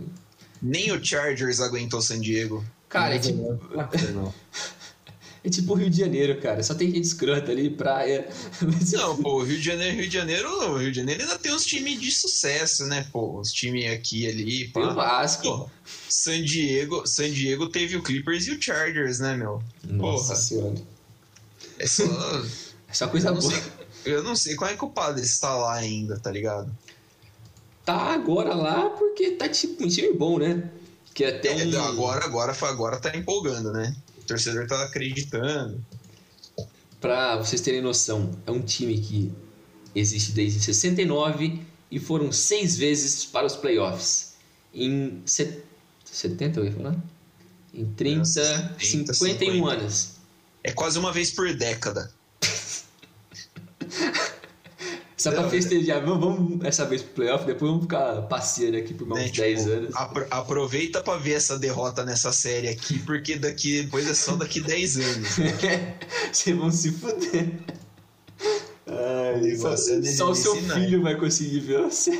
Nem o Chargers aguentou San Diego. Cara, é tipo. É tipo o Rio de Janeiro, cara. Só tem gente escrota ali, praia. Não, pô, Rio de Janeiro, Rio de Janeiro, Rio de Janeiro ainda tem uns times de sucesso, né, pô? Os times aqui ali. Pá. Tem o Vasco. Pô, San Diego, San Diego teve o Clippers e o Chargers, né, meu? Nossa Porra. senhora. É só. é só coisa eu boa. Sei, eu não sei qual é que o padre está lá ainda, tá ligado? Tá agora lá porque tá tipo um time bom, né? Que até é, um... agora, agora, agora tá empolgando, né? O torcedor tá acreditando. Pra vocês terem noção, é um time que existe desde 69 e foram seis vezes para os playoffs. Em set... 70, eu ia falar? Em 30, 70, 51 50. anos. É quase uma vez por década. Só pra festejar, vamos essa vez pro playoff, depois vamos ficar passeando aqui por mais né, uns tipo, 10 anos. Apro aproveita pra ver essa derrota nessa série aqui, porque daqui, depois é só daqui 10 anos. Vocês vão se fuder. Ai, só, só o seu filho vai conseguir ver você.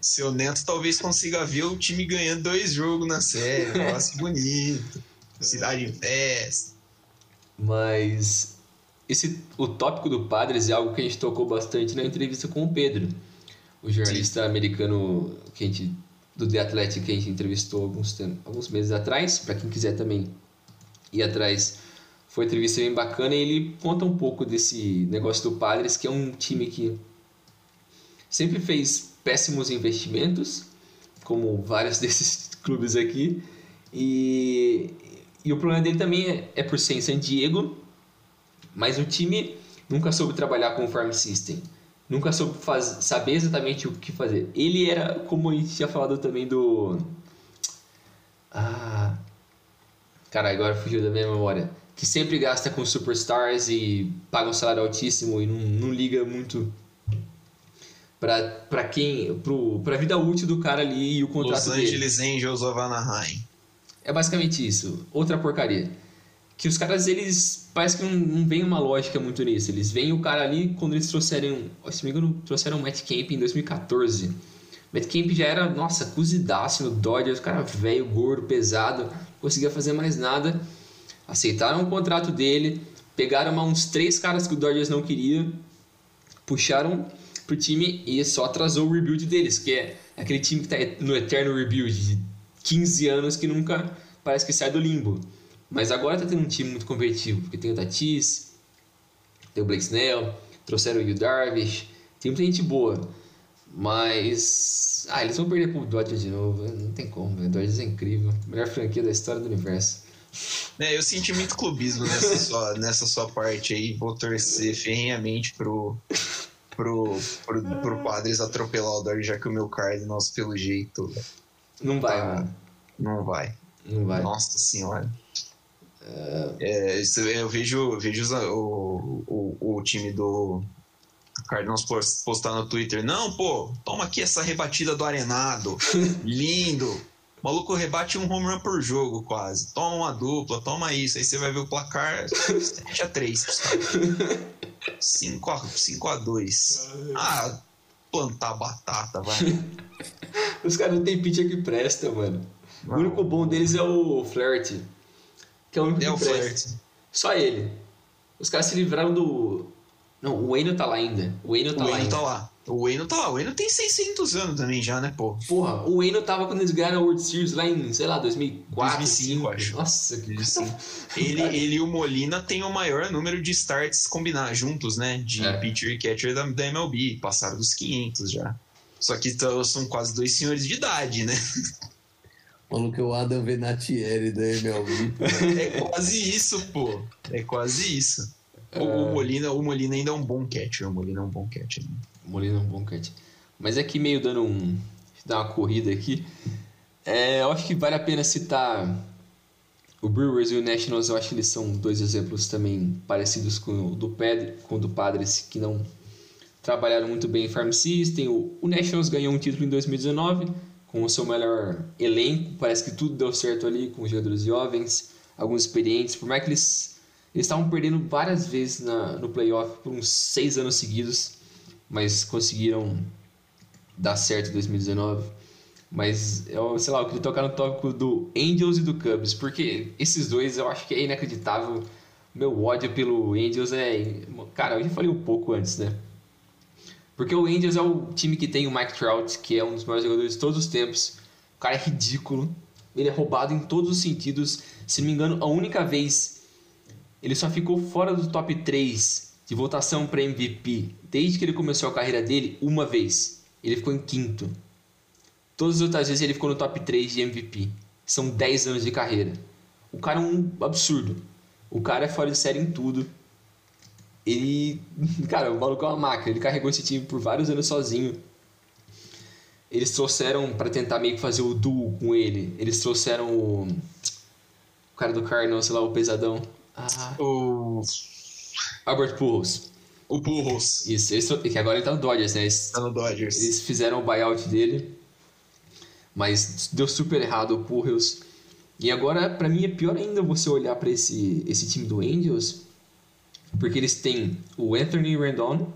Seu neto talvez consiga ver o time ganhando dois jogos na série. Negócio bonito. Cidade em festa. Mas esse, o tópico do Padres é algo que a gente tocou bastante na entrevista com o Pedro, o jornalista Sim. americano que a gente, do The Athletic que a gente entrevistou alguns, alguns meses atrás. Para quem quiser também ir atrás, foi uma entrevista bem bacana e ele conta um pouco desse negócio do Padres, que é um time que sempre fez péssimos investimentos, como vários desses clubes aqui, e, e o problema dele também é, é por ser em San Diego, mas o time nunca soube trabalhar com o farm system. Nunca soube faz, saber exatamente o que fazer. Ele era, como a gente tinha falado também do. Ah. Cara, agora fugiu da minha memória. Que sempre gasta com superstars e paga um salário altíssimo e não, não liga muito pra, pra quem. Pro, pra vida útil do cara ali e o contrato Los Angeles dele. Angels of Anaheim. É basicamente isso. Outra porcaria. Que os caras, eles. Parece que não, não vem uma lógica muito nisso. Eles veem o cara ali quando eles trouxeram. Se me engano, trouxeram o Matt Camp em 2014. Matt Camp já era, nossa, cozidaço no Dodgers, o cara velho, gordo, pesado, não conseguia fazer mais nada. Aceitaram o contrato dele, pegaram uns três caras que o Dodgers não queria, puxaram pro time e só atrasou o rebuild deles, que é aquele time que tá no eterno rebuild de 15 anos que nunca parece que sai do limbo. Mas agora tá tendo um time muito competitivo, porque tem o Tatis, tem o Blake Snell, trouxeram o Yu Darvish, tem muita gente boa. Mas. Ah, eles vão perder pro Dodgers de novo. Não tem como, o Dodgers é incrível. Melhor franquia da história do universo. É, eu senti muito clubismo nessa sua, nessa sua parte aí. Vou torcer ferrenhamente pro, pro, pro, pro Padres atropelar o Dodgers, já que o meu Cardinals, pelo jeito, não vai, tá, mano. Não vai. Não vai. Nossa senhora. É, eu vejo, vejo o, o, o time do Cardinals postar no Twitter. Não, pô, toma aqui essa rebatida do Arenado. Lindo. O maluco rebate um home run por jogo, quase. Toma uma dupla, toma isso. Aí você vai ver o placar 7 a 3 5 a, 5 a 2 Ah, plantar batata, vai. Os caras não tem pitcher que presta, mano. O único bom deles é o Flaherty. Que é o único é que o presta. Só ele. Os caras se livraram do. Não, o Wayne tá lá ainda. O Wayne tá o lá. Tá lá. O Wayne tá lá. O Wayne tem 600 anos também já, né, pô? Porra, o Wayne tava quando eles ganharam a World Series lá em, sei lá, 2004. 2005, 2005. acho. Nossa, que assim. ele, ele e o Molina têm o maior número de starts combinados juntos, né? De é. pitcher e catcher da, da MLB. Passaram dos 500 já. Só que são quase dois senhores de idade, né? Falou que é o Adam Venatieri da MLB. é quase isso, pô. É quase isso. O, o Molina, o Molina ainda é um bom catcher. O Molina é um bom catcher. né? O Molina é um bom catch. Mas aqui meio dando um. Deixa eu dar uma corrida aqui. É, eu acho que vale a pena citar o Brewers e o Nationals. Eu acho que eles são dois exemplos também parecidos com o do, Pedro, com o do Padres, que não trabalharam muito bem em Farm System. O, o Nationals ganhou um título em 2019 com o seu melhor elenco. Parece que tudo deu certo ali com os jogadores jovens, alguns experientes. Por mais que eles estavam perdendo várias vezes na, no playoff por uns seis anos seguidos, mas conseguiram dar certo em 2019. Mas, eu, sei lá, eu queria tocar no tópico do Angels e do Cubs, porque esses dois eu acho que é inacreditável. Meu ódio pelo Angels é. Cara, eu já falei um pouco antes, né? Porque o Angels é o time que tem o Mike Trout, que é um dos maiores jogadores de todos os tempos. O cara é ridículo. Ele é roubado em todos os sentidos. Se não me engano, a única vez ele só ficou fora do top 3 de votação para MVP desde que ele começou a carreira dele uma vez. Ele ficou em quinto. Todas as outras vezes ele ficou no top 3 de MVP. São 10 anos de carreira. O cara é um absurdo. O cara é fora de série em tudo. Ele. Cara, o maluco é uma máquina. Ele carregou esse time por vários anos sozinho. Eles trouxeram para tentar meio que fazer o duo com ele. Eles trouxeram o. O cara do Cardinals, sei lá, o pesadão. Ah, O, Albert Pujols. o Burros Isso, eles, trou- que agora ele tá no Dodgers, né? Eles, tá no Dodgers. eles fizeram o buyout dele, mas deu super errado o Pujols. E agora, pra mim, é pior ainda você olhar pra esse, esse time do Angels, porque eles têm o Anthony Rendon,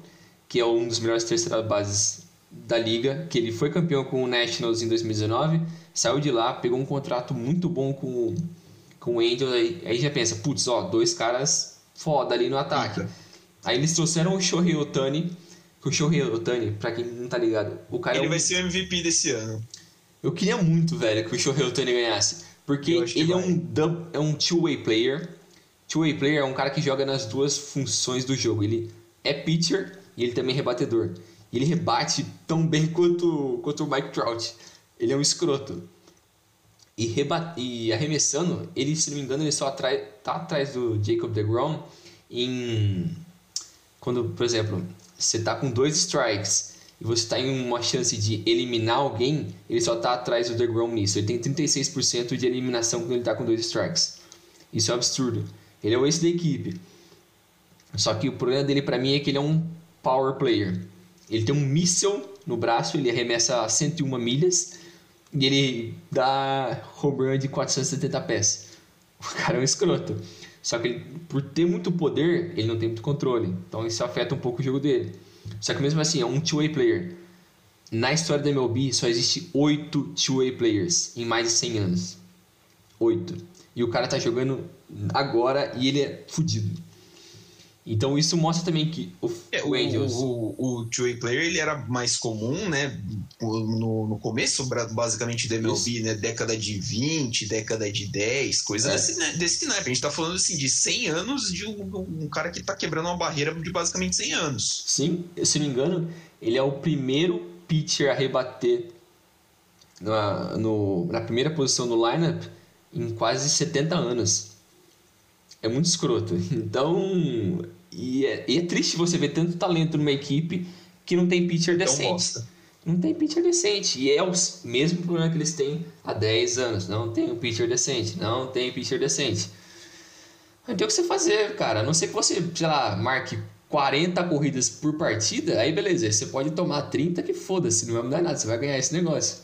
que é um dos melhores terceiras bases da liga, que ele foi campeão com o Nationals em 2019, saiu de lá, pegou um contrato muito bom com, o- com o Angels, aí, aí já pensa, putz, ó, dois caras foda ali no ataque. Pica. Aí eles trouxeram o Shohei Otani, que o Shohei Otani, pra quem não tá ligado, o cara é Ele um- vai ser o MVP desse ano. Eu queria muito, velho, que o Shohei Otani ganhasse. Porque ele é um, dub, é um two-way player. Two-way player é um cara que joga nas duas funções do jogo. Ele é pitcher e ele também é rebatedor. Ele rebate tão bem quanto, quanto o Mike Trout. Ele é um escroto. E, reba e arremessando, ele, se não me engano, ele só atrai, tá atrás do Jacob DeGrom em... Quando, por exemplo, você tá com dois strikes e você tá em uma chance de eliminar alguém, ele só tá atrás do DeGrom nisso. Ele tem 36% de eliminação quando ele tá com dois strikes. Isso é um absurdo. Ele é o ace da equipe. Só que o problema dele pra mim é que ele é um power player. Ele tem um míssel no braço, ele arremessa a 101 milhas e ele dá home run de 470 pés. O cara é um escroto. Só que ele, por ter muito poder, ele não tem muito controle. Então isso afeta um pouco o jogo dele. Só que mesmo assim, é um two-way player. Na história da MLB, só existe 8 two-way players em mais de 100 anos. 8. E o cara tá jogando agora e ele é fudido. Então isso mostra também que o, É, o o, Angels... o, o two-way player ele era mais comum, né? No, no começo, basicamente, da MLB, né? Década de 20, década de 10, coisa É. desse, né, desse naipe. A gente tá falando assim de 100 anos de um, um cara que tá quebrando uma barreira de basicamente 100 anos. Sim, se não me engano, ele é o primeiro pitcher a rebater na, no- na primeira posição no lineup em quase 70 anos. É muito escroto. Então, e é, e é triste você ver tanto talento numa equipe que não tem pitcher Então decente. bosta. Não tem pitcher decente. E é o mesmo problema que eles têm há 10 anos. Não tem um pitcher decente. Não tem pitcher decente. Não tem o que você fazer, cara. A não ser que você, sei lá, marque 40 corridas por partida, aí beleza. Você pode tomar 30 que foda-se, não vai mudar nada. Você vai ganhar esse negócio.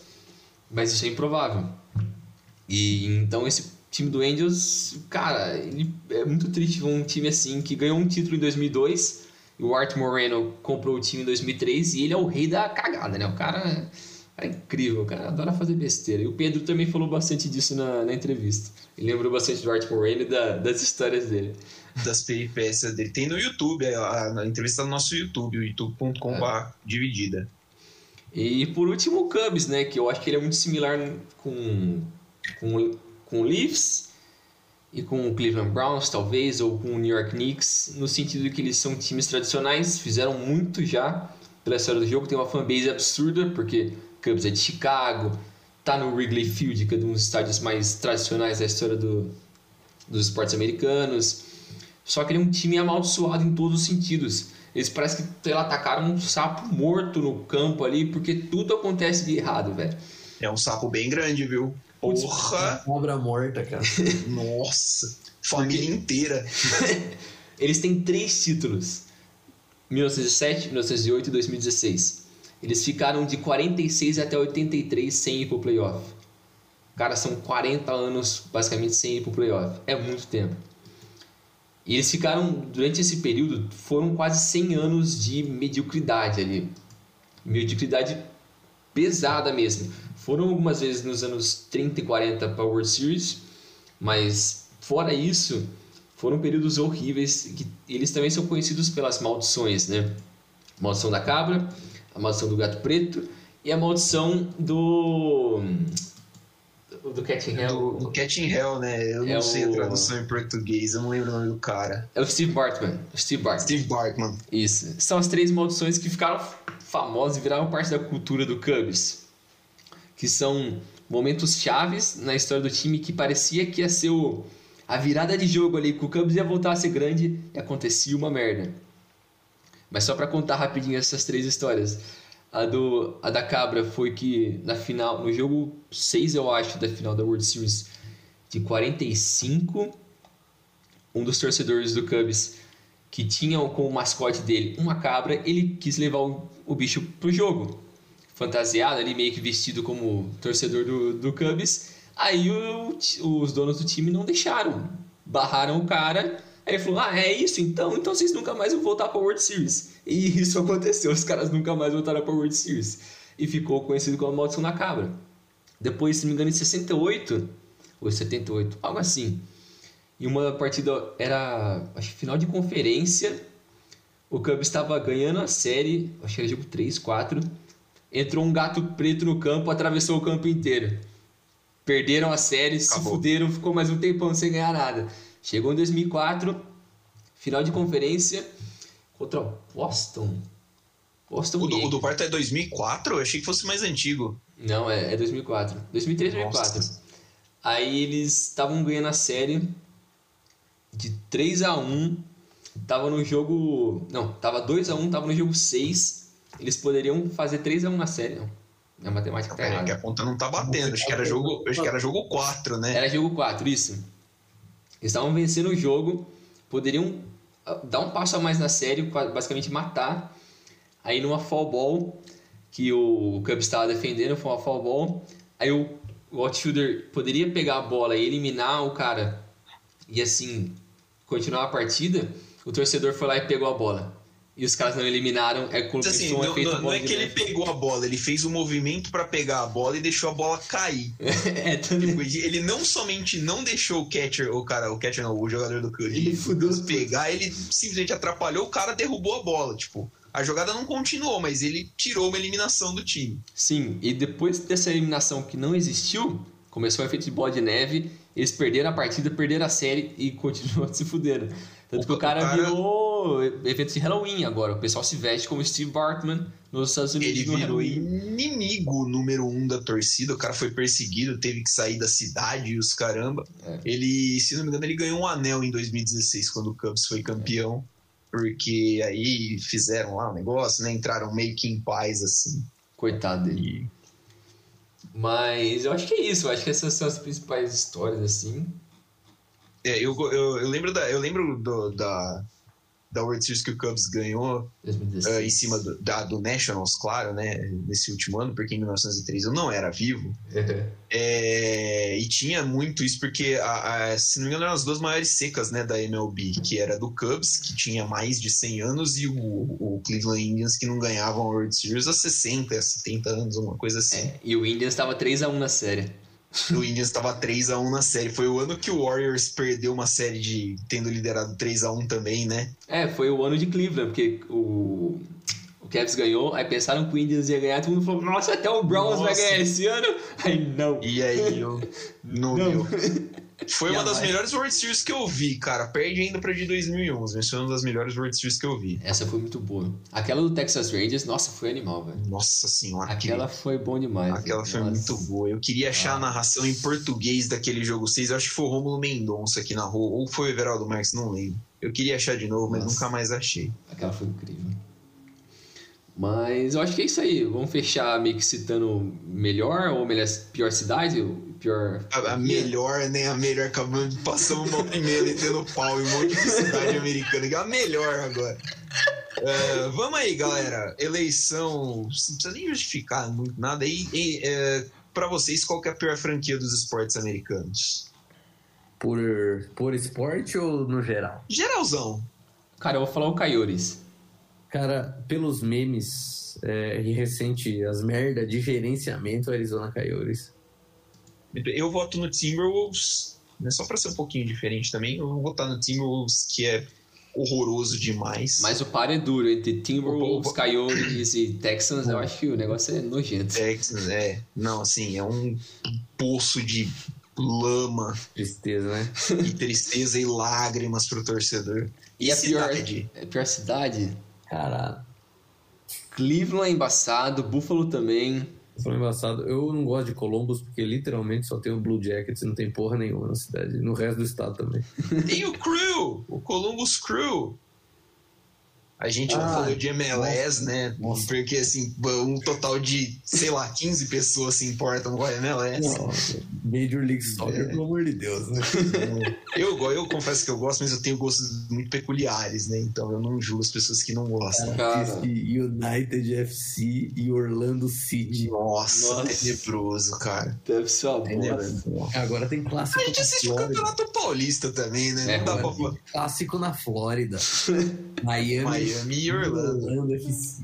Mas isso é improvável. E então esse time do Angels, cara, ele é muito triste ver um time assim que ganhou um título em 2002 e o Art Moreno comprou o time em 2003 e ele é o rei da cagada, né? O cara é incrível, o cara adora fazer besteira. E o Pedro também falou bastante disso na, na entrevista. Ele lembrou bastante do Art Moreno e da- das histórias dele. Das peripécias dele. Tem no YouTube, a, a entrevista no nosso YouTube, youtube.com.br dividida. E por último o Cubs, né? Que eu acho que ele é muito similar com, com, com o Leafs e com o Cleveland Browns, talvez, ou com o New York Knicks, no sentido de que eles são times tradicionais, fizeram muito já pela história do jogo, tem uma fanbase absurda, porque Cubs é de Chicago, tá no Wrigley Field, que é um dos estádios mais tradicionais da história do, dos esportes americanos. Só que ele é um time amaldiçoado em todos os sentidos. Eles parecem que atacaram um sapo morto no campo ali, porque tudo acontece de errado, velho. É um sapo bem grande, viu? Porra! Cobra morta, cara. Nossa! Família inteira. Eles têm três títulos: 1907, 1908 e 2016. Eles ficaram de 46 até 83 sem ir pro playoff. Cara, são 40 anos basicamente sem ir pro playoff. É muito tempo. E eles ficaram, durante esse período, foram quase 100 anos de mediocridade ali. Mediocridade pesada mesmo. Foram algumas vezes nos anos 30 e 40 para World Series, mas fora isso, foram períodos horríveis que eles também são conhecidos pelas maldições, né? A maldição da cabra, a maldição do gato preto e a maldição do do Cat in Hell. O Cat in Hell, né? Eu É não sei a o- tradução em português, eu não lembro o nome do cara. É o Steve Bartman. Steve Bartman. Steve Bartman. Isso. São as três maldições que ficaram famosas e viraram parte da cultura do Cubs. Que são momentos chaves na história do time que parecia que ia ser o, a virada de jogo ali, que o Cubs ia voltar a ser grande e acontecia uma merda. Mas só pra contar rapidinho essas três histórias. A, do, a da Cabra foi que na final, no jogo 6, eu acho, da final da World Series de 45, um dos torcedores do Cubs que tinham como mascote dele uma cabra, ele quis levar o, o bicho pro jogo. Fantasiado ali, meio que vestido como torcedor do, do Cubs. Aí o os donos do time não deixaram. Barraram o cara. Aí ele falou: Ah, é isso então? Então vocês nunca mais vão voltar pra World Series. E isso aconteceu. Os caras nunca mais voltaram pra World Series. E ficou conhecido como a Maldição da Cabra. Depois, se não me engano, em 68 ou 78, algo assim. E uma partida era, acho que final de conferência. O Cubs estava ganhando a série, acho que era jogo 3, 4. Entrou um gato preto no campo, atravessou o campo inteiro. Perderam a série, se Acabou. fuderam, ficou mais um tempão sem ganhar nada. Chegou em 2004, final de conferência contra o Boston. Boston O do, o do é 2004? Eu achei que fosse mais antigo. Não, é, é 2004. 2003, 2004. Nossa. Aí eles estavam ganhando a série de 3 a 1 Tava no jogo. Não, tava 2 a 1 tava no jogo 6. Eles poderiam fazer 3 a 1 na série, não. A matemática tá Pera aí, que a errada. conta não tá batendo. Acho que era jogo, acho que era jogo 4, né? Era jogo 4, isso. Eles estavam vencendo o jogo, poderiam ah, dar um passo a mais na série, basicamente matar. Aí numa fall ball, que o Cubs estava defendendo, foi uma fall ball. Aí o, o outfielder poderia pegar a bola e eliminar o cara e assim continuar a partida. O torcedor foi lá e pegou a bola. E os caras não eliminaram, é Mas, assim, um não, efeito não- não bola é de que ele pegou a bola, ele fez o movimento pra pegar a bola e deixou a bola cair. é, também. Tipo, ele não somente não deixou o catcher, o cara, o catcher não, o jogador do Ele Curry fudeu tudo. pegar, ele simplesmente atrapalhou, o cara derrubou a bola, tipo, a jogada não continuou, mas ele tirou uma eliminação do time. Sim, e depois dessa eliminação que não existiu, começou o efeito de bola de neve, eles perderam a partida, perderam a série e continuam se fudendo. Tanto que o cara, cara- virou evento de Halloween agora. O pessoal se veste como Steve Bartman nos Estados Unidos Ele virou Halloween. inimigo número um da torcida, o cara foi perseguido, teve que sair da cidade e os caramba. É. Ele, se não me engano, ele ganhou um anel em 2016 quando o Cubs foi campeão. Porque aí fizeram lá um negócio, né? Entraram meio que em paz, assim. Coitado dele. Mas eu acho que é isso. Eu acho que essas são as principais histórias, assim. É, eu, eu, eu lembro, da, eu lembro do- da, da World Series que o Cubs ganhou 2016. eh, em cima do, da, do Nationals, claro, né? Nesse último ano, porque em 1903 eu não era vivo. É, e tinha muito isso, porque, a, a- se não me engano, eram as duas maiores secas né, da MLB, que era do Cubs, que tinha mais de 100 anos, e o, o Cleveland Indians, que não ganhavam a World Series há 60, 70 anos, uma coisa assim. É, e o Indians estava 3x1 na série. O Indians estava 3 a 1 na série. Foi o ano que o Warriors perdeu uma série de tendo liderado 3 a 1 também, né? É, foi o ano de Cleveland, porque o, o Cavs ganhou, aí pensaram que o Indians ia ganhar, todo mundo falou, nossa, até o Browns vai Nossa. ganhar esse ano. Aí não. E aí eu não, Não. viu. Foi uma das melhores World Series que eu vi, cara. Perde ainda pra de 2011, mas foi uma das melhores World Series que eu vi. Essa foi muito boa. Aquela do Texas Rangers, nossa, foi animal, velho. Nossa senhora, Aquela foi bom demais. Aquela foi Nossa. muito boa. Eu queria achar a narração em português daquele jogo 6. Eu acho que foi o Rômulo Mendonça aqui na rua. Ou foi o Everaldo Marques, não lembro. Eu queria achar de novo, mas Nossa. nunca mais achei. Aquela foi incrível. Mas eu acho que é isso aí. Vamos fechar meio que citando melhor ou melhor, pior cidade, pior. A, a melhor, né? A melhor, acabamos de passar uma primeira metendo pau em um monte de cidade americana. que é A melhor agora. É, vamos aí, galera. Eleição. Não precisa nem justificar muito nada. E, e, é, pra vocês, qual que é a pior franquia dos esportes americanos? Por, por esporte ou no geral? Geralzão. Cara, eu vou falar o Coyotes. Cara, pelos memes é, e recente, as merda de gerenciamento Arizona Coyotes. Eu voto no Timberwolves. Né? Só pra ser um pouquinho diferente também. Eu vou votar no Timberwolves, que é horroroso demais. Mas o par é duro entre Timberwolves, Coyotes e Texans. Eu acho que o negócio é nojento. Texans, é. Não, assim, é um poço de lama Tristeza, né? e tristeza e lágrimas pro torcedor. E a pior, cidade? a pior cidade? Caralho. Cleveland é embaçado, Buffalo também. Foi embaçado. Eu não gosto de Columbus porque literalmente só tem o Blue Jackets e não tem porra nenhuma na cidade. No resto do estado também. Tem o Crew, o Columbus Crew. A gente não Ah, falou de MLS, né? nossa. Porque, assim, um total de, sei lá, 15 pessoas se importam com a MLS. Nossa, Major League Soccer, pelo amor de Deus, né? Eu, eu confesso que eu gosto, mas eu tenho gostos muito peculiares, né? Então eu não julgo as pessoas que não gostam. Cara. United FC e Orlando City. Nossa, Nossa. tenebroso, cara. Deve ser uma boa. Tenebroso. Agora tem clássico A gente assiste o. Campeonato Paulista também, né? É, não dá pra clássico na Flórida. Miami, Miami e Orlando. FC.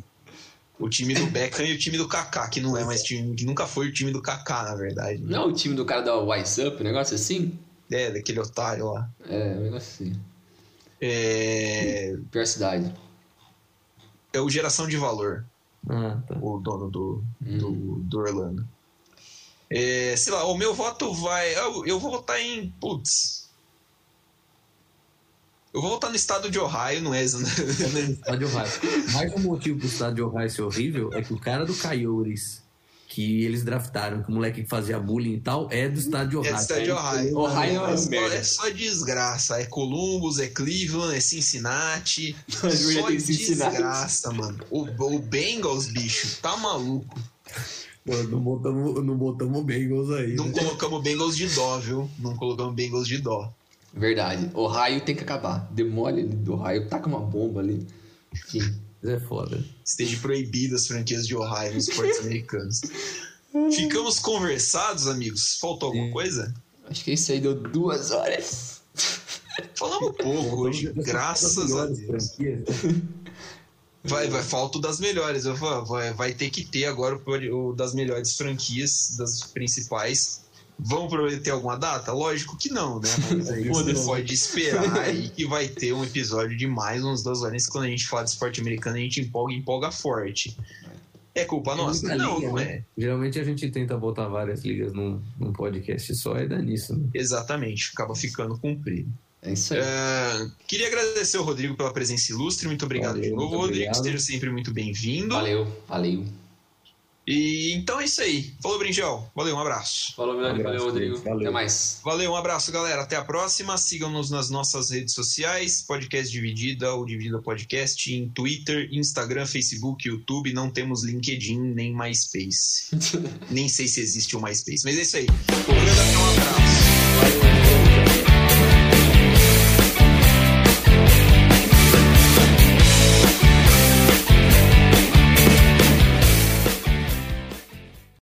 O time do Beckham e o time do Kaká, que não é mais time, que nunca foi o time do Kaká, na verdade. Não é o time do cara da Wise Up, um negócio assim? É, daquele otário lá. É, um negócio assim. É, Pior cidade. é o Geração de Valor, Ah, tá. o dono do, Hum. do, do Orlando. É, sei lá, o meu voto vai. Eu, eu vou votar em. Putz. Eu vou votar no estado de Ohio, não é? Estádio Ohio. Mais um motivo pro estado de Ohio ser horrível é que o cara do Coyotes, que eles draftaram, que o moleque que fazia bullying e tal, é do estado de É Ohio. do estado de Ohio. Ohio é uma é, só, é só desgraça. É Columbus, é Cleveland, é Cincinnati. Já só desgraça, mano. O, o Bengals, bicho, tá maluco. Pô, não botamos, não botamos Bengals aí. Não né? colocamos Bengals de dó, viu? Não colocamos Bengals de dó. Verdade. Ohio tem que acabar. Demole ali do Ohio, taca uma bomba ali. Enfim. É foda. Esteja proibido as franquias de Ohio nos esportes americanos. Ficamos conversados, amigos. Faltou alguma Sim. coisa? Acho que isso aí deu duas horas. Falamos pouco hoje, graças a Deus. Franquias. Vai, vai, falta o das melhores. Vou- vai, vai ter que ter agora o, o das melhores franquias, das principais. Vão prometer alguma data? Lógico que não, né? Mas aí você pode esperar aí que vai ter um episódio de mais uns duas horas. Quando a gente fala de esporte americano, a gente empolga e empolga forte. É culpa nossa? muita Não, liga, não né? é. Geralmente a gente tenta botar várias ligas num, num podcast só e dá nisso. Né? Exatamente, acaba ficando comprido. É isso aí. É, queria agradecer ao Rodrigo pela presença ilustre. Muito obrigado Valeu, de novo, Rodrigo. obrigado. Seja sempre muito bem-vindo. Valeu, valeu. E então é isso aí. Falou, Brinjel. Valeu, um abraço. Falou, Milani. Um abraço, valeu, Rodrigo. Valeu. Até mais. Valeu, um abraço, galera. Até a próxima. Sigam-nos nas nossas redes sociais: Podcast Dividida ou Dividida Podcast, em Twitter, Instagram, Facebook, YouTube. Não temos LinkedIn nem MySpace. nem sei se existe o MySpace, mas é isso aí. Um abraço. Valeu.